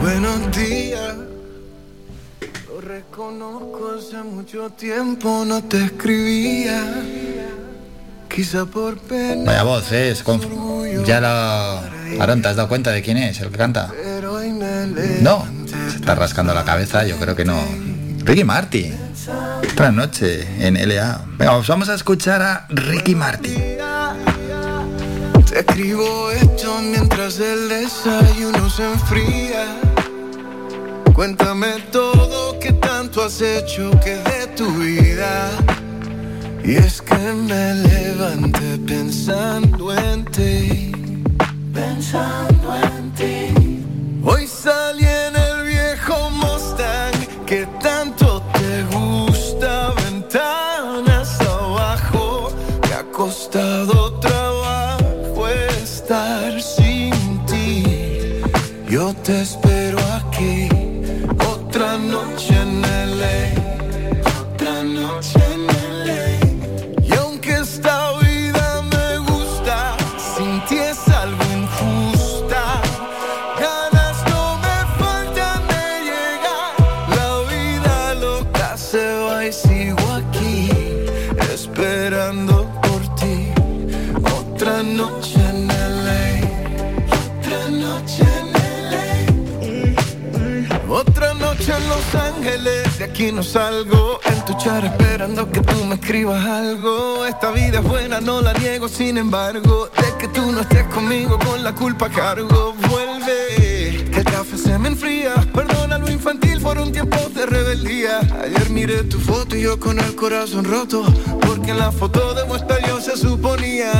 Buenos días, lo reconozco hace mucho tiempo, no te escribía. Quizá por pena. Vaya voz, ¿eh? es ya la... Aaron, ¿te has dado cuenta de quién es el que canta? No, se está rascando la cabeza, yo creo que no. Ricky Martin. Otra noche en LA. Venga, vamos a escuchar a Ricky Martin. Te escribo esto mientras el desayuno se enfría. Cuéntame todo que tanto has hecho que de tu vida. Y es que me levanté pensando en ti. Pensando en ti. Hoy salí en el viejo Mustang que tanto te gusta. Ventanas abajo. Me ha costado trabajo estar sin ti. Yo te espero aquí no salgo. En tu char esperando que tú me escribas algo. Esta vida es buena, no la niego, sin embargo. De que tú no estés conmigo, con la culpa cargo. Vuelve, que el café se me enfría. Perdona lo infantil por un tiempo de rebeldía. Ayer miré tu foto y yo con el corazón roto. Porque en la foto de muestra yo se suponía.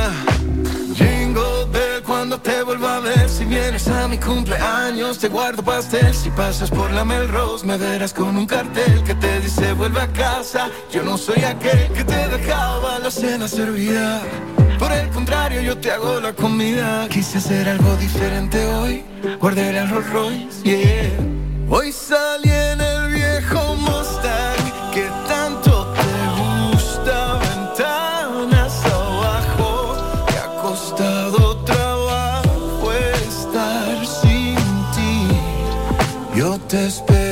Jingle Bell cuando te vuelva a ver Si vienes a mi cumpleaños te guardo pastel. Si pasas por la Melrose me verás con un cartel Que te dice vuelve a casa Yo no soy aquel que te dejaba la cena servida. Por el contrario yo te hago la comida. Quise hacer algo diferente hoy. Guardé el Rolls Royce, yeah. Hoy salí en el viejo Yo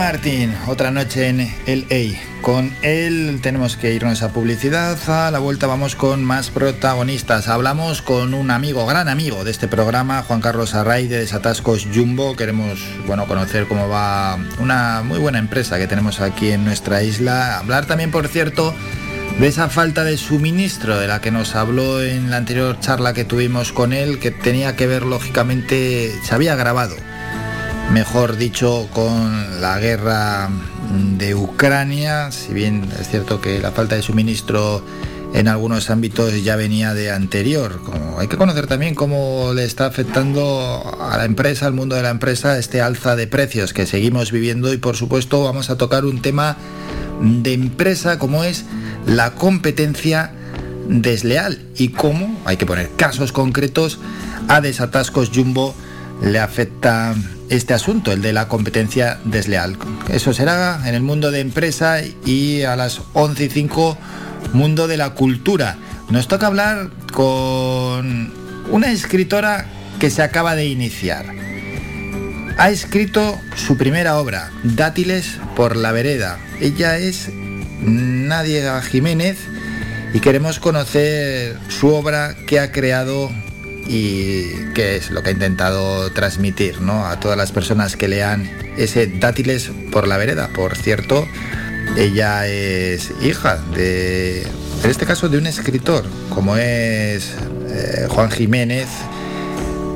Martin, otra noche en LA. Con él tenemos que irnos a publicidad. A la vuelta vamos con más protagonistas. Hablamos con un amigo, gran amigo de este programa, Juan Carlos Array de Desatascos Jumbo. Queremos bueno, conocer cómo va una muy buena empresa que tenemos aquí en nuestra isla. Hablar también, por cierto, de esa falta de suministro de la que nos habló en la anterior charla que tuvimos con él, que tenía que ver lógicamente, se había grabado mejor dicho, con la guerra de Ucrania, si bien es cierto que la falta de suministro en algunos ámbitos ya venía de anterior. Como hay que conocer también cómo le está afectando a la empresa, al mundo de la empresa, este alza de precios que seguimos viviendo y por supuesto vamos a tocar un tema de empresa como es la competencia desleal y cómo, hay que poner casos concretos, a Desatascos Jumbo le afecta este asunto, el de la competencia desleal. Eso será en el mundo de empresa y a las 11 y 5 mundo de la cultura. Nos toca hablar con una escritora que se acaba de iniciar. Ha escrito su primera obra, Dátiles por la vereda. Ella es Nadia Jiménez y queremos conocer su obra que ha creado y qué es lo que ha intentado transmitir ¿no? a todas las personas que lean ese Dátiles por la vereda. Por cierto, ella es hija de, en este caso, de un escritor, como es eh, Juan Jiménez,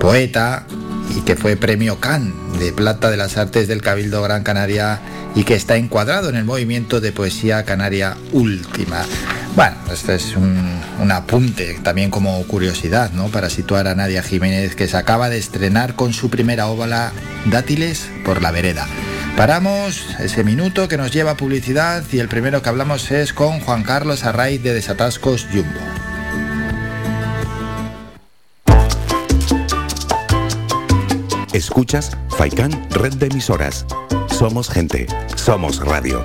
poeta y que fue premio Can de Plata de las Artes del Cabildo Gran Canaria y que está encuadrado en el movimiento de poesía canaria última. Bueno, este es un, un, apunte también como curiosidad, ¿no? Para situar a Nadia Jiménez, que se acaba de estrenar con su primera óvala Dátiles por la vereda. Paramos ese minuto que nos lleva publicidad y el primero que hablamos es con Juan Carlos Arraiz de Desatascos Jumbo. Escuchas Faikán Red de Emisoras. Somos gente, somos radio.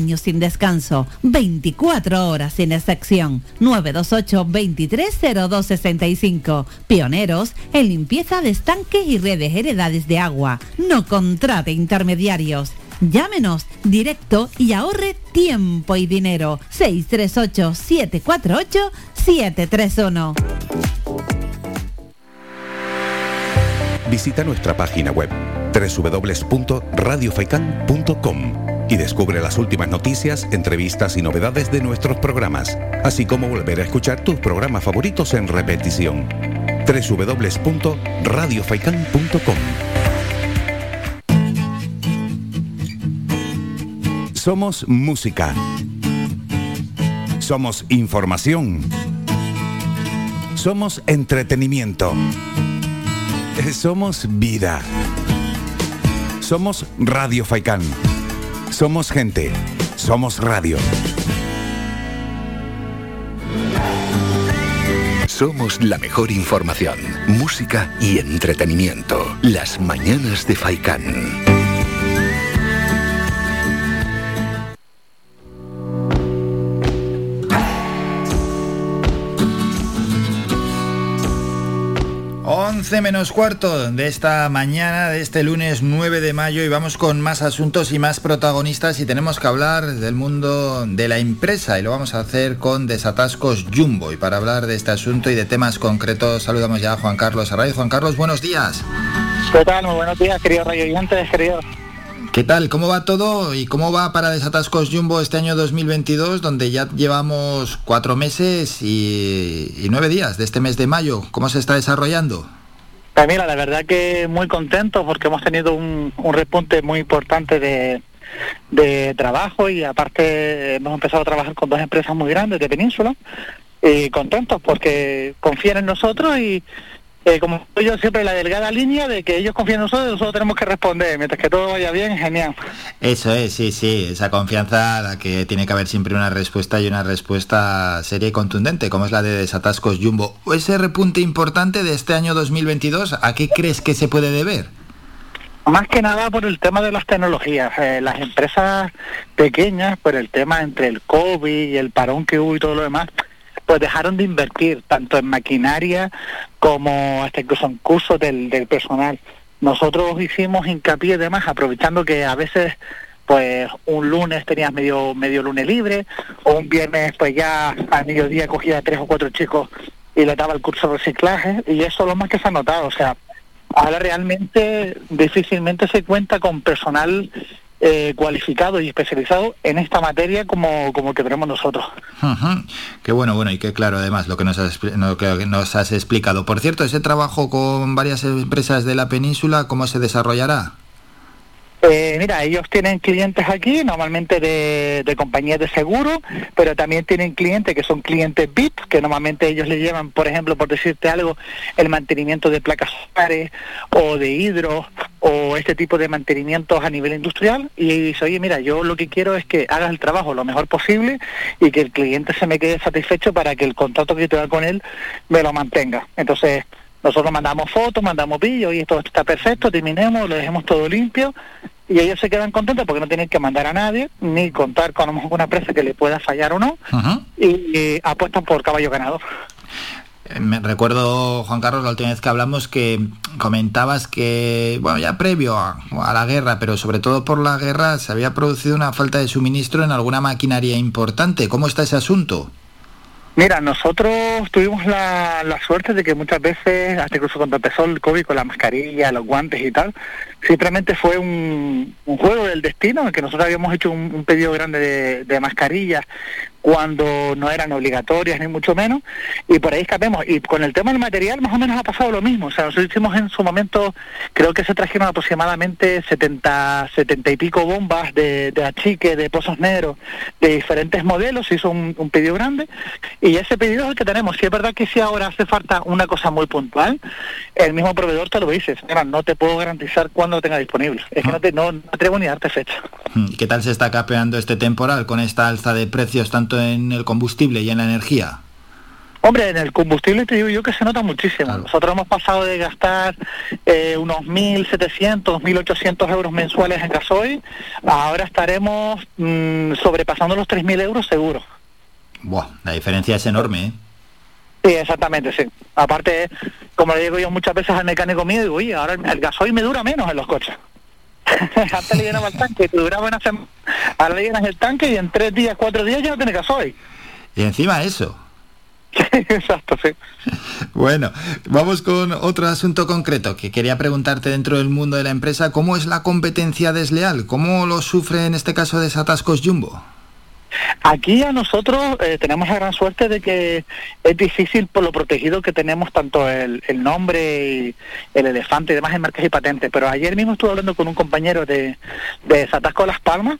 sin descanso, 24 horas sin excepción. 928 230265. Pioneros en limpieza de estanques y redes heredades de agua. No contrate intermediarios. Llámenos directo y ahorre tiempo y dinero. 638 748 731. Visita nuestra página web www.radiofaikan.com y descubre las últimas noticias, entrevistas y novedades de nuestros programas, así como volver a escuchar tus programas favoritos en repetición. www.radiofaikan.com Somos música. Somos información. Somos entretenimiento. Somos vida. Somos Radio Faikán. Somos gente. Somos radio. Somos la mejor información, música y entretenimiento. Las mañanas de Faikán. 11 menos cuarto de esta mañana, de este lunes 9 de mayo y vamos con más asuntos y más protagonistas y tenemos que hablar del mundo de la empresa y lo vamos a hacer con Desatascos Jumbo y para hablar de este asunto y de temas concretos saludamos ya a Juan Carlos Array. Juan Carlos, buenos días. ¿Qué tal? Muy buenos días, querido Oyentes, querido. ¿Qué tal? ¿Cómo va todo y cómo va para Desatascos Jumbo este año 2022, donde ya llevamos cuatro meses y, y nueve días de este mes de mayo? ¿Cómo se está desarrollando? Mira, la verdad que muy contento porque hemos tenido un, repunte muy importante de trabajo y aparte hemos empezado a trabajar con dos empresas muy grandes de Península y contentos porque confían en nosotros y, eh, como yo siempre la delgada línea de que ellos confían en nosotros y nosotros tenemos que responder, mientras que todo vaya bien, genial. Eso es, sí, sí, esa confianza la que tiene que haber siempre una respuesta y una respuesta seria y contundente, como es la de Desatascos Jumbo. Ese repunte importante de este año 2022, ¿a qué crees que se puede deber? Más que nada por el tema de las tecnologías. Eh, las empresas pequeñas, por el tema entre el COVID y el parón que hubo y todo lo demás, pues dejaron de invertir tanto en maquinaria como hasta incluso en cursos del, del personal. Nosotros hicimos hincapié además, aprovechando que a veces pues un lunes tenías medio medio lunes libre o un viernes pues ya al mediodía cogía tres o cuatro chicos y le daba el curso de reciclaje y eso es lo más que se ha notado, o sea, ahora realmente difícilmente se cuenta con personal eh, cualificado y especializado en esta materia como, como que tenemos nosotros. Qué bueno, bueno y qué claro además lo que, nos has, lo que nos has explicado. Por cierto, ese trabajo con varias empresas de la península, ¿cómo se desarrollará? Eh, mira, ellos tienen clientes aquí, normalmente de, compañías de seguro, pero también tienen clientes que son clientes VIP, que normalmente ellos le llevan, por ejemplo, por decirte algo, el mantenimiento de placas solares o de hidro o este tipo de mantenimientos a nivel industrial. Y dice, oye, mira, yo lo que quiero es que hagas el trabajo lo mejor posible y que el cliente se me quede satisfecho para que el contrato que tenga con él me lo mantenga. Entonces, nosotros mandamos fotos, mandamos vídeos y esto está perfecto, terminemos, lo dejemos todo limpio y ellos se quedan contentos porque no tienen que mandar a nadie ni contar con a lo mejor una empresa que le pueda fallar o no y, apuestan por caballo ganador. Eh, me recuerdo, Juan Carlos, la última vez que hablamos que comentabas que, bueno, ya previo a, a, la guerra, pero sobre todo por la guerra, se había producido una falta de suministro en alguna maquinaria importante. ¿Cómo está ese asunto? Mira, nosotros tuvimos la, la, suerte de que muchas veces, hasta incluso cuando empezó el COVID con la mascarilla, los guantes y tal, Simplemente fue un, juego del destino que nosotros habíamos hecho un, un pedido grande de, de mascarillas cuando no eran obligatorias ni mucho menos y por ahí escapemos. Y con el tema del material más o menos ha pasado lo mismo. O sea nosotros hicimos en su momento creo que se trajeron aproximadamente 70 70 y pico bombas de, de achique de pozos negros de diferentes modelos se hizo un, un pedido grande y ese pedido es el que tenemos. Si es verdad que si ahora hace falta una cosa muy puntual el mismo proveedor te lo dice señora no te puedo garantizar cuándo lo tenga disponible es que no te no, no atrevo ni a darte fecha. ¿Qué tal se está capeando este temporal con esta alza de precios tanto en el combustible y en la energía? Hombre, en el combustible te digo yo que se nota muchísimo. Nosotros hemos pasado de gastar eh, unos 1.700, 1.800 euros mensuales en gasoil, ahora estaremos mm, sobrepasando los 3.000 euros seguro. Buah, la diferencia es enorme, ¿eh? Sí, exactamente, sí. Aparte, como le digo yo muchas veces al mecánico mío, digo, oye, ahora el, el gasoil me dura menos en los coches. Antes le llenaba el tanque, duraba una semana, ahora le llenas el tanque y en tres días, cuatro días ya no tiene gasoil. Y encima eso. Exacto, sí. Bueno, vamos con otro asunto concreto que quería preguntarte dentro del mundo de la empresa, ¿cómo es la competencia desleal? ¿Cómo lo sufre en este caso Desatascos Jumbo? Aquí a nosotros eh, tenemos la gran suerte de que es difícil por lo protegido que tenemos tanto el, nombre y el elefante y demás en marcas y patentes, pero ayer mismo estuve hablando con un compañero de, de Desatasco Las Palmas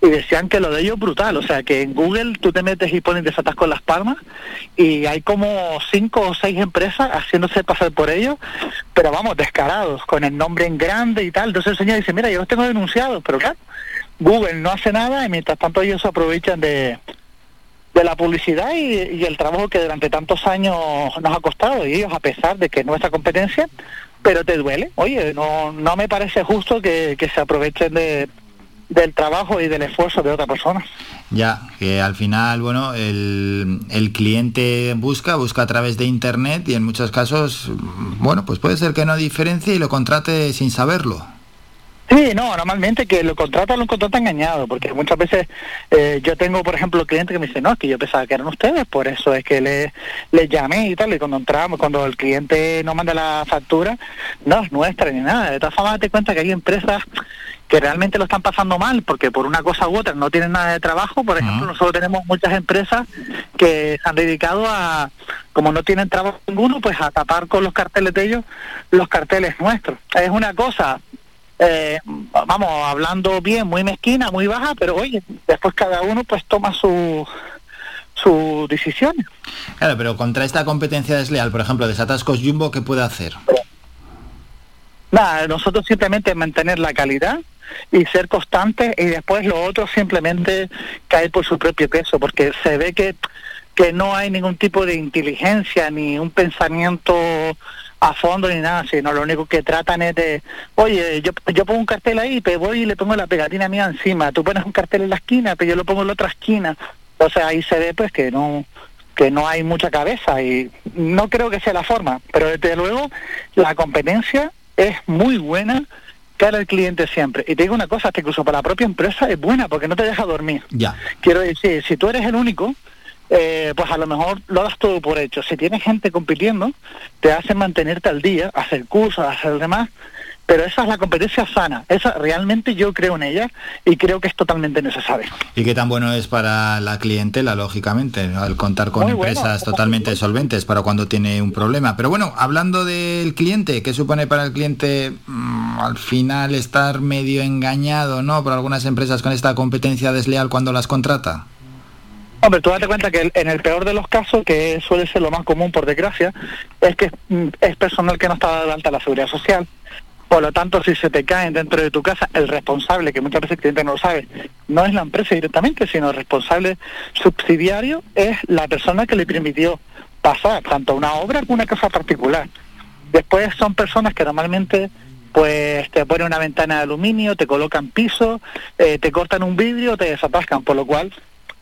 y decían que lo de ellos es brutal, o sea que en Google tú te metes y pones Desatasco Las Palmas y hay como cinco o seis empresas haciéndose pasar por ellos, pero vamos, descarados, con el nombre en grande y tal, entonces el señor dice, mira, yo los tengo denunciados, pero claro, Google no hace nada y mientras tanto ellos se aprovechan de, de la publicidad y, el trabajo que durante tantos años nos ha costado y ellos a pesar de que es nuestra competencia, pero te duele. Oye, no, no me parece justo que, que se aprovechen de, del trabajo y del esfuerzo de otra persona. Ya, que al final, bueno, el, el, cliente busca, busca a través de Internet y en muchos casos, bueno, pues puede ser que no diferencie y lo contrate sin saberlo. Sí, no, normalmente que lo contrata, lo contrata engañado, porque muchas veces eh, yo tengo, por ejemplo, clientes que me dicen, no, es que yo pensaba que eran ustedes, por eso es que les le llamé y tal, y cuando entramos, cuando el cliente no manda la factura, no es nuestra ni nada. De todas formas, date cuenta que hay empresas que realmente lo están pasando mal, porque por una cosa u otra no tienen nada de trabajo. Por ejemplo, uh -huh. nosotros tenemos muchas empresas que se han dedicado a, como no tienen trabajo ninguno, pues a tapar con los carteles de ellos los carteles nuestros. Es una cosa eh, vamos, hablando bien, muy mezquina, muy baja, pero oye, después cada uno pues toma su sus decisiones. Claro, pero contra esta competencia desleal, por ejemplo, de Satascos Jumbo, ¿qué puede hacer? Nada, nosotros simplemente mantener la calidad y ser constantes y después lo otro simplemente caer por su propio peso, porque se ve que, que no hay ningún tipo de inteligencia ni un pensamiento a fondo ni nada, sino lo único que tratan es de, oye, yo, yo pongo un cartel ahí, pero voy y le pongo la pegatina mía encima, tú pones un cartel en la esquina, pero yo lo pongo en la otra esquina, o sea, ahí se ve pues que no que no hay mucha cabeza y no creo que sea la forma, pero desde luego la competencia es muy buena cara al cliente siempre. Y te digo una cosa, hasta incluso para la propia empresa es buena porque no te deja dormir. Ya. Quiero decir, si tú eres el único, eh, pues a lo mejor lo das todo por hecho. Si tienes gente compitiendo, te hace mantenerte al día, hacer cursos, hacer demás, pero esa es la competencia sana. Esa realmente yo creo en ella y creo que es totalmente necesaria. ¿Y qué tan bueno es para la clientela, lógicamente, al contar con Muy empresas bueno, totalmente solventes para cuando tiene un problema? Pero bueno, hablando del cliente, ¿qué supone para el cliente mmm, al final estar medio engañado, ¿no? Por algunas empresas con esta competencia desleal cuando las contrata. Hombre, tú date cuenta que en el peor de los casos, que suele ser lo más común por desgracia, es que es personal que no está de alta la seguridad social. Por lo tanto, si se te caen dentro de tu casa, el responsable, que muchas veces el cliente no lo sabe, no es la empresa directamente, sino el responsable subsidiario es la persona que le permitió pasar tanto una obra como una casa particular. Después son personas que normalmente pues te ponen una ventana de aluminio, te colocan piso, eh, te cortan un vidrio, te desatascan, por lo cual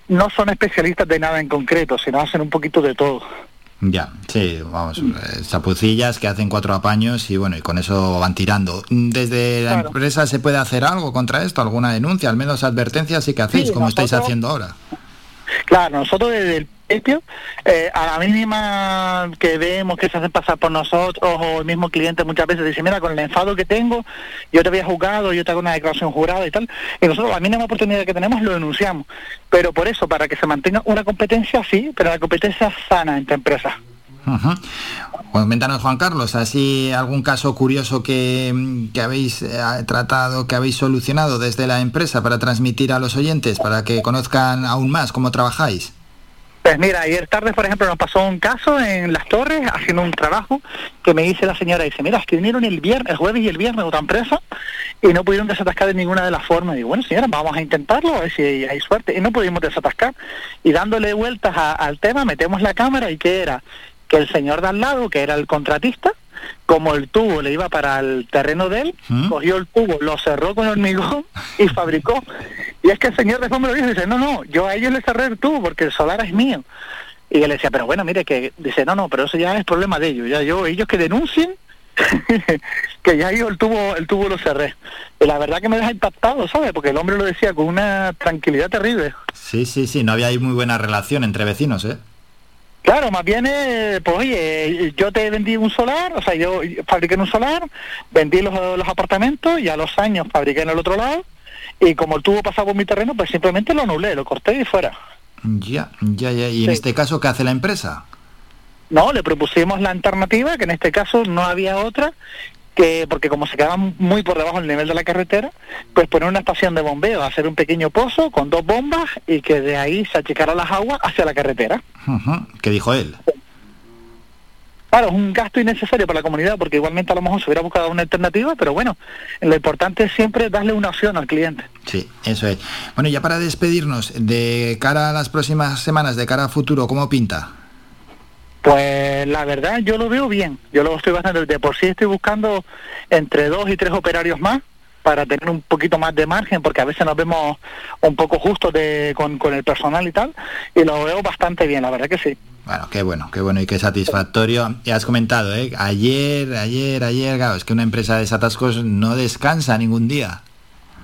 no son especialistas de nada en concreto, sino hacen un poquito de todo. Ya, sí, vamos, chapucillas que hacen cuatro apaños y bueno, y con eso van tirando. ¿Desde la claro. empresa se puede hacer algo contra esto? ¿Alguna denuncia? Al menos advertencias sí que hacéis, sí, como nosotros, estáis haciendo ahora. Claro, nosotros desde el, eh, a la mínima que vemos que se hacen pasar por nosotros o el mismo cliente muchas veces dice, mira, con el enfado que tengo, yo te había juzgado, yo te hago una declaración jurada y tal, y nosotros la mínima oportunidad que tenemos lo denunciamos. Pero por eso, para que se mantenga una competencia, sí, pero la competencia sana entre empresas. Ajá. Coméntanos, Juan Carlos, así algún caso curioso que, que habéis eh, tratado, que habéis solucionado desde la empresa para transmitir a los oyentes, para que conozcan aún más cómo trabajáis. Pues mira, ayer tarde, por ejemplo, nos pasó un caso en Las Torres, haciendo un trabajo, que me dice la señora, dice, mira, es que vinieron el viernes, el jueves y el viernes otra empresa, y no pudieron desatascar de ninguna de las formas. Y bueno, señora, vamos a intentarlo, a ver si hay suerte. Y no pudimos desatascar. Y dándole vueltas al tema, metemos la cámara, ¿y qué era? Que el señor de al lado, que era el contratista, como el tubo le iba para el terreno de él, cogió el tubo, lo cerró con hormigón y fabricó. Y es que el señor después me lo dijo, dice, no, no, yo a ellos les cerré el tubo porque el solar es mío. Y él decía, pero bueno, mire que, dice, no, no, pero eso ya es problema de ellos, ya yo, ellos que denuncien, que ya yo el tubo, el tubo lo cerré. Y la verdad que me deja impactado, ¿sabes? Porque el hombre lo decía con una tranquilidad terrible. Sí, sí, sí, no había ahí muy buena relación entre vecinos, ¿eh? Claro, más bien, eh, pues oye, yo te vendí un solar, o sea, yo fabriqué en un solar, vendí los, los apartamentos y a los años fabriqué en el otro lado y como el tubo pasaba por mi terreno, pues simplemente lo anulé, lo corté y fuera. Ya, ya, ya. ¿Y en este caso qué hace la empresa? No, le propusimos la alternativa, que en este caso no había otra, que porque como se quedaba muy por debajo del nivel de la carretera, pues poner una estación de bombeo, hacer un pequeño pozo con dos bombas y que de ahí se achicaran las aguas hacia la carretera. Ujú, ¿Qué dijo él? Claro, es un gasto innecesario para la comunidad porque igualmente a lo mejor se hubiera buscado una alternativa, pero bueno, lo importante es siempre darle una opción al cliente. Sí, eso es. Bueno, ya para despedirnos, de cara a las próximas semanas, de cara a futuro, ¿cómo pinta? Pues la verdad yo lo veo bien, yo lo estoy bastante, de por sí estoy buscando entre dos y tres operarios más para tener un poquito más de margen, porque a veces nos vemos un poco justos de, con, con el personal y tal, y lo veo bastante bien, la verdad que sí. Bueno, qué bueno, qué bueno y qué satisfactorio. Ya has comentado, ¿eh? Ayer, ayer, ayer, claro, es que una empresa de desatascos no descansa ningún día.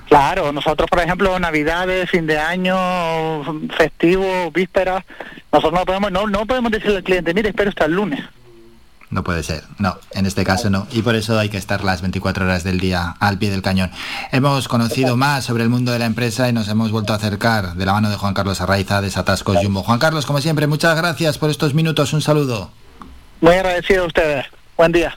Claro, nosotros por ejemplo Navidades, fin de año, festivo, vísperas, nosotros no podemos, no, no podemos decirle al cliente, mire, espero hasta el lunes. No puede ser, no, en este caso no. Y por eso hay que estar las 24 horas del día al pie del cañón. Hemos conocido más sobre el mundo de la empresa y nos hemos vuelto a acercar de la mano de Juan Carlos Arraiza de Desatascos Jumbo. Juan Carlos, como siempre, muchas gracias por estos minutos. Un saludo. Muy agradecido a ustedes. Buen día.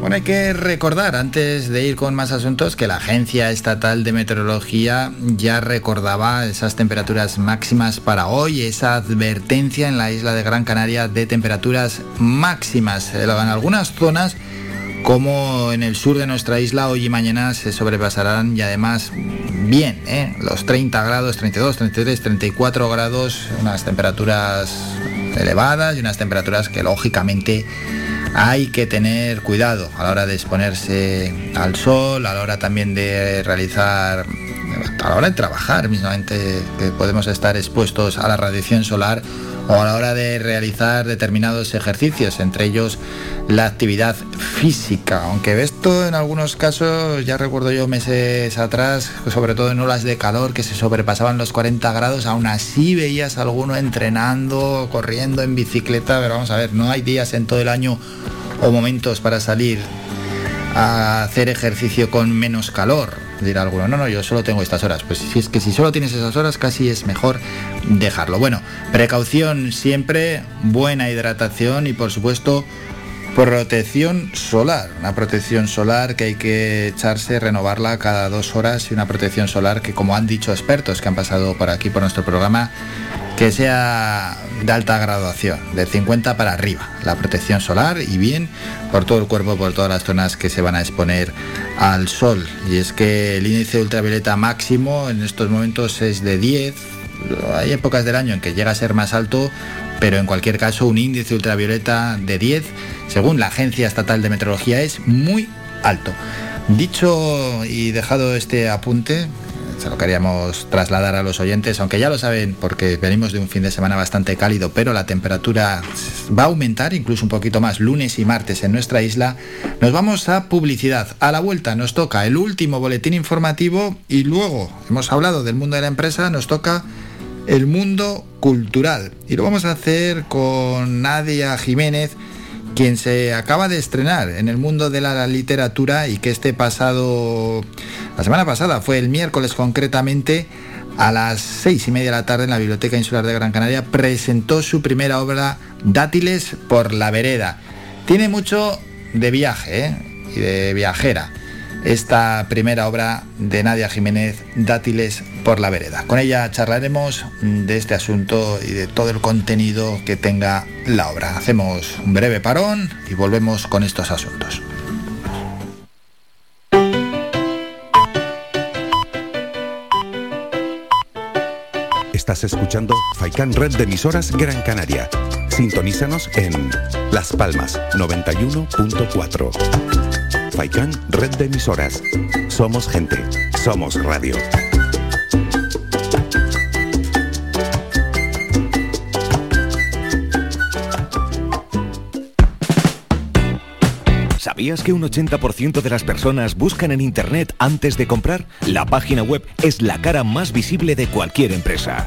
Bueno, hay que recordar, antes de ir con más asuntos, que la Agencia Estatal de Meteorología ya recordaba esas temperaturas máximas para hoy, esa advertencia en la isla de Gran Canaria de temperaturas máximas. En algunas zonas, como en el sur de nuestra isla, hoy y mañana se sobrepasarán y además bien, ¿eh? los 30 grados, 32, 33, 34 grados, unas temperaturas elevadas y unas temperaturas que lógicamente hay que tener cuidado a la hora de exponerse al sol, a la hora también de realizar, a la hora de trabajar mismamente, que podemos estar expuestos a la radiación solar o a la hora de realizar determinados ejercicios, entre ellos la actividad física. Aunque esto en algunos casos, ya recuerdo yo meses atrás, sobre todo en olas de calor que se sobrepasaban los 40 grados, aún así veías a alguno entrenando, corriendo en bicicleta, pero vamos a ver, no hay días en todo el año o momentos para salir a hacer ejercicio con menos calor. Dirá alguno, no, no, yo solo tengo estas horas. Pues si es que si solo tienes esas horas, casi es mejor dejarlo. Bueno, precaución siempre, buena hidratación y por supuesto protección solar. Una protección solar que hay que echarse, renovarla cada dos horas y una protección solar que como han dicho expertos que han pasado por aquí por nuestro programa, que sea de alta graduación, de 50 para arriba, la protección solar y bien por todo el cuerpo, por todas las zonas que se van a exponer al sol. Y es que el índice ultravioleta máximo en estos momentos es de 10, Hay épocas del año en que llega a ser más alto, pero en cualquier caso un índice ultravioleta de 10, según la Agencia Estatal de Meteorología, es muy alto. Dicho y dejado este apunte, se lo queríamos trasladar a los oyentes, aunque ya lo saben porque venimos de un fin de semana bastante cálido, pero la temperatura va a aumentar incluso un poquito más lunes y martes en nuestra isla. Nos vamos a publicidad. A la vuelta nos toca el último boletín informativo y luego hemos hablado del mundo de la empresa, nos toca el mundo cultural. Y lo vamos a hacer con Nadia Jiménez quien se acaba de estrenar en el mundo de la literatura y que este pasado, la semana pasada, fue el miércoles concretamente, a las seis y media de la tarde en la Biblioteca Insular de Gran Canaria, presentó su primera obra, Dátiles por la Vereda. Tiene mucho de viaje ¿eh? y de viajera esta primera obra de Nadia Jiménez, Dátiles por la Vereda. Con ella charlaremos de este asunto y de todo el contenido que tenga la obra. Hacemos un breve parón y volvemos con estos asuntos. Estás escuchando Faikan Red de emisoras Gran Canaria. Sintonízanos en Las Palmas 91.4. Faikán, red de emisoras. Somos gente, somos radio. ¿Sabías que un 80% de las personas buscan en Internet antes de comprar? La página web es la cara más visible de cualquier empresa.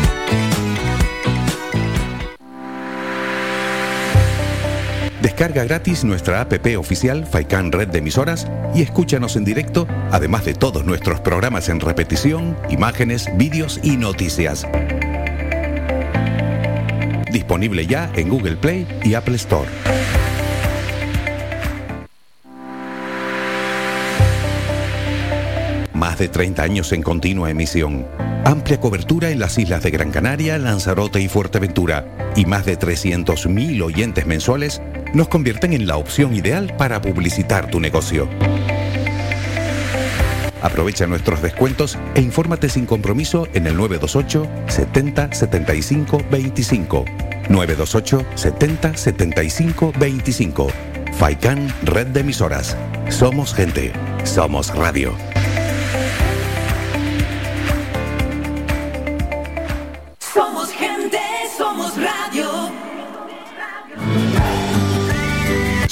Descarga gratis nuestra app oficial Faikan Red de Emisoras y escúchanos en directo, además de todos nuestros programas en repetición, imágenes, vídeos y noticias. Disponible ya en Google Play y Apple Store. Más de 30 años en continua emisión. Amplia cobertura en las islas de Gran Canaria, Lanzarote y Fuerteventura. Y más de 300.000 oyentes mensuales nos convierten en la opción ideal para publicitar tu negocio. Aprovecha nuestros descuentos e infórmate sin compromiso en el 928 70 75 25. 928 70 75 25. Faikan Red de Emisoras. Somos gente. Somos radio.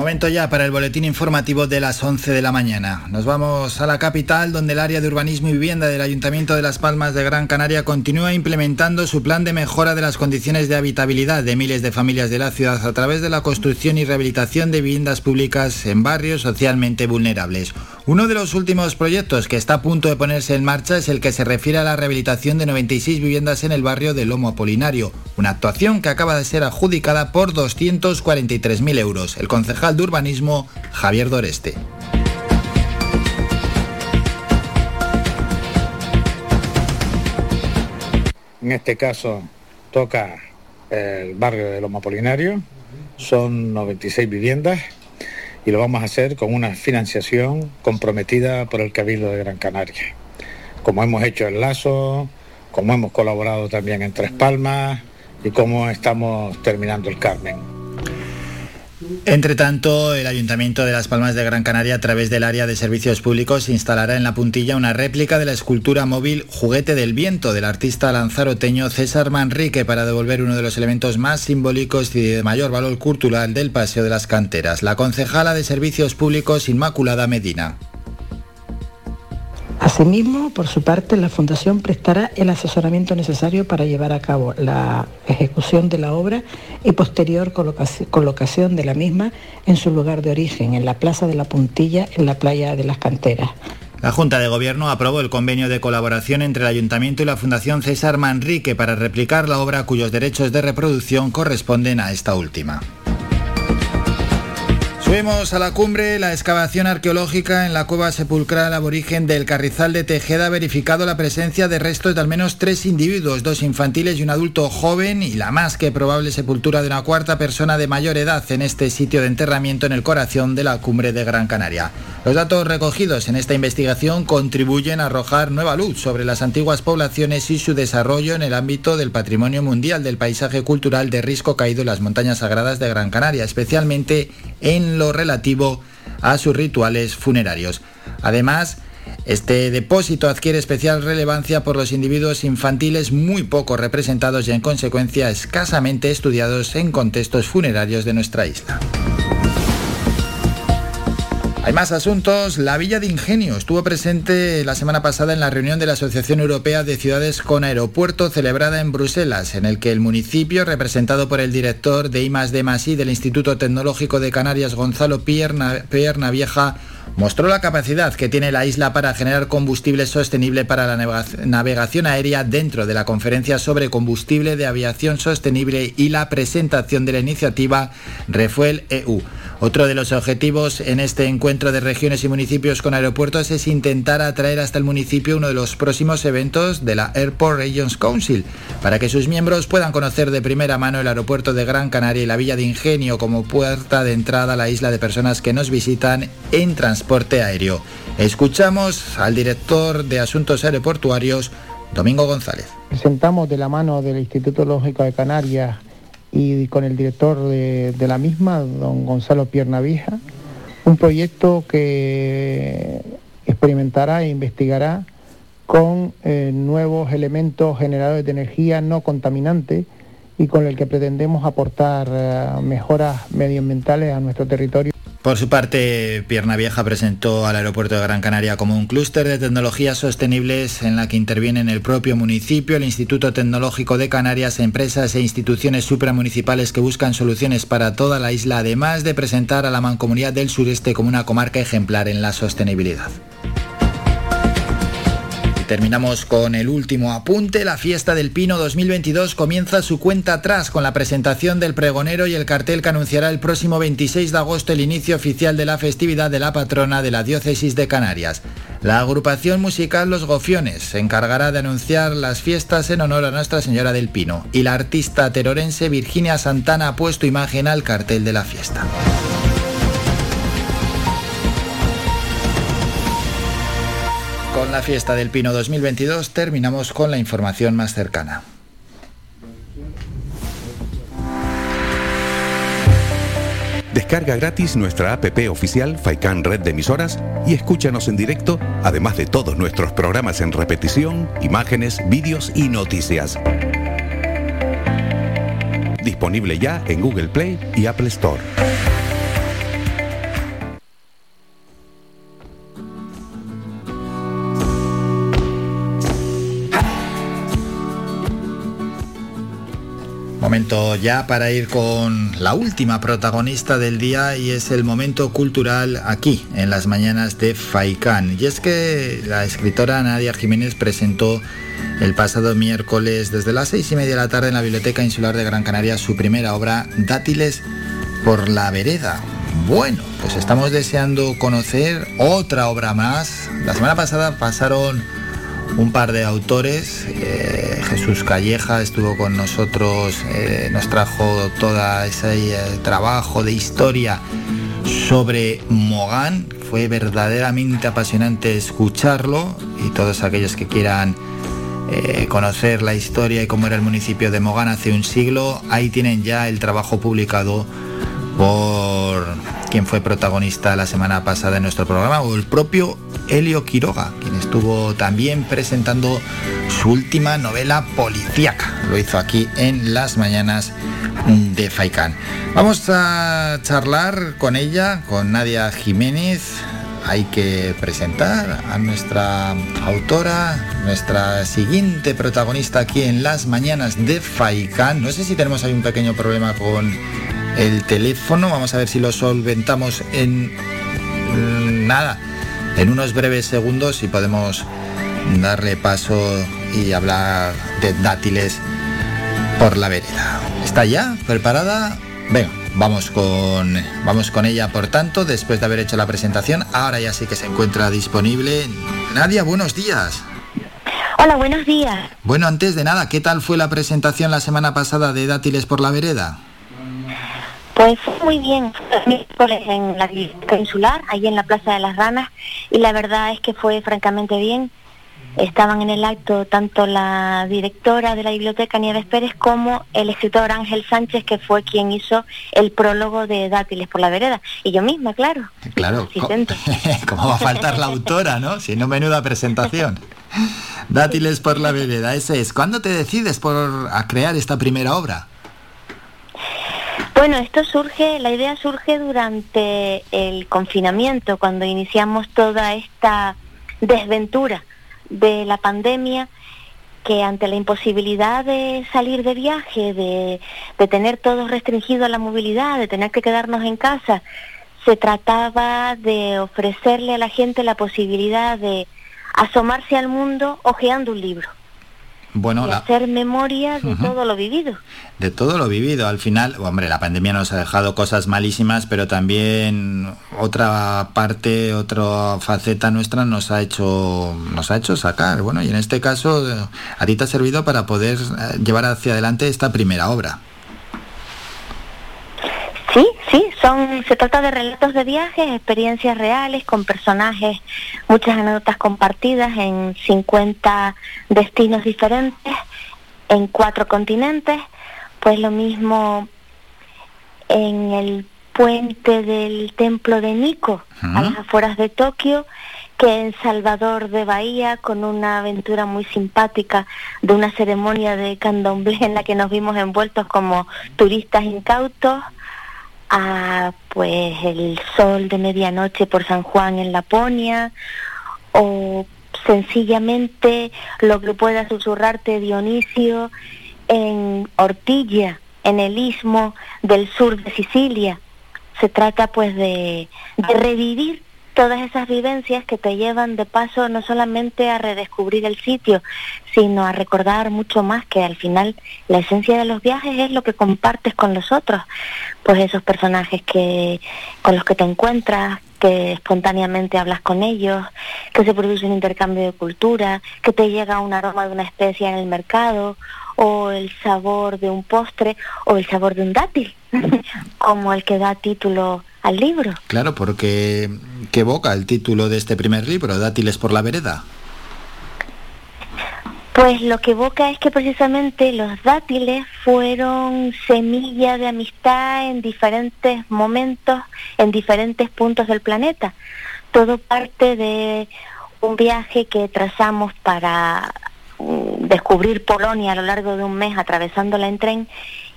Momento ya para el boletín informativo de las 11 de la mañana. Nos vamos a la capital donde el área de urbanismo y vivienda del Ayuntamiento de Las Palmas de Gran Canaria continúa implementando su plan de mejora de las condiciones de habitabilidad de miles de familias de la ciudad a través de la construcción y rehabilitación de viviendas públicas en barrios socialmente vulnerables. Uno de los últimos proyectos que está a punto de ponerse en marcha es el que se refiere a la rehabilitación de 96 viviendas en el barrio de Lomo Apolinario, una actuación que acaba de ser adjudicada por 243.000 euros. El concejal de urbanismo, Javier Doreste. En este caso toca el barrio de Loma Apolinario, son 96 viviendas y lo vamos a hacer con una financiación comprometida por el Cabildo de Gran Canaria. Como hemos hecho en Lazo, como hemos colaborado también en Tres Palmas y como estamos terminando el Carmen. Entre tanto, el Ayuntamiento de Las Palmas de Gran Canaria, a través del área de servicios públicos, instalará en la puntilla una réplica de la escultura móvil Juguete del Viento del artista lanzaroteño César Manrique para devolver uno de los elementos más simbólicos y de mayor valor cultural del Paseo de las Canteras. La concejala de Servicios Públicos, Inmaculada Medina. Asimismo, por su parte, la Fundación prestará el asesoramiento necesario para llevar a cabo la ejecución de la obra y posterior colocación de la misma en su lugar de origen, en la Plaza de la Puntilla, en la playa de las Canteras. La Junta de Gobierno aprobó el convenio de colaboración entre el Ayuntamiento y la Fundación César Manrique para replicar la obra cuyos derechos de reproducción corresponden a esta última. Subimos a la cumbre. La excavación arqueológica en la cueva sepulcral aborigen del Carrizal de Tejeda ha verificado la presencia de restos de al menos tres individuos, dos infantiles y un adulto joven, y la más que probable sepultura de una cuarta persona de mayor edad en este sitio de enterramiento en el corazón de la cumbre de Gran Canaria. Los datos recogidos en esta investigación contribuyen a arrojar nueva luz sobre las antiguas poblaciones y su desarrollo en el ámbito del patrimonio mundial del paisaje cultural de Risco Caído en las montañas sagradas de Gran Canaria, especialmente en lo relativo a sus rituales funerarios. Además, este depósito adquiere especial relevancia por los individuos infantiles muy poco representados y en consecuencia escasamente estudiados en contextos funerarios de nuestra isla. Hay más asuntos. La Villa de Ingenio estuvo presente la semana pasada en la reunión de la Asociación Europea de Ciudades con Aeropuerto celebrada en Bruselas, en el que el municipio, representado por el director de I+D+I del Instituto Tecnológico de Canarias, Gonzalo Pierna, Vieja, mostró la capacidad que tiene la isla para generar combustible sostenible para la navegación aérea dentro de la conferencia sobre combustible de aviación sostenible y la presentación de la iniciativa Refuel EU. Otro de los objetivos en este encuentro de regiones y municipios con aeropuertos es intentar atraer hasta el municipio uno de los próximos eventos de la Airport Regions Council, para que sus miembros puedan conocer de primera mano el aeropuerto de Gran Canaria y la Villa de Ingenio como puerta de entrada a la isla de personas que nos visitan en transporte aéreo. Escuchamos al director de Asuntos Aeroportuarios, Domingo González. Presentamos de la mano del Instituto Lógico de Canarias y con el director de, la misma, don Gonzalo Piernavija, un proyecto que experimentará e investigará con eh, nuevos elementos generadores de energía no contaminantes y con el que pretendemos aportar eh, mejoras medioambientales a nuestro territorio. Por su parte, Pierna Vieja presentó al aeropuerto de Gran Canaria como un clúster de tecnologías sostenibles en la que intervienen el propio municipio, el Instituto Tecnológico de Canarias, empresas e instituciones supramunicipales que buscan soluciones para toda la isla, además de presentar a la Mancomunidad del Sureste como una comarca ejemplar en la sostenibilidad. Terminamos con el último apunte. La fiesta del Pino 2022 comienza su cuenta atrás con la presentación del pregonero y el cartel que anunciará el próximo 26 de agosto el inicio oficial de la festividad de la patrona de la diócesis de Canarias. La agrupación musical Los Gofiones se encargará de anunciar las fiestas en honor a Nuestra Señora del Pino y la artista terorense Virginia Santana ha puesto imagen al cartel de la fiesta. La fiesta del Pino 2022 terminamos con la información más cercana. Descarga gratis nuestra app oficial Faikan Red de Emisoras y escúchanos en directo, además de todos nuestros programas en repetición, imágenes, vídeos y noticias. Disponible ya en Google Play y Apple Store. Momento ya para ir con la última protagonista del día y es el momento cultural aquí, en las mañanas de Faikán. Y es que la escritora Nadia Jiménez presentó el pasado miércoles desde las seis y media de la tarde en la Biblioteca Insular de Gran Canaria su primera obra, Dátiles por la Vereda. Bueno, pues estamos deseando conocer otra obra más. La semana pasada pasaron un par de autores. Eh, Jesús Calleja estuvo con nosotros, eh, nos trajo todo ese eh, trabajo de historia sobre Mogán. Fue verdaderamente apasionante escucharlo y todos aquellos que quieran conocer la historia y cómo era el municipio de Mogán hace un siglo, ahí tienen ya el trabajo publicado por quien fue protagonista la semana pasada en nuestro programa, o el propio Helio Quiroga, quien estuvo también presentando su última novela policíaca. Lo hizo aquí en las mañanas de Faikán. Vamos a charlar con ella, con Nadia Jiménez, hay que presentar a nuestra autora, nuestra siguiente protagonista aquí en las mañanas de Faikan. No sé si tenemos ahí un pequeño problema con el teléfono, vamos a ver si lo solventamos en mm, nada, en unos breves segundos y podemos darle paso y hablar de dátiles por la vereda. ¿Está ya preparada? Venga, vamos con, vamos con ella, por tanto, después de haber hecho la presentación, ahora ya sí que se encuentra disponible. Nadia, buenos días. Hola, buenos días. Bueno, antes de nada, ¿qué tal fue la presentación la semana pasada de Dátiles por la Vereda? Pues fue muy bien, miércoles en la biblioteca insular, ahí en la Plaza de las Ranas, y la verdad es que fue francamente bien. Estaban en el acto tanto la directora de la biblioteca Nieves Pérez como el escritor Ángel Sánchez, que fue quien hizo el prólogo de Dátiles por la Vereda. Y yo misma, claro. Claro. ¿Cómo va a faltar la autora, no? Si no, menuda presentación. Dátiles por la Vereda, ese es. ¿Cuándo te decides por a crear esta primera obra? Bueno, esto surge, la idea surge durante el confinamiento, cuando iniciamos toda esta desventura de la pandemia que ante la imposibilidad de salir de viaje, de, tener todo restringido a la movilidad, de tener que quedarnos en casa, se trataba de ofrecerle a la gente la posibilidad de asomarse al mundo hojeando un libro bueno, y hacer memoria de todo lo vivido. De todo lo vivido. Al final, hombre, la pandemia nos ha dejado cosas malísimas, pero también otra parte, otra faceta nuestra nos ha hecho, nos ha hecho sacar. Bueno, y en este caso, a ti te ha servido para poder eh, llevar hacia adelante esta primera obra. Sí, sí, son, se trata de relatos de viajes, experiencias reales con personajes, muchas anécdotas compartidas en 50 destinos diferentes, en cuatro continentes, pues lo mismo en el puente del templo de Nico, a las afueras de Tokio, que en Salvador de Bahía, con una aventura muy simpática de una ceremonia de candomblé en la que nos vimos envueltos como turistas incautos, a pues el sol de medianoche por San Juan en Laponia o sencillamente lo que pueda susurrarte Dionisio en Ortilla, en el istmo del sur de Sicilia. Se trata pues de, de revivir todas esas vivencias que te llevan de paso no solamente a redescubrir el sitio, sino a recordar mucho más que al final la esencia de los viajes es lo que compartes con los otros, pues esos personajes que con los que te encuentras, que espontáneamente hablas con ellos, que se produce un intercambio de cultura, que te llega un aroma de una especie en el mercado, o el sabor de un postre, o el sabor de un dátil, como el que da título al libro. Claro, porque ¿qué evoca el título de este primer libro, Dátiles por la vereda? Pues lo que evoca es que precisamente los dátiles fueron semilla de amistad en diferentes momentos, en diferentes puntos del planeta. Todo parte de un viaje que trazamos para mm, descubrir Polonia a lo largo de un mes atravesándola en tren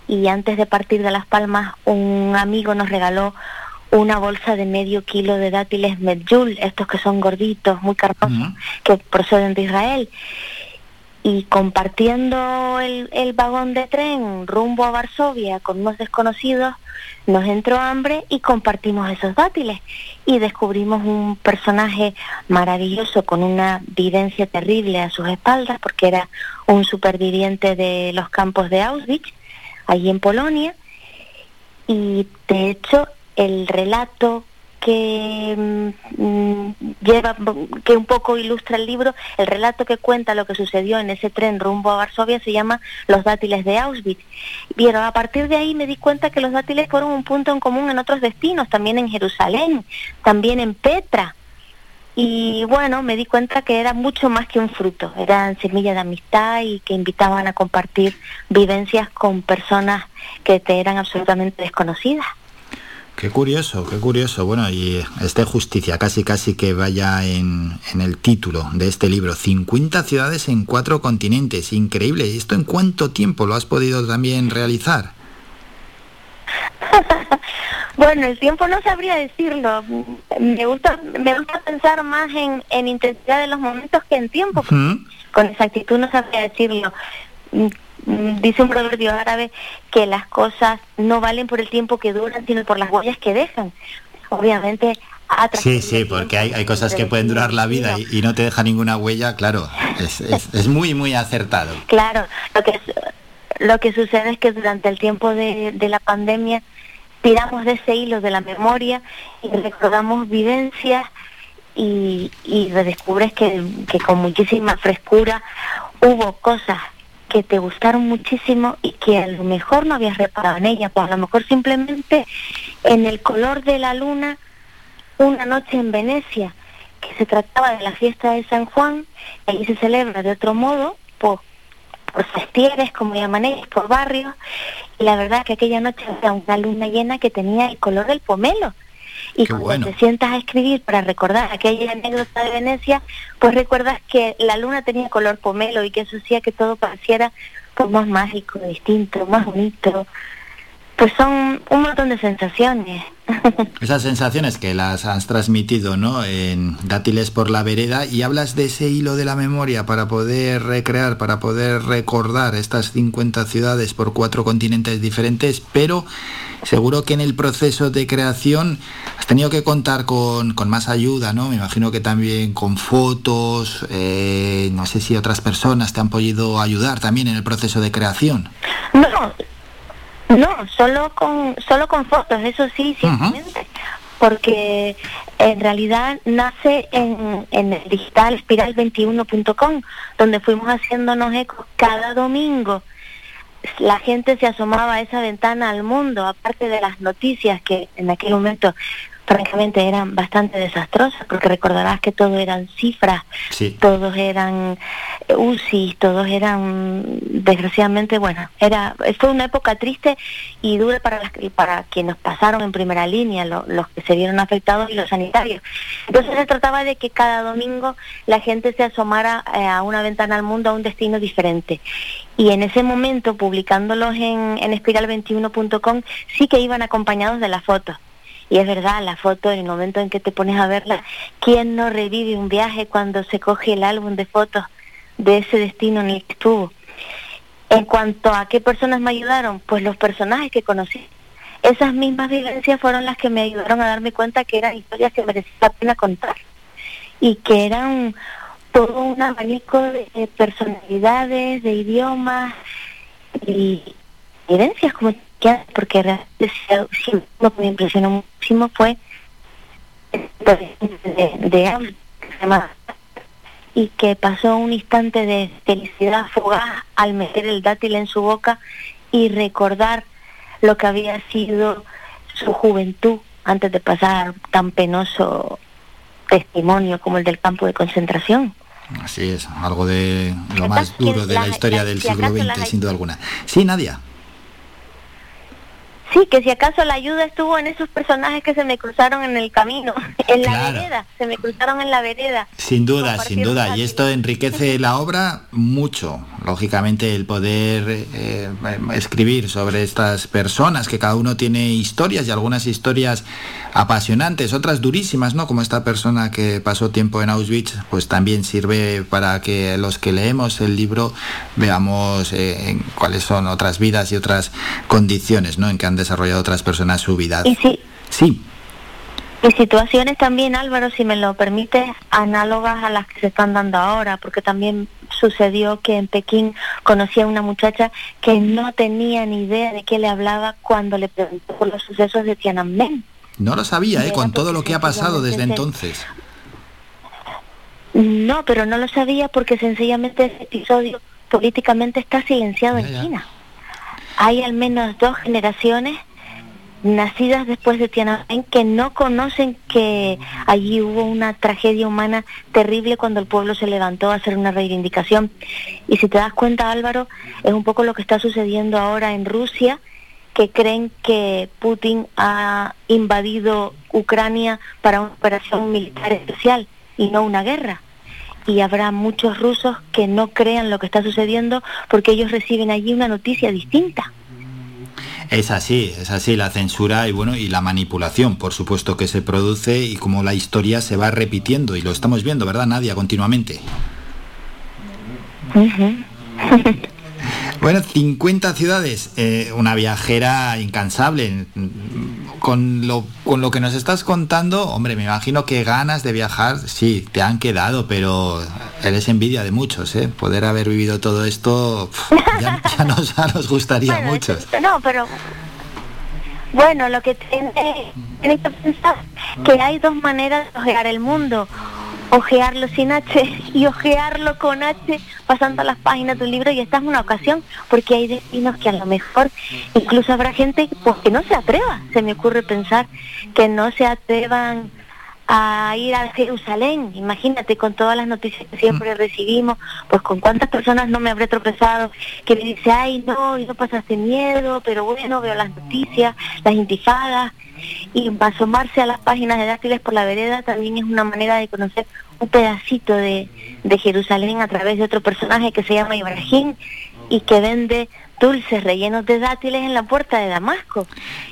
y antes de partir de Las Palmas un amigo nos regaló una bolsa de medio kilo de dátiles medjul, estos que son gorditos, muy carnosos, que proceden de Israel. Y compartiendo el, el vagón de tren rumbo a Varsovia con unos desconocidos, nos entró hambre y compartimos esos dátiles. Y descubrimos un personaje maravilloso con una vivencia terrible a sus espaldas porque era un superviviente de los campos de Auschwitz, allí en Polonia, y de hecho el relato que mm, lleva que un poco ilustra el libro, el relato que cuenta lo que sucedió en ese tren rumbo a Varsovia se llama Los dátiles de Auschwitz. Pero a partir de ahí me di cuenta que los dátiles fueron un punto en común en otros destinos, también en Jerusalén, también en Petra. Y bueno, me di cuenta que era mucho más que un fruto, eran semillas de amistad y que invitaban a compartir vivencias con personas que te eran absolutamente desconocidas. Qué curioso, qué curioso. Bueno, y este justicia casi casi que vaya en, en, el título de este libro. 50 ciudades en cuatro continentes. Increíble. ¿Y esto en cuánto tiempo lo has podido también realizar? Bueno, el tiempo no sabría decirlo. Me gusta, me gusta pensar más en, en intensidad de los momentos que en tiempo. Con exactitud no sabría decirlo. Mm, Dice un proverbio árabe que las cosas no valen por el tiempo que duran, sino por las huellas que dejan. Obviamente, Sí, sí, porque hay, hay cosas que pueden durar la vida y, y no te deja ninguna huella, claro. Es, es- es muy, muy acertado. Claro, lo que, lo que sucede es que durante el tiempo de, de la pandemia tiramos de ese hilo de la memoria y recordamos vivencias y, y redescubres que, que con muchísima frescura hubo cosas que te gustaron muchísimo y que a lo mejor no habías reparado en ellas, pues a lo mejor simplemente en el color de la luna una noche en Venecia, que se trataba de la fiesta de San Juan, allí se celebra de otro modo, por, festieres, como llaman ellos, por barrios, y la verdad que aquella noche era una luna llena que tenía el color del pomelo. Y cuando bueno. te sientas a escribir para recordar aquella anécdota de Venecia, pues recuerdas que la luna tenía color pomelo y que eso hacía que todo pareciera pues, más mágico, distinto, más bonito. Pues son un montón de sensaciones. Esas sensaciones que las has transmitido, ¿no? En Dátiles por la vereda y hablas de ese hilo de la memoria para poder recrear, para poder recordar estas 50 ciudades por cuatro continentes diferentes, pero seguro que en el proceso de creación has tenido que contar con, con más ayuda, ¿no? Me imagino que también con fotos, eh, no sé si otras personas te han podido ayudar también en el proceso de creación. No, no, solo con solo con fotos, eso sí, simplemente. Porque en realidad nace en, en el digital espiral21.com, donde fuimos haciéndonos eco cada domingo. La gente se asomaba a esa ventana al mundo, aparte de las noticias que en aquel momento francamente eran bastante desastrosas, porque recordarás que todo eran cifras, Sí. todos eran eh, UCI, todos eran, desgraciadamente, bueno, era fue una época triste y dura para las, para quienes pasaron en primera línea, lo- los que se vieron afectados y los sanitarios. Entonces se trataba de que cada domingo la gente se asomara eh, a una ventana al mundo, a un destino diferente. Y en ese momento, publicándolos en, en espiral21.com, sí que iban acompañados de las fotos. Y es verdad, la foto, en el momento en que te pones a verla, ¿quién no revive un viaje cuando se coge el álbum de fotos de ese destino en el que estuvo? En cuanto a qué personas me ayudaron, pues los personajes que conocí. Esas mismas vivencias fueron las que me ayudaron a darme cuenta que eran historias que merecía la pena contar y que eran todo un abanico de personalidades, de idiomas y vivencias como quieras, porque realmente lo que me impresionó muchísimo fue de, de que y que pasó un instante de felicidad fugaz al meter el dátil en su boca y recordar lo que había sido su juventud antes de pasar tan penoso testimonio como el del campo de concentración. Así es, algo de lo más duro de la historia del siglo XX, sin duda alguna. Sí, Nadia. Sí, que si acaso la ayuda estuvo en esos personajes que se me cruzaron en el camino, en la Claro. vereda, se me cruzaron en la vereda. Sin duda, sin duda. Y esto enriquece la obra mucho. Lógicamente, el poder eh, eh, escribir sobre estas personas, que cada uno tiene historias y algunas historias apasionantes, otras durísimas, ¿no? Como esta persona que pasó tiempo en Auschwitz, pues también sirve para que los que leemos el libro veamos eh, en cuáles son otras vidas y otras condiciones, ¿no? En que han desarrollado otras personas su vida. Y sí, Sí, y situaciones también, Álvaro, si me lo permites, análogas a las que se están dando ahora, porque también sucedió que en Pekín conocí a una muchacha que no tenía ni idea de qué le hablaba cuando le preguntó por los sucesos de Tiananmen. no lo sabía, ¿eh? Con todo lo que ha pasado desde entonces. No, pero no lo sabía porque sencillamente ese episodio políticamente está silenciado en China. Hay al menos dos generaciones nacidas después de Tiananmen que no conocen que allí hubo una tragedia humana terrible cuando el pueblo se levantó a hacer una reivindicación. Y si te das cuenta, Álvaro, es un poco lo que está sucediendo ahora en Rusia, que creen que Putin ha invadido Ucrania para una operación militar especial y no una guerra. Y habrá muchos rusos que no crean lo que está sucediendo porque ellos reciben allí una noticia distinta. Es así, es así la censura y bueno, y la manipulación, por supuesto que se produce y como la historia se va repitiendo y lo estamos viendo, ¿verdad, Nadia? Continuamente. Bueno, 50 ciudades, eh, una viajera incansable. Con lo, con lo que nos estás contando, hombre, me imagino que ganas de viajar, sí, te han quedado, pero eres envidia de muchos, ¿eh? Poder haber vivido todo esto ya, nos, nos, gustaría a muchos. No, pero bueno, lo que tiene, que pensar que hay dos maneras de ojear el mundo ojearlo sin H y ojearlo con H pasando las páginas del libro y esta es una ocasión porque hay destinos que a lo mejor incluso habrá gente pues, que no se atreva, se me ocurre pensar que no se atrevan a ir a Jerusalén, imagínate con todas las noticias que siempre recibimos, pues con cuántas personas no me habré tropezado que me dice, ay no, y no pasaste miedo, pero bueno, veo las noticias, las intifadas, y asomarse a las páginas de Dátiles por la Vereda también es una manera de conocer un pedacito de, de Jerusalén a través de otro personaje que se llama Ibrahim y que vende dulces rellenos de dátiles en la puerta de Damasco.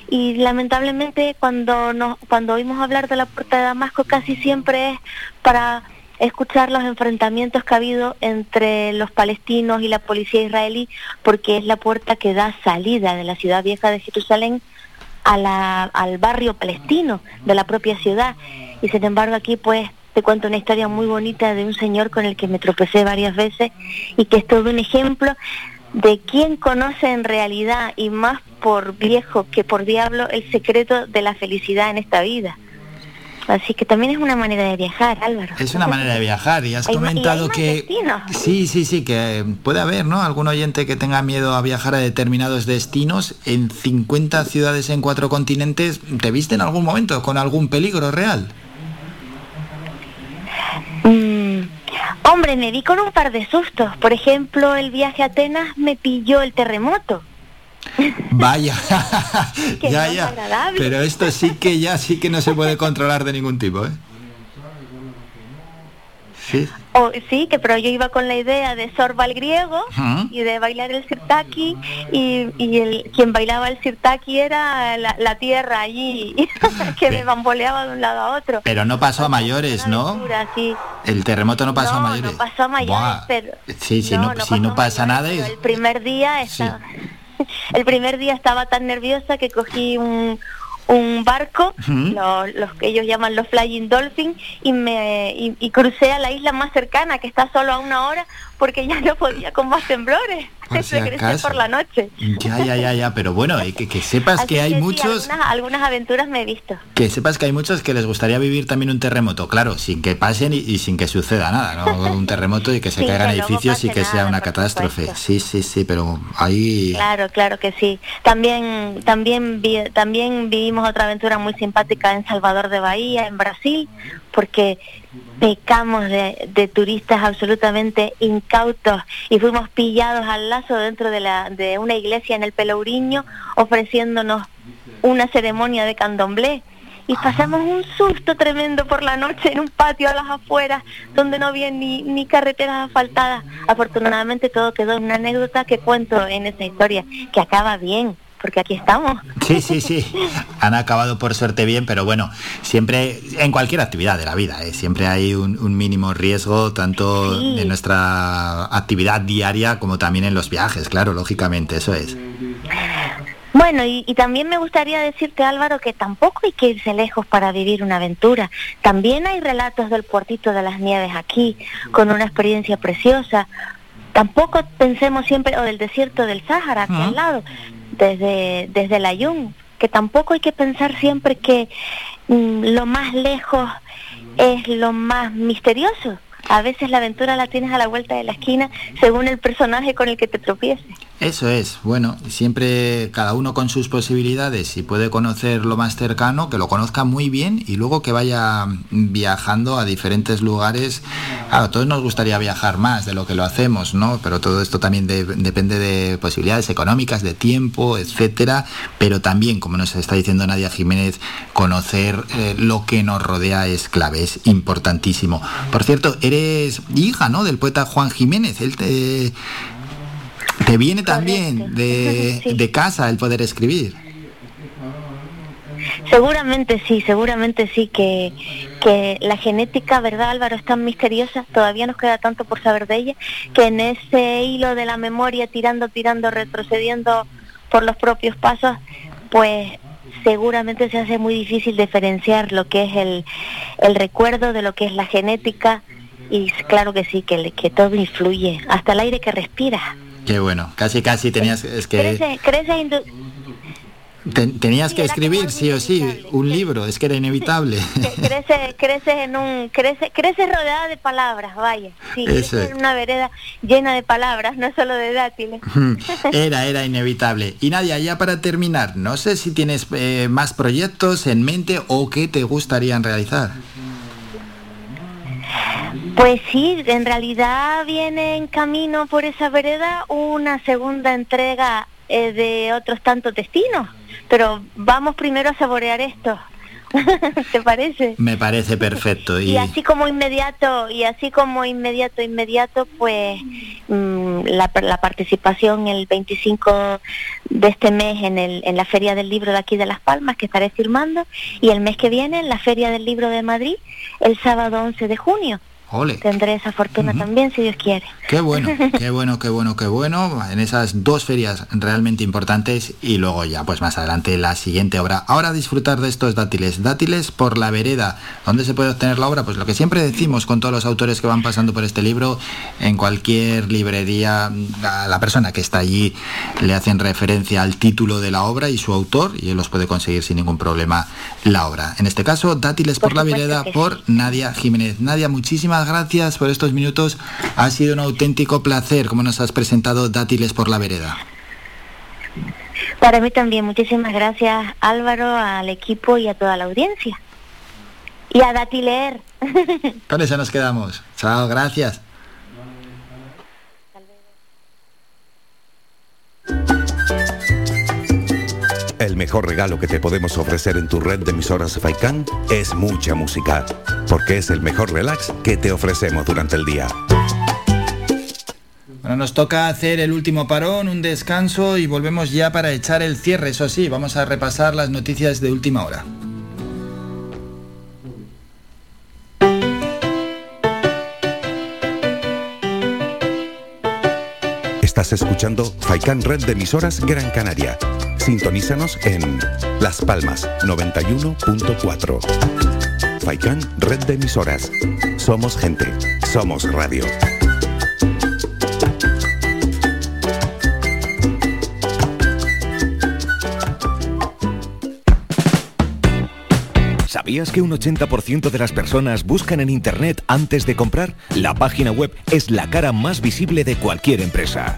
Y lamentablemente cuando, nos, cuando oímos hablar de la puerta de Damasco casi siempre es para escuchar los enfrentamientos que ha habido entre los palestinos y la policía israelí, porque es la puerta que da salida de la ciudad vieja de Jerusalén a la, al barrio palestino de la propia ciudad. Y sin embargo aquí pues te cuento una historia muy bonita de un señor con el que me tropecé varias veces y que es todo un ejemplo de quién conoce en realidad y más por viejo que por diablo el secreto de la felicidad en esta vida. Así que también es una manera de viajar, Álvaro. Es una manera de viajar y has comentado que sí, sí, sí, que puede haber, ¿no? Algún oyente que tenga miedo a viajar a determinados destinos en 50 ciudades en cuatro continentes, ¿te viste en algún momento con algún peligro real? Mm, hombre, me vi con un par de sustos. Por ejemplo, el viaje a Atenas me pilló el terremoto. Vaya, ya, ya. Pero esto sí que ya sí que no se puede controlar de ningún tipo, ¿eh? Sí. sí, que pero yo iba con la idea de sorba al griego y de bailar el sirtaki y, y, el quien bailaba el sirtaki era la, tierra allí que me bamboleaba de un lado a otro. Pero no pasó a mayores, ¿no? El terremoto no pasó a mayores. No pasó a mayores, pero sí, si no, si no pasa nada. El primer día estaba el primer día estaba tan nerviosa que cogí un, un barco, los, que ellos llaman los Flying Dolphins, y me y, crucé a la isla más cercana, que está solo a una hora, porque ya no podía con más temblores. Por la noche. Ya, ya, ya, ya, pero bueno, que, que sepas que hay muchos... algunas, aventuras me he visto. Que sepas que hay muchos que les gustaría vivir también un terremoto, claro, sin que pasen y, sin que suceda nada, ¿no? Un terremoto y que se caigan edificios y que sea una catástrofe. Sí, sí, sí, pero ahí... Claro, claro que sí. También, también, también vivimos otra aventura muy simpática en Salvador de Bahía, en Brasil, porque pecamos de, turistas absolutamente incautos y fuimos pillados al dentro de, la, de una iglesia en el Pelourinho ofreciéndonos una ceremonia de candomblé. Y pasamos un susto tremendo por la noche en un patio a las afueras donde no había ni, ni carreteras asfaltadas. Afortunadamente todo quedó en una anécdota que cuento en esa historia, que acaba bien porque aquí estamos. Sí, sí, sí. Han acabado por suerte bien, pero bueno, siempre, en cualquier actividad de la vida, ¿eh? siempre hay un, mínimo riesgo, tanto en nuestra actividad diaria como también en los viajes, claro, lógicamente, eso es. Bueno, y, y, también me gustaría decirte, Álvaro, que tampoco hay que irse lejos para vivir una aventura. También hay relatos del puertito de las nieves aquí, con una experiencia preciosa. Tampoco pensemos siempre, o del desierto del Sáhara, aquí al lado desde, desde la Jung, que tampoco hay que pensar siempre que mm, lo más lejos es lo más misterioso. A veces la aventura la tienes a la vuelta de la esquina según el personaje con el que te tropieces. Eso es, bueno, siempre cada uno con sus posibilidades, si puede conocer lo más cercano, que lo conozca muy bien y luego que vaya viajando a diferentes lugares. a todos nos gustaría viajar más de lo que lo hacemos, ¿no? Pero todo esto también depende de posibilidades económicas, de tiempo, etcétera. Pero también, como nos está diciendo Nadia Jiménez, conocer eh, lo que nos rodea es clave, es importantísimo. Por cierto, eres hija, ¿no? Del poeta Juan Jiménez. Él te Te viene también de, de casa el poder escribir. Seguramente sí, seguramente sí que, que la genética, ¿verdad Álvaro? Es tan misteriosa, todavía nos queda tanto por saber de ella, que en ese hilo de la memoria, tirando, tirando, retrocediendo por los propios pasos, pues seguramente se hace muy difícil diferenciar lo que es el, el recuerdo de lo que es la genética y claro que sí, que, que todo influye, hasta el aire que respiras. Qué bueno, casi casi tenías es que Crece, crece ten- tenías que escribir sí o sí un libro, es que era inevitable. que- crece, en un, crece, crece rodeada de palabras, vaya, sí, en una vereda llena de palabras, no solo de dátiles. Era, era inevitable. Y Nadia, ya para terminar, no sé si tienes eh, más proyectos en mente o qué te gustarían realizar. Pues sí, en realidad viene en camino por esa vereda una segunda entrega eh, de otros tantos destinos, pero vamos primero a saborear esto. ¿Te parece? Me parece perfecto. Y, Y así como inmediato, y así como inmediato, inmediato, pues mm, la, la participación el 25 de este mes en, el, en la Feria del Libro de aquí de Las Palmas, que estaré firmando, y el mes que viene en la Feria del Libro de Madrid, el sábado 11 de junio. Ole. Tendré esa fortuna también, si Dios quiere. Qué bueno, qué bueno, qué bueno, qué bueno. En esas dos ferias realmente importantes y luego ya, pues más adelante la siguiente obra. Ahora disfrutar de estos dátiles. Dátiles por la vereda. ¿Dónde se puede obtener la obra? Pues lo que siempre decimos con todos los autores que van pasando por este libro, en cualquier librería, a la persona que está allí le hacen referencia al título de la obra y su autor y él los puede conseguir sin ningún problema la obra. En este caso, Dátiles por, la vereda por Nadia Jiménez. Nadia, muchísimas gracias por estos minutos. Ha sido un auténtico placer como nos has presentado Dátiles por la vereda. Para mí también, muchísimas gracias Álvaro, al equipo y a toda la audiencia. Y a Datileer. Con eso nos quedamos. Chao, gracias. El mejor regalo que te podemos ofrecer en tu red de emisoras Faikan es mucha música, porque es el mejor relax que te ofrecemos durante el día. Bueno, nos toca hacer el último parón, un descanso y volvemos ya para echar el cierre. Eso sí, vamos a repasar las noticias de última hora. Estás escuchando Faikan Red de Emisoras Gran Canaria. Sintonízanos en Las Palmas 91.4. Faikan Red de Emisoras. Somos gente. Somos radio. ¿Sabías que un 80% de las personas buscan en Internet antes de comprar? La página web es la cara más visible de cualquier empresa.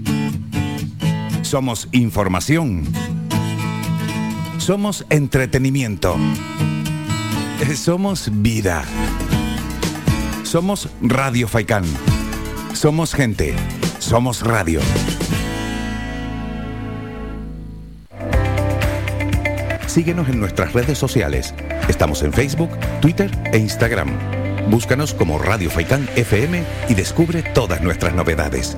Somos información. Somos entretenimiento. Eh, Somos vida. Somos Radio Faikán. Somos gente. Somos radio. Síguenos en nuestras redes sociales. Estamos en Facebook, Twitter e Instagram. Búscanos como Radio Faikán FM y descubre todas nuestras novedades.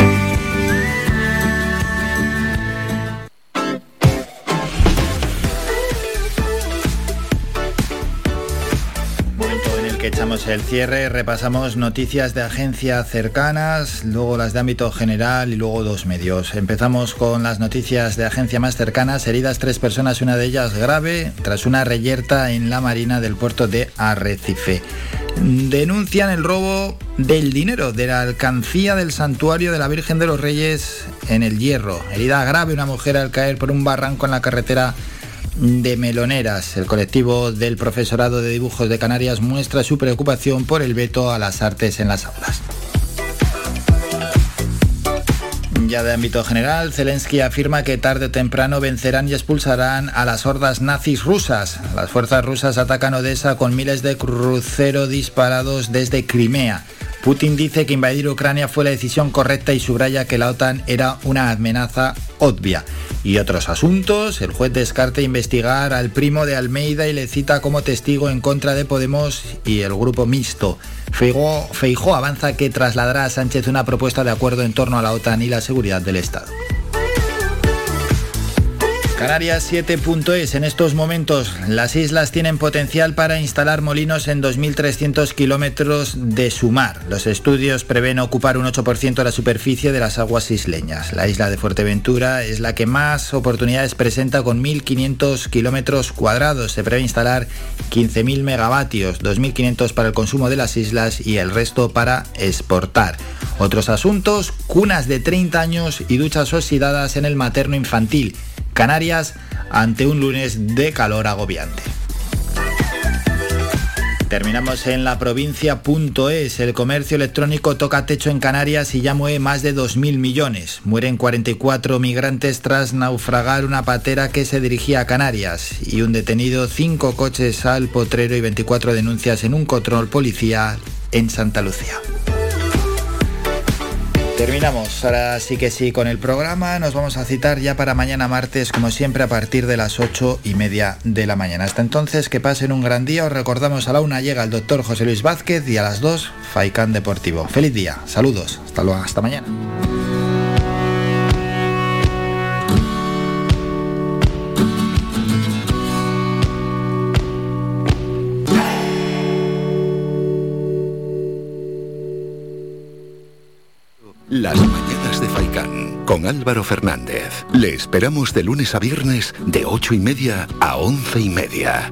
En el cierre, repasamos noticias de agencia cercanas, luego las de ámbito general y luego dos medios. Empezamos con las noticias de agencia más cercanas, heridas tres personas, una de ellas grave, tras una reyerta en la marina del puerto de Arrecife. Denuncian el robo del dinero de la alcancía del santuario de la Virgen de los Reyes en el Hierro. Herida grave una mujer al caer por un barranco en la carretera de Meloneras. El colectivo del profesorado de dibujos de Canarias muestra su preocupación por el veto a las artes en las aulas. Ya de ámbito general, Zelensky afirma que tarde o temprano vencerán y expulsarán a las hordas nazis rusas. Las fuerzas rusas atacan Odessa con miles de cruceros disparados desde Crimea. Putin dice que invadir Ucrania fue la decisión correcta y subraya que la OTAN era una amenaza obvia. Y otros asuntos, el juez descarta investigar al primo de Almeida y le cita como testigo en contra de Podemos y el grupo mixto. Feijó, Feijó avanza que trasladará a Sánchez una propuesta de acuerdo en torno a la OTAN y la seguridad del Estado. Canarias 7.es. En estos momentos las islas tienen potencial para instalar molinos en 2.300 kilómetros de su mar. Los estudios prevén ocupar un 8% de la superficie de las aguas isleñas. La isla de Fuerteventura es la que más oportunidades presenta con 1.500 kilómetros cuadrados. Se prevé instalar 15.000 megavatios, 2.500 para el consumo de las islas y el resto para exportar. Otros asuntos, cunas de 30 años y duchas oxidadas en el materno infantil. Canarias ante un lunes de calor agobiante. Terminamos en la provincia.es. El comercio electrónico toca techo en Canarias y ya mueve más de 2.000 millones. Mueren 44 migrantes tras naufragar una patera que se dirigía a Canarias. Y un detenido, 5 coches al potrero y 24 denuncias en un control policial en Santa Lucía. Terminamos, ahora sí que sí con el programa, nos vamos a citar ya para mañana martes, como siempre, a partir de las ocho y media de la mañana. Hasta entonces, que pasen un gran día, os recordamos a la una llega el doctor José Luis Vázquez y a las dos, Faicán Deportivo. Feliz día, saludos, hasta luego, hasta mañana. Las mañanas de Faikán con Álvaro Fernández. Le esperamos de lunes a viernes de ocho y media a once y media.